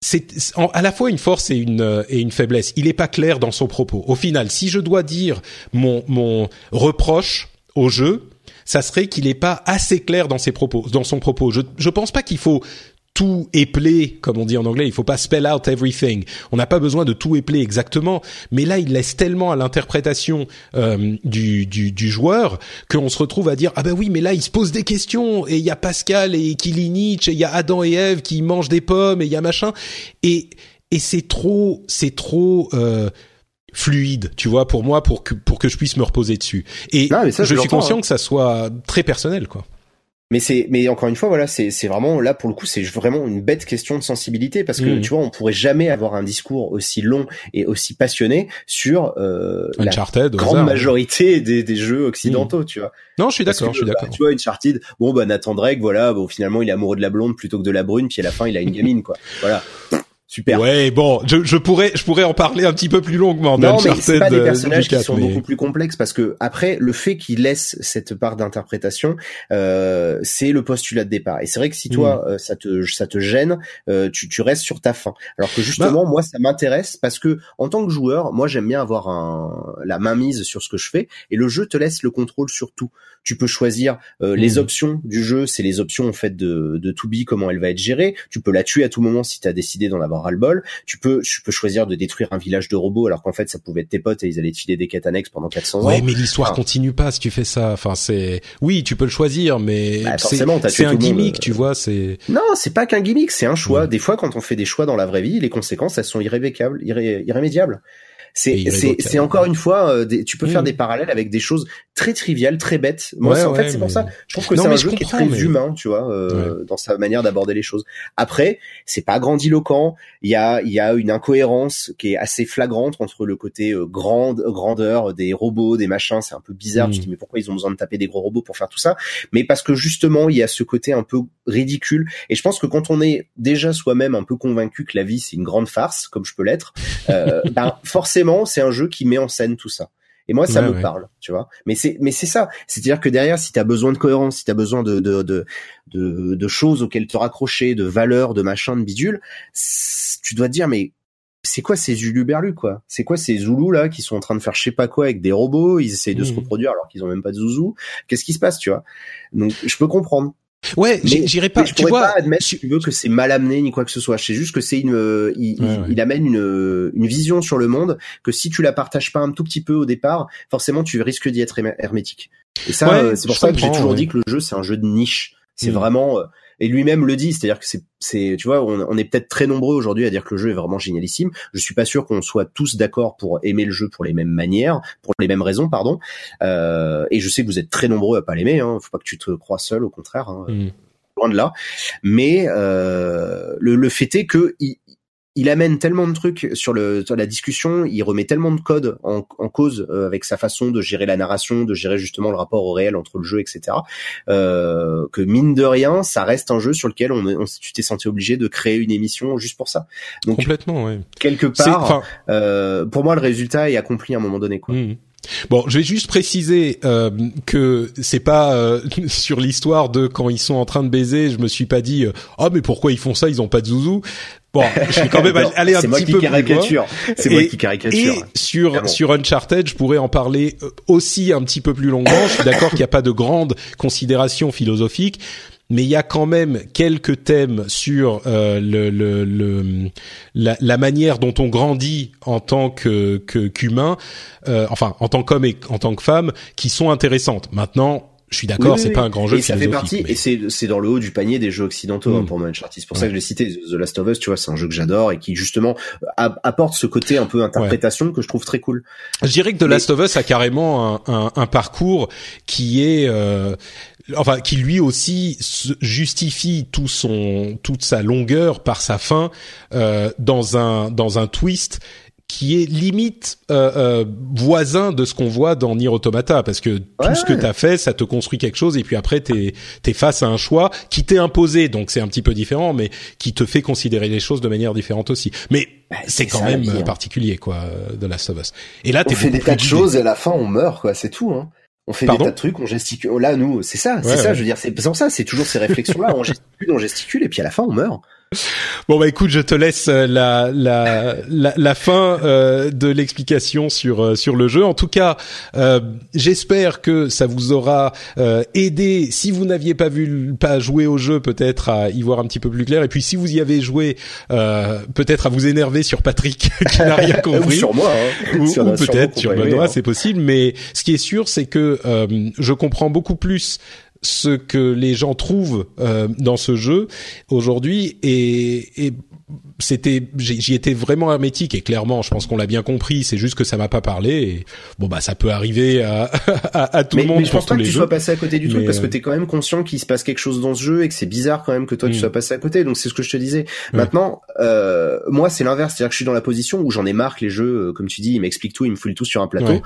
c'est à la fois une force et une et une faiblesse. Il est pas clair dans son propos. Au final, si je dois dire mon mon reproche au jeu, ça serait qu'il est pas assez clair dans ses propos, dans son propos. Je je pense pas qu'il faut tout épeler, comme on dit en anglais. Il faut pas spell out everything. On n'a pas besoin de tout épeler exactement. Mais là, il laisse tellement à l'interprétation euh, du, du, du joueur qu'on se retrouve à dire ah ben oui, mais là il se pose des questions et il y a Pascal et Kilinich et il y a Adam et Ève qui mangent des pommes et il y a machin et et c'est trop c'est trop euh, fluide, tu vois, pour moi, pour que pour que je puisse me reposer dessus. Et Non, ça, je je suis conscient hein. que ça soit très personnel, quoi. Mais c'est, mais encore une fois, voilà, c'est, c'est vraiment là pour le coup, c'est vraiment une bête question de sensibilité parce que Mhm. tu vois, on pourrait jamais avoir un discours aussi long et aussi passionné sur euh, la Uncharted, au grande hasard. majorité des, des jeux occidentaux, tu vois. Non, je suis d'accord, je suis bah, d'accord. tu vois, Uncharted, bon bah Nathan Drake, voilà, bon finalement il est amoureux de la blonde plutôt que de la brune, puis à la fin il a une gamine, quoi. Voilà, super. Ouais, bon, je, je pourrais, je pourrais en parler un petit peu plus longuement. Non, mais c'est pas des euh, personnages qui sont mais- beaucoup plus complexes parce que après le fait qu'ils laissent cette part d'interprétation, euh, c'est le postulat de départ. Et c'est vrai que si toi Hmm. euh, ça te ça te gêne, euh, tu tu restes sur ta fin. Alors que Bah justement moi ça m'intéresse parce que en tant que joueur, moi j'aime bien avoir un la main mise sur ce que je fais et le jeu te laisse le contrôle sur tout. Tu peux choisir euh, les Hmm. options du jeu, c'est les options en fait de de to be comment elle va être gérée. Tu peux la tuer à tout moment si tu as décidé d'en avoir ras le bol tu peux tu peux choisir de détruire un village de robots alors qu'en fait ça pouvait être tes potes et ils allaient te filer des quêtes annexes pendant 400 ans. Ouais, mais l'histoire Enfin. continue pas si tu fais ça. Enfin, c'est, oui, tu peux le choisir, mais Bah, c'est, un gimmick, tu vois, c'est, Non, c'est pas qu'un gimmick, c'est un choix. Des fois, quand on fait des choix dans la vraie vie, les conséquences, elles sont irrévécables, irré- irrémédiables. C'est, c'est, irrévocables. c'est encore une fois, euh, des- tu peux faire Mm. des parallèles avec des choses très triviales, très bêtes. Moi, Ouais, c'est- en fait, c'est pour mais- ça. Je trouve que c'est un je jeu qui est très mais- humain, tu vois, euh, dans sa manière d'aborder les choses. Après, c'est pas grandiloquent. Il y a, il y a une incohérence qui est assez flagrante entre le côté euh, grande, grandeur des robots, des machins. C'est un peu bizarre. Mm. Tu te dis, mais pourquoi ils ont besoin de taper des gros robots pour faire tout ça? Mais parce que justement, il y a ce côté un peu ridicule. Et je pense que quand on est déjà soi-même un peu convaincu que la vie c'est une grande farce, comme je peux l'être, euh, ben forcément c'est un jeu qui met en scène tout ça. Et moi, ça Ouais, me ouais. parle, tu vois. Mais c'est, mais c'est ça. C'est-à-dire que derrière, si t'as besoin de cohérence, si t'as besoin de, de, de, de, de choses auxquelles te raccrocher, de valeurs, de machin, de bidule, tu dois te dire, mais c'est quoi ces uluberlus, quoi? C'est quoi ces zoulous, là, qui sont en train de faire je sais pas quoi avec des robots, ils essayent de se Mhm. reproduire alors qu'ils ont même pas de zouzou. Qu'est-ce qui se passe, tu vois? Donc, je peux comprendre. Ouais, j'irai pas, Mais je tu pourrais vois, pas admettre, si tu veux, que c'est mal amené ni quoi que ce soit. C'est juste que c'est une, euh, il, Ouais, il- ouais. il amène une, euh, une vision sur le monde que si tu la partages pas un tout petit peu au départ, forcément tu risques d'y être hermétique. Et ça, Ouais, euh, c'est pour ça que j'ai toujours ouais. dit que le jeu c'est un jeu de niche. C'est Mm. vraiment, euh, et lui-même le dit, c'est-à-dire que c'est, c'est, tu vois, on, on est peut-être très nombreux aujourd'hui à dire que le jeu est vraiment génialissime. Je suis pas sûr qu'on soit tous d'accord pour aimer le jeu pour les mêmes manières, pour les mêmes raisons, pardon. Euh, et je sais que vous êtes très nombreux à pas l'aimer. Hein. Faut pas que tu te crois seul, au contraire. Hein. Mm. Loin de là. Mais euh, le, le fait est que il, il amène tellement de trucs sur, le, sur la discussion, il remet tellement de codes en, en cause euh, avec sa façon de gérer la narration, de gérer justement le rapport au réel entre le jeu, etc. Euh, que mine de rien, ça reste un jeu sur lequel on, on tu t'es senti obligé de créer une émission juste pour ça. Donc Complètement, quelque part, euh, pour moi, le résultat est accompli à un moment donné. Quoi. Mhm. Bon, je vais juste préciser euh, que c'est pas euh, sur l'histoire de quand ils sont en train de baiser. Je me suis pas dit, euh, oh mais pourquoi ils font ça? Ils ont pas de zouzou. Bon, je suis quand même Non, allé un c'est moi petit qui peu plus loin. caricature. C'est moi qui caricature. Et sur Clairement. sur Uncharted, je pourrais en parler euh, aussi un petit peu plus longuement. Je suis d'accord qu'il n'y a pas de grandes considérations philosophiques, mais il y a quand même quelques thèmes sur euh, le, le, le- la, la manière dont on grandit en tant que que- qu'humain, euh, enfin en tant qu'homme et en tant que femme, qui sont intéressantes. Maintenant, je suis d'accord, Oui, c'est oui. pas un grand jeu et ça fait partie mais- et c'est c'est dans le haut du panier des jeux occidentaux hein, Mm. pour Uncharted c'est pour Ouais. ça que je l'ai cité The Last of Us tu vois c'est un jeu que j'adore et qui justement a- apporte ce côté un peu interprétation que je trouve très cool Je dirais que The Mais- Last of Us a carrément un, un, un parcours qui est, euh, enfin, qui lui aussi justifie tout son, toute sa longueur par sa fin euh, dans un dans un twist qui est limite euh, euh, voisin de ce qu'on voit dans Nier Automata parce que tout Ouais, ce que t'as fait ça te construit quelque chose et puis après t'es t'es face à un choix qui t'est imposé donc c'est un petit peu différent mais qui te fait considérer les choses de manière différente aussi. Mais Bah, c'est quand ça, même vie, hein. euh, particulier quoi euh, The Last of Us. Et là on t'es fait des tas de choses et à la fin on meurt quoi c'est tout hein. On fait Pardon des tas de trucs on gesticule. Là nous c'est ça c'est Ouais, ça ouais. je veux dire c'est pour ça c'est toujours ces réflexions là on gesticule on gesticule et puis à la fin on meurt Bon bah écoute, je te laisse euh, la la la, la fin euh, de l'explication sur euh, sur le jeu. En tout cas, euh, j'espère que ça vous aura euh, aidé. Si vous n'aviez pas vu pas joué au jeu, peut-être à y voir un petit peu plus clair. Et puis si vous y avez joué, euh, peut-être à vous énerver sur Patrick qui n'a rien ou compris. sur moi hein. ou, ou peut-être sur Benoît, hein. c'est possible. Mais ce qui est sûr, c'est que euh, je comprends beaucoup plus ce que les gens trouvent euh, dans ce jeu aujourd'hui et, et c'était j'y étais vraiment hermétique et clairement je pense qu'on l'a bien compris c'est juste que ça m'a pas parlé et bon bah ça peut arriver à, à, à tout mais, le monde mais je pense pas que tu jeux sois passé à côté du truc parce que euh, t'es quand même conscient qu'il se passe quelque chose dans ce jeu et que c'est bizarre quand même que toi tu Mm. sois passé à côté. Donc c'est ce que je te disais. Ouais. Maintenant, euh, moi c'est l'inverse, c'est-à-dire que je suis dans la position où j'en ai marre que les jeux, euh, comme tu dis, ils m'expliquent tout, ils me foulent tout sur un plateau. Ouais.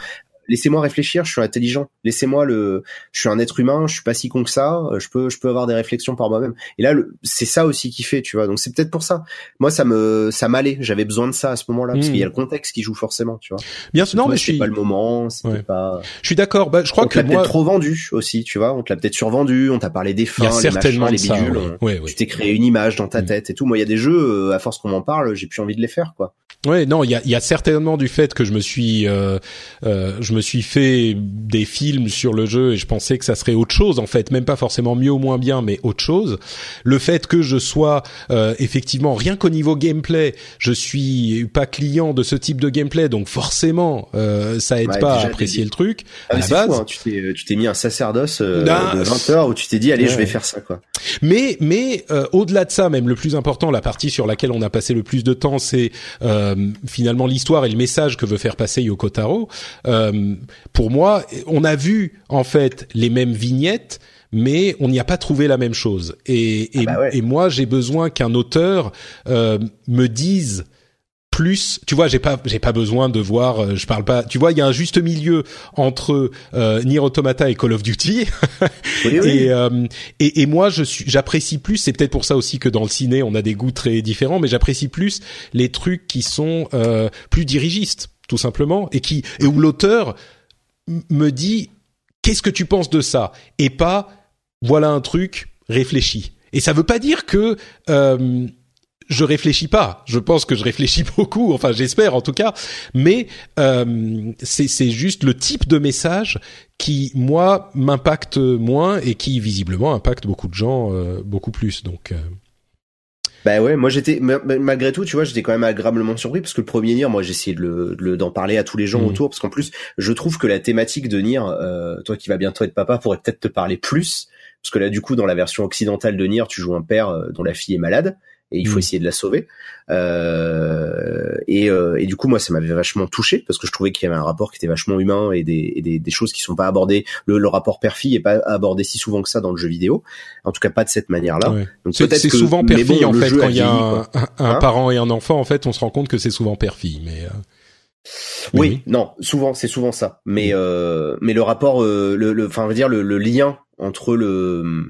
Laissez-moi réfléchir, je suis intelligent. Laissez-moi le, je suis un être humain, je suis pas si con que ça. euh, Je peux, je peux avoir des réflexions par moi-même. Et là, c'est ça aussi qui fait, tu vois. Donc c'est peut-être pour ça. Moi, ça me, ça m'allait. J'avais besoin de ça à ce moment-là parce Mm. qu'il y a le contexte qui joue forcément, tu vois. bien sûr non mais je suis pas le moment, c'était Ouais. pas. je suis d'accord bah, je crois on que moi peut-être trop vendu aussi, tu vois. On te l'a peut-être survendu. On t'a parlé des fins, les machins, les ça bidules. ouais. on- Ouais. Tu t'es créé une image dans ta Mm. tête et tout. Moi, il y a des jeux, euh, à force qu'on m'en parle, j'ai plus envie de les faire, quoi. Ouais, non, il y a, y a certainement du fait que je me suis, euh, euh, je me suis fait des films sur le jeu et je pensais que ça serait autre chose en fait, même pas forcément mieux ou moins bien, mais autre chose. Le fait que je sois euh, effectivement rien qu'au niveau gameplay, je suis pas client de ce type de gameplay, donc forcément euh, ça aide Ouais, pas à apprécier le truc Ah, à la base. fou, hein. Tu t'es, tu t'es mis un sacerdoce euh, Ah, de 20 heures où tu t'es dit, allez, Ouais. je vais faire ça, quoi. Mais mais euh, au-delà de ça, même le plus important, la partie sur laquelle on a passé le plus de temps, c'est euh, finalement l'histoire et le message que veut faire passer Yoko Taro. Euh, pour moi, on a vu en fait les mêmes vignettes. Mais on n'y a pas trouvé la même chose. Et, et, Ah bah ouais. et moi, j'ai besoin qu'un auteur euh, me dise plus. Tu vois, j'ai pas, j'ai pas besoin de voir. euh, je parle pas. Tu vois, il y a un juste milieu entre euh, Nier Automata et Call of Duty. Oui, oui. Et, euh, et, et moi, je suis, j'apprécie plus. C'est peut-être pour ça aussi que dans le ciné, on a des goûts très différents, mais j'apprécie plus les trucs qui sont euh, plus dirigistes, tout simplement, et qui et où l'auteur me dit qu'est-ce que tu penses de ça, et pas voilà un truc réfléchi. Et ça veut pas dire que euh, je réfléchis pas. Je pense que je réfléchis beaucoup. Enfin, j'espère en tout cas. Mais euh, c'est c'est juste le type de message qui moi m'impacte moins et qui visiblement impacte beaucoup de gens euh, beaucoup plus. Donc euh, Bah ouais, moi j'étais ma- ma- malgré tout, tu vois, j'étais quand même agréablement surpris parce que le premier Nier, moi j'ai essayé de le de le- d'en parler à tous les gens Mhm. autour parce qu'en plus, je trouve que la thématique de Nier, euh, toi qui vas bientôt être papa, pourrait peut-être te parler plus parce que là du coup dans la version occidentale de Nier, tu joues un père euh, dont la fille est malade et il faut Mm. essayer de la sauver. Euh, et, euh, et du coup, moi, ça m'avait vachement touché parce que je trouvais qu'il y avait un rapport qui était vachement humain et des, et des, des choses qui sont pas abordées. Le, le rapport père-fille est pas abordé si souvent que ça dans le jeu vidéo. En tout cas, pas de cette manière-là. Ouais. Donc C'est souvent père-fille bon, en fait quand il y a un, un- un Hein parent et un enfant en fait on se rend compte que c'est souvent père-fille mais euh, Oui, non, souvent, c'est souvent ça. Mais euh, mais le rapport, euh, le, enfin, dire le, le lien entre le,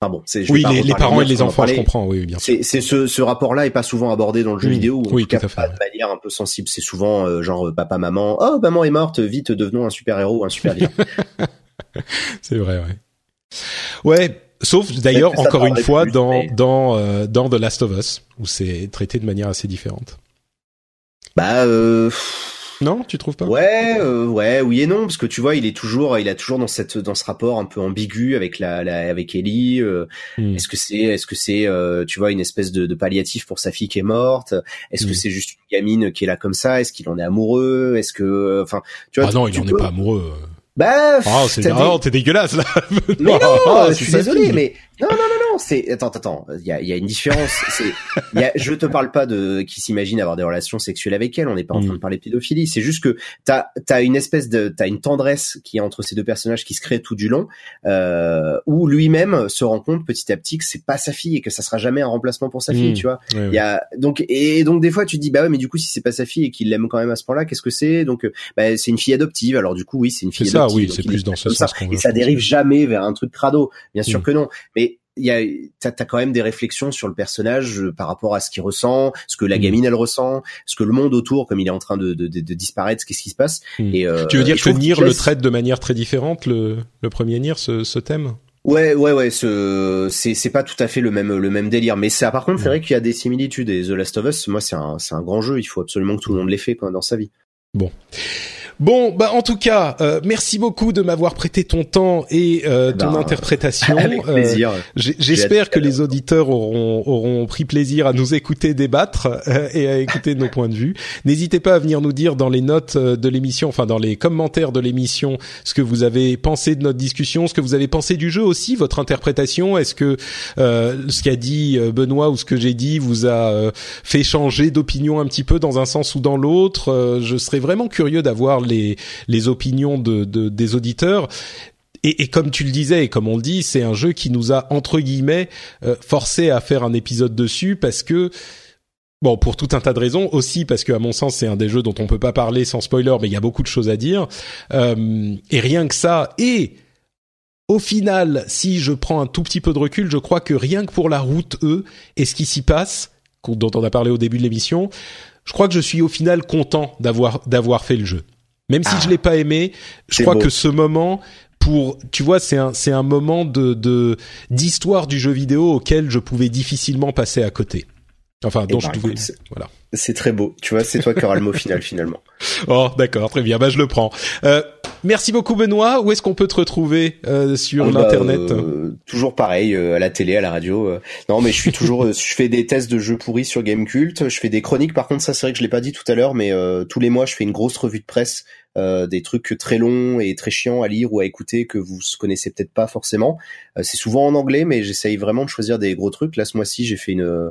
enfin bon, c'est oui les, les parents et les qu'on en enfants je comprends oui bien sûr. C'est ce, ce rapport-là est pas souvent abordé dans le jeu vidéo, ou en Oui, tout cas tout à fait, pas de manière un peu sensible. C'est souvent euh, genre euh, papa maman, oh maman est morte, vite devenons un super héros, un super vilain. c'est vrai ouais. Ouais sauf d'ailleurs encore une fois plus, dans mais- dans euh, dans The Last of Us où c'est traité de manière assez différente. Bah euh, non tu trouves pas? Ouais, euh, ouais, oui et non, parce que tu vois, il est toujours, il a toujours dans cette dans ce rapport un peu ambigu avec la, la avec Ellie. euh, Mm. Est-ce que c'est, est-ce que c'est, euh, tu vois, une espèce de, de palliatif pour sa fille qui est morte? Est-ce Mm. que c'est juste une gamine qui est là comme ça? Est-ce qu'il en est amoureux? Est-ce que, euh, enfin, tu vois, ah non il tu en peux- est pas amoureux Bah, ah c'est t'as des- ah, non, dégueulasse là Mais non, Ah, je c'est suis désolé, mais non, non, non, non, c'est attends, attends, il y a, il y a une différence. C'est, y a, je te parle pas de qui s'imagine avoir des relations sexuelles avec elle. On n'est pas en train Mm. de parler de pédophilie. C'est juste que t'as, t'as une espèce de, t'as une tendresse qui est entre ces deux personnages qui se crée tout du long, euh, où lui-même se rend compte petit à petit que c'est pas sa fille et que ça sera jamais un remplacement pour sa fille, Mm. tu vois. Ouais, Il y a donc et donc des fois tu te dis bah ouais mais du coup si c'est pas sa fille et qu'il l'aime quand même à ce point-là qu'est-ce que c'est? Donc euh, bah c'est une fille adoptive alors du coup oui c'est une c'est fille ça adoptive oui donc c'est il plus dans ce ça. sens qu'on et ça dérive jamais vers un truc crado bien sûr Mm. que non mais il y a t'as as quand même des réflexions sur le personnage euh, par rapport à ce qu'il ressent ce que la Mm. gamine elle ressent ce que le monde autour comme il est en train de de, de, disparaître qu'est-ce qui se passe Mm. et euh, tu veux dire que Nier le traite de manière très différente le le premier Nier ce ce thème? Ouais, ouais, ouais. Ce, c'est, c'est pas tout à fait le même, le même délire. Mais ça, par contre, c'est Mm. vrai qu'il y a des similitudes. Et The Last of Us, moi, c'est un, c'est un grand jeu. Il faut absolument que tout le monde l'ait fait quoi, dans sa vie. Bon, bah en tout cas, euh, merci beaucoup de m'avoir prêté ton temps et euh, ton Ben, interprétation. Avec Euh, plaisir. J'espère que les auditeurs auront, auront pris plaisir à nous écouter débattre euh, et à écouter nos points de vue. N'hésitez pas à venir nous dire dans les notes euh, de l'émission, enfin dans les commentaires de l'émission, ce que vous avez pensé de notre discussion, ce que vous avez pensé du jeu aussi, votre interprétation. Est-ce que euh, ce qu'a dit Benoît ou ce que j'ai dit vous a euh, fait changer d'opinion un petit peu dans un sens ou dans l'autre? Euh, Je serais vraiment curieux d'avoir les opinions de, de des auditeurs. Et, et comme tu le disais et comme on le dit, c'est un jeu qui nous a entre guillemets euh, forcé à faire un épisode dessus parce que Bon, pour tout un tas de raisons, aussi parce que à mon sens c'est un des jeux dont on peut pas parler sans spoiler, mais il y a beaucoup de choses à dire. Euh, et rien que ça, et au final, si je prends un tout petit peu de recul, je crois que rien que pour la route E et ce qui s'y passe, dont on a parlé au début de l'émission, je crois que je suis au final content d'avoir d'avoir fait le jeu. Même si Ah. je l'ai pas aimé, je crois beau. que ce moment pour tu vois c'est un c'est un moment de de d'histoire du jeu vidéo auquel je pouvais difficilement passer à côté. Enfin, dont Eh je ben, pouvais écoute, c'est- voilà. C'est très beau. Tu vois, c'est toi qui auras le mot final finalement. Oh, d'accord, très bien. Bah, je le prends. Euh, merci beaucoup, Benoît. Où est-ce qu'on peut te retrouver euh, sur Ah bah, l'internet? euh, Toujours pareil, euh, à la télé, à la radio. euh. Non, mais je suis toujours. euh, je fais des tests de jeux pourris sur Gamecult. Je fais des chroniques. Par contre, ça, c'est vrai que je l'ai pas dit tout à l'heure, mais euh, tous les mois, je fais une grosse revue de presse. euh, des trucs très longs et très chiants à lire ou à écouter que vous connaissez peut-être pas forcément. Euh, c'est souvent en anglais, mais j'essaye vraiment de choisir des gros trucs. Là, ce mois-ci, j'ai fait une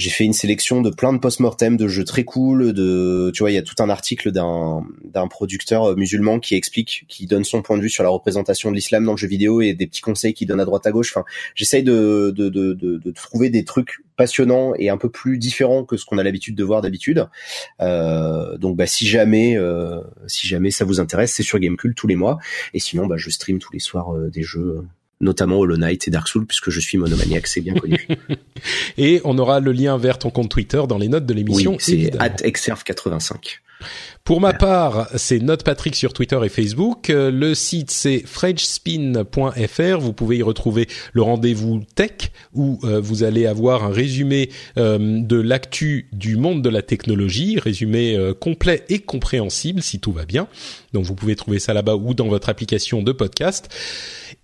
j'ai fait une sélection de plein de post-mortem de jeux très cool de tu vois il y a tout un article d'un d'un producteur euh, musulman qui explique qui donne son point de vue sur la représentation de l'islam dans le jeu vidéo et des petits conseils qu'il donne à droite à gauche. Enfin j'essaye de de, de de de trouver des trucs passionnants et un peu plus différents que ce qu'on a l'habitude de voir d'habitude. Euh, donc bah si jamais euh, si jamais ça vous intéresse c'est sur Gamecult tous les mois. Et sinon bah je stream tous les soirs euh, des jeux notamment Hollow Knight et Dark Souls puisque je suis monomaniaque c'est bien connu Et on aura le lien vers ton compte Twitter dans les notes de l'émission. Oui, c'est at exerve85. Pour ma part, c'est Note Patrick sur Twitter et Facebook. Euh, Le site c'est frenchspin.fr. Vous pouvez y retrouver le rendez-vous tech où euh, vous allez avoir un résumé euh, de l'actu du monde de la technologie, résumé complet et compréhensible si tout va bien. Donc vous pouvez trouver ça là-bas ou dans votre application de podcast.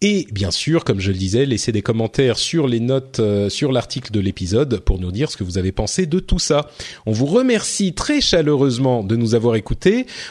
Et bien sûr, comme je le disais, laissez des commentaires sur les notes, sur l'article de l'épisode pour nous dire ce que vous avez pensé de tout ça. On vous remercie très chaleureusement de nous avoir écoutés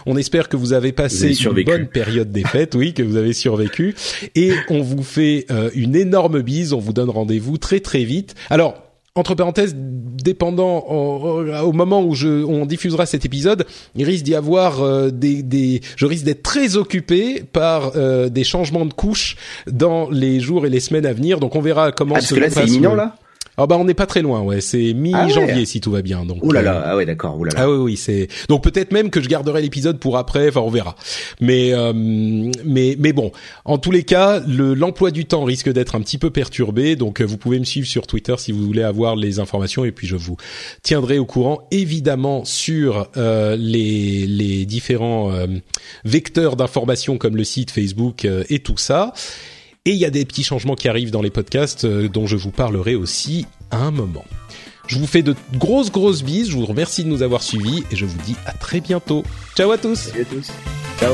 On espère que vous avez passé une bonne période des fêtes, oui, que vous avez survécu. Et on vous fait euh, une énorme bise. On vous donne rendez-vous très très vite. Alors, entre parenthèses, dépendant au, moment où je, on diffusera cet épisode, il risque d'y avoir euh, des, des, je risque d'être très occupé par euh, des changements de couches dans les jours et les semaines à venir. Donc on verra comment. Ah, parce que là, c'est imminent là? Ah bah on n'est pas très loin, ouais. C'est mi-janvier ah si tout va bien. Donc. Ouh là là, euh, ah ouais d'accord. Là là. Ah oui oui c'est. Donc peut-être même que je garderai l'épisode pour après. Enfin on verra. Mais euh, mais mais bon, en tous les cas, le l'emploi du temps risque d'être un petit peu perturbé. Donc euh, vous pouvez me suivre sur Twitter si vous voulez avoir les informations et puis je vous tiendrai au courant évidemment sur euh, les les différents vecteurs d'information comme le site Facebook et tout ça. Et il y a des petits changements qui arrivent dans les podcasts euh, dont je vous parlerai aussi à un moment. Je vous fais de grosses grosses bises, je vous remercie de nous avoir suivis et je vous dis à très bientôt. Ciao à tous. À tous. Ciao.